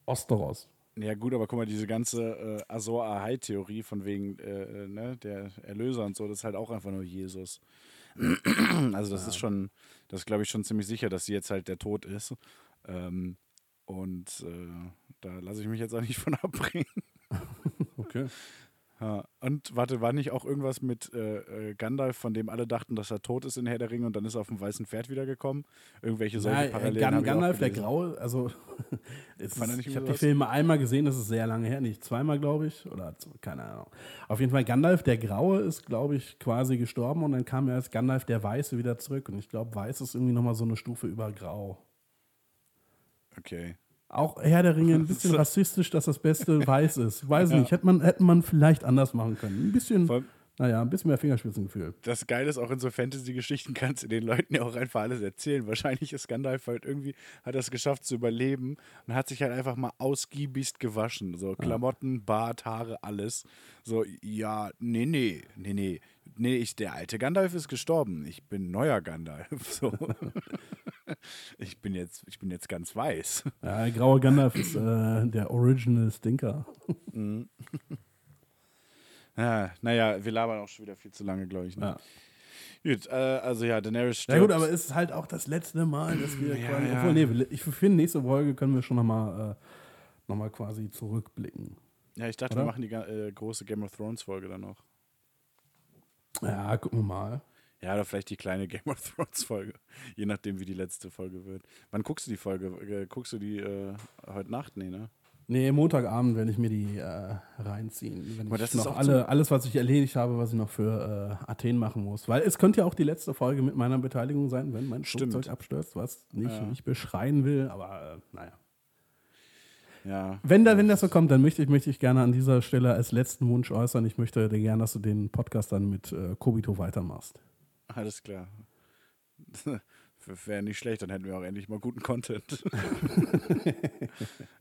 Speaker 1: Osteros.
Speaker 2: ja, gut, aber guck mal, diese ganze äh, Azor Ahai-Theorie von wegen ne, der Erlöser und so, das ist halt auch einfach nur Jesus. Also, das ist schon, das glaube ich schon ziemlich sicher, dass sie jetzt halt der Tod ist. Ähm, und äh, da lasse ich mich jetzt auch nicht von abbringen.
Speaker 1: Okay.
Speaker 2: Ja. Und warte, war nicht auch irgendwas mit äh, äh, Gandalf, von dem alle dachten, dass er tot ist in Herr der Ringe und dann ist er auf dem weißen Pferd wiedergekommen? Irgendwelche solche
Speaker 1: Ja, äh,
Speaker 2: Parallelen.
Speaker 1: Gan Gandalf der. Graue, also ist, ich habe die? Filme einmal gesehen, das ist sehr lange her, nicht zweimal, glaube ich, oder keine Ahnung. Auf jeden Fall, Gandalf der Graue ist, glaube ich, quasi gestorben und dann kam er als Gandalf der Weiße wieder zurück und ich glaube, Weiß ist irgendwie nochmal so eine Stufe über Grau.
Speaker 2: Okay.
Speaker 1: Auch Herr der Ringe ein bisschen rassistisch, dass das Beste Weiß ist. Weiß nicht, hätte man, hätte man vielleicht anders machen können. Ein bisschen,
Speaker 2: Vor allem,
Speaker 1: naja, ein bisschen mehr Fingerspitzengefühl.
Speaker 2: Das Geile ist auch in so Fantasy-Geschichten kannst du den Leuten ja auch einfach alles erzählen. Wahrscheinlich ist Gandalf halt irgendwie, hat er es geschafft zu überleben und hat sich halt einfach mal ausgiebigst gewaschen. So Klamotten, Bart, Haare, alles. So, ja, nee, nee, nee, nee. Nee, ich, der alte Gandalf ist gestorben. Ich bin neuer Gandalf. So. Ich, bin jetzt, ich bin jetzt ganz weiß.
Speaker 1: Ja, der graue Gandalf ist äh, der Original Stinker.
Speaker 2: Ja, naja, wir labern auch schon wieder viel zu lange, glaube ich. Ne?
Speaker 1: Ja.
Speaker 2: Gut, äh, also ja, Daenerys
Speaker 1: Ja
Speaker 2: stirbt.
Speaker 1: gut, aber es ist halt auch das letzte Mal, dass wir
Speaker 2: Ja,
Speaker 1: quasi,
Speaker 2: ja.
Speaker 1: obwohl, nee, ich finde, nächste Folge können wir schon nochmal äh, noch mal quasi zurückblicken.
Speaker 2: ja, ich dachte,
Speaker 1: Oder?
Speaker 2: wir machen die äh, große Game of Thrones Folge dann noch.
Speaker 1: Ja, gucken wir mal.
Speaker 2: Ja, oder vielleicht die kleine Game of Thrones Folge. Je nachdem, wie die letzte Folge wird. Wann guckst du die Folge? Äh, guckst du die äh, heute Nacht? Nee, ne?
Speaker 1: Nee, Montagabend werde ich mir die äh, reinziehen. Wenn
Speaker 2: Aber
Speaker 1: ich
Speaker 2: das ist
Speaker 1: noch alle, alles, was ich erledigt habe, was ich noch für äh, Athen machen muss. Weil es könnte ja auch die letzte Folge mit meiner Beteiligung sein, wenn mein
Speaker 2: Stimmt.
Speaker 1: Flugzeug abstürzt, was nicht,
Speaker 2: Ja.
Speaker 1: nicht beschreien will, aber äh, naja.
Speaker 2: Ja.
Speaker 1: Wenn, da, wenn das so kommt, dann möchte ich, möchte ich gerne an dieser Stelle als letzten Wunsch äußern, ich möchte dir gerne, dass du den Podcast dann mit äh, Kobito weitermachst.
Speaker 2: Alles klar. Wäre nicht schlecht, dann hätten wir auch endlich mal guten Content.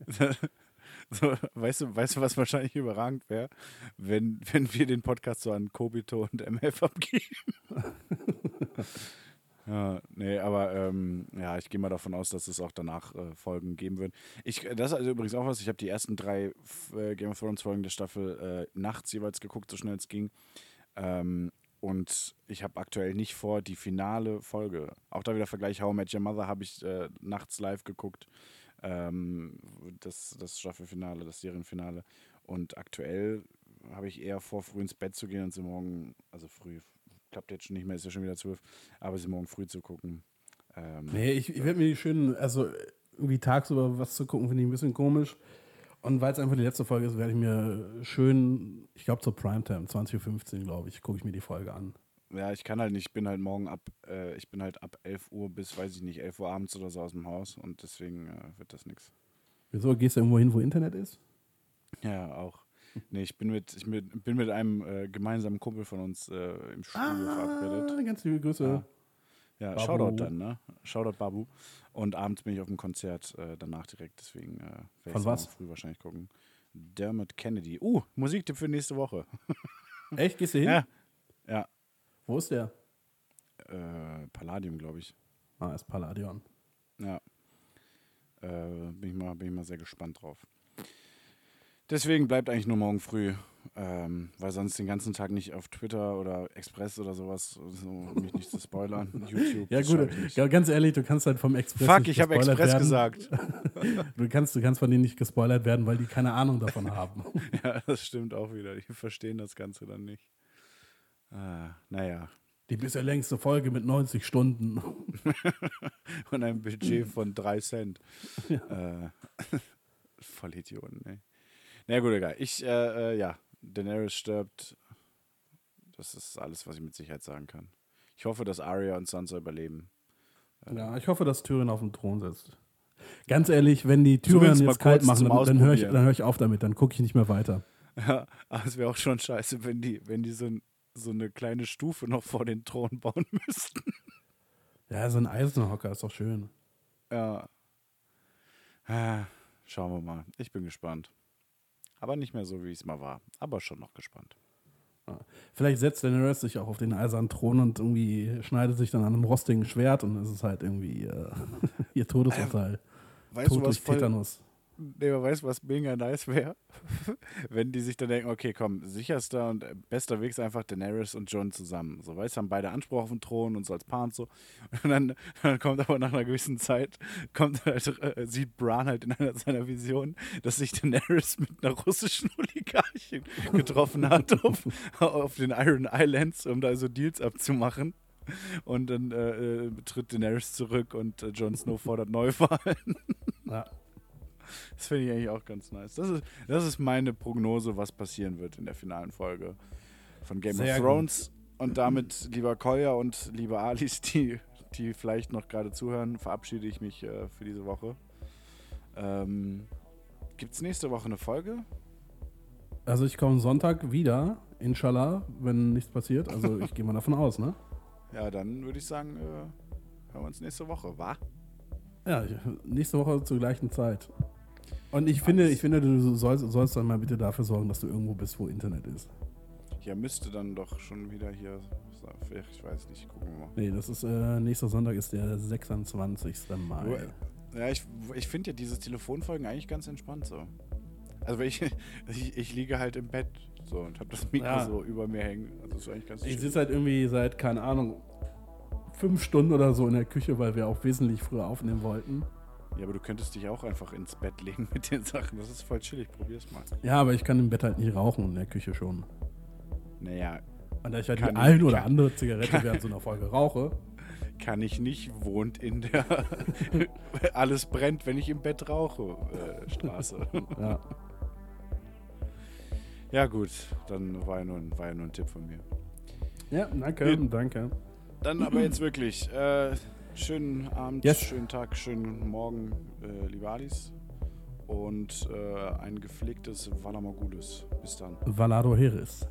Speaker 2: so, weißt, du, weißt du, was wahrscheinlich überragend wäre? Wenn, wenn wir den Podcast so an Kobito und MF abgeben. ja, nee, aber ähm, ja, ich gehe mal davon aus, dass es auch danach äh, Folgen geben wird. Ich, das ist also übrigens auch was, ich habe die ersten drei äh, Game of Thrones Folgen der Staffel äh, nachts jeweils geguckt, so schnell es ging. Ähm, und ich habe aktuell nicht vor, die finale Folge, auch da wieder Vergleich How Met Your Mother, habe ich äh, nachts live geguckt. Ähm, das, das Staffelfinale, das Serienfinale. Und aktuell habe ich eher vor, früh ins Bett zu gehen und sie morgen, also früh, klappt jetzt schon nicht mehr, ist ja schon wieder zwölf, aber sie morgen früh zu gucken. Ähm,
Speaker 1: Nee, ich, ich werde mir die schön, also irgendwie tagsüber was zu gucken, finde ich ein bisschen komisch. Und weil es einfach die letzte Folge ist, werde ich mir schön, ich glaube zur Primetime, 20.15 Uhr, glaube ich, gucke ich mir die Folge an.
Speaker 2: Ja, ich kann halt nicht, ich bin halt morgen ab, äh, ich bin halt ab 11 Uhr bis, weiß ich nicht, 11 Uhr abends oder so aus dem Haus und deswegen äh, wird das nichts.
Speaker 1: Wieso gehst du irgendwo hin, wo Internet ist?
Speaker 2: Ja, auch. Nee, ich bin mit, ich bin mit einem äh, gemeinsamen Kumpel von uns äh, im Studio verabredet.
Speaker 1: Ah, ganz liebe Grüße.
Speaker 2: Ja. Ja,
Speaker 1: Babu.
Speaker 2: Shoutout dann, ne? Shoutout Babu. Und abends bin ich auf dem Konzert äh, danach direkt, deswegen äh, werde ich
Speaker 1: was?
Speaker 2: früh wahrscheinlich gucken. Dermot Kennedy. Uh, Musiktipp für nächste Woche.
Speaker 1: Echt, gehst du hin?
Speaker 2: Ja. Ja.
Speaker 1: Wo ist der?
Speaker 2: Äh, Palladium, glaube ich.
Speaker 1: Ah, ist Palladion.
Speaker 2: Ja. Äh, bin, ich mal, bin ich mal sehr gespannt drauf. Deswegen bleibt eigentlich nur morgen früh, ähm, weil sonst den ganzen Tag nicht auf Twitter oder Express oder sowas, so, um mich nicht zu spoilern. YouTube.
Speaker 1: Ja, gut, ja, ganz ehrlich, du kannst halt vom Express.
Speaker 2: Fuck,
Speaker 1: nicht
Speaker 2: ich habe Express
Speaker 1: werden.
Speaker 2: gesagt.
Speaker 1: Du kannst, du kannst von denen nicht gespoilert werden, weil die keine Ahnung davon haben.
Speaker 2: Ja, das stimmt auch wieder. Die verstehen das Ganze dann nicht. Ah, naja.
Speaker 1: Die bisher längste Folge mit 90 Stunden.
Speaker 2: Und ein Budget von 3 Cent. Äh, Vollidioten, ey. Na ja, gut, egal. Ich, äh, äh, ja, Daenerys stirbt. Das ist alles, was ich mit Sicherheit sagen kann. Ich hoffe, dass Arya und Sansa überleben.
Speaker 1: Ja, ich hoffe, dass Tyrion auf dem Thron sitzt. Ganz ehrlich, wenn die Tyrion jetzt kalt machen, dann, dann höre ich, dann hör ich auf damit, dann gucke ich nicht mehr weiter.
Speaker 2: Ja, aber es wäre auch schon scheiße, wenn die, wenn die so, so eine kleine Stufe noch vor den Thron bauen müssten.
Speaker 1: Ja, so ein Eisenhocker ist doch schön.
Speaker 2: Ja. Ah, Schauen wir mal. Ich bin gespannt. Aber nicht mehr so, wie es mal war. Aber schon noch gespannt.
Speaker 1: Ja. Vielleicht setzt Daenerys sich auch auf den eisernen Thron und irgendwie schneidet sich dann an einem rostigen Schwert und es ist halt irgendwie äh, ihr Todesurteil.
Speaker 2: Weißt
Speaker 1: Tod
Speaker 2: du, was
Speaker 1: durch
Speaker 2: voll,
Speaker 1: Tetanus.
Speaker 2: Nee, weißt du, was mega nice wäre? Wenn die sich dann denken, okay, komm, sicherster und bester Weg ist einfach Daenerys und Jon zusammen. So, weißt du, haben beide Anspruch auf den Thron und so als Paar und so. Und dann, dann kommt aber nach einer gewissen Zeit, kommt halt, äh, sieht Bran halt in einer seiner Visionen, dass sich Daenerys mit einer russischen Oligarchin getroffen hat auf, auf den Iron Islands, um da so Deals abzumachen. Und dann äh, äh, tritt Daenerys zurück und äh, Jon Snow fordert Neuwahlen.
Speaker 1: Ja.
Speaker 2: Das finde ich eigentlich auch ganz nice. Das ist, das ist meine Prognose, was passieren wird in der finalen Folge von Game
Speaker 1: Sehr
Speaker 2: of Thrones. Und damit, lieber Kolja und liebe Alis, die, die vielleicht noch gerade zuhören, verabschiede ich mich äh, für diese Woche. Ähm, Gibt es nächste Woche eine Folge?
Speaker 1: Also ich komme Sonntag wieder. Inshallah, wenn nichts passiert. Also ich gehe mal davon aus, ne?
Speaker 2: Ja, dann würde ich sagen, äh, hören wir uns nächste Woche, wa?
Speaker 1: Ja, nächste Woche zur gleichen Zeit. Und ich finde, ich finde, du sollst, sollst dann mal bitte dafür sorgen, dass du irgendwo bist, wo Internet ist.
Speaker 2: Ja, müsste dann doch schon wieder hier. Ich weiß nicht, gucken wir mal.
Speaker 1: Nee, das ist, äh, nächster Sonntag ist der 26. Mai.
Speaker 2: Ja, ich, ich finde ja diese Telefonfolgen eigentlich ganz entspannt so. Also ich, ich, ich liege halt im Bett so und habe das Mikro
Speaker 1: Ja.
Speaker 2: so über mir hängen. Also das ist eigentlich ganz
Speaker 1: Ich sitze halt irgendwie seit, keine Ahnung, fünf Stunden oder so in der Küche, weil wir auch wesentlich früher aufnehmen wollten.
Speaker 2: Ja, aber du könntest dich auch einfach ins Bett legen mit den Sachen. Das ist voll chillig. Probier's mal.
Speaker 1: Ja, aber ich kann im Bett halt nicht rauchen und in der Küche schon.
Speaker 2: Naja,
Speaker 1: Und da ich halt
Speaker 2: Kann
Speaker 1: die ein
Speaker 2: ich-
Speaker 1: oder
Speaker 2: kann-
Speaker 1: andere Zigarette während so einer Folge rauche,
Speaker 2: kann ich nicht, wohnt in der alles brennt, wenn ich im Bett rauche äh, Straße.
Speaker 1: ja.
Speaker 2: ja gut, dann war ja, nur ein, war ja nur ein Tipp von mir.
Speaker 1: Ja, danke,
Speaker 2: Ja.
Speaker 1: danke.
Speaker 2: Dann aber jetzt wirklich. Äh, schönen Abend,
Speaker 1: Yes.
Speaker 2: schönen Tag, schönen Morgen, äh, liebe Alice. Und äh, ein gepflegtes Valamogulis. Bis dann.
Speaker 1: Valado Heris.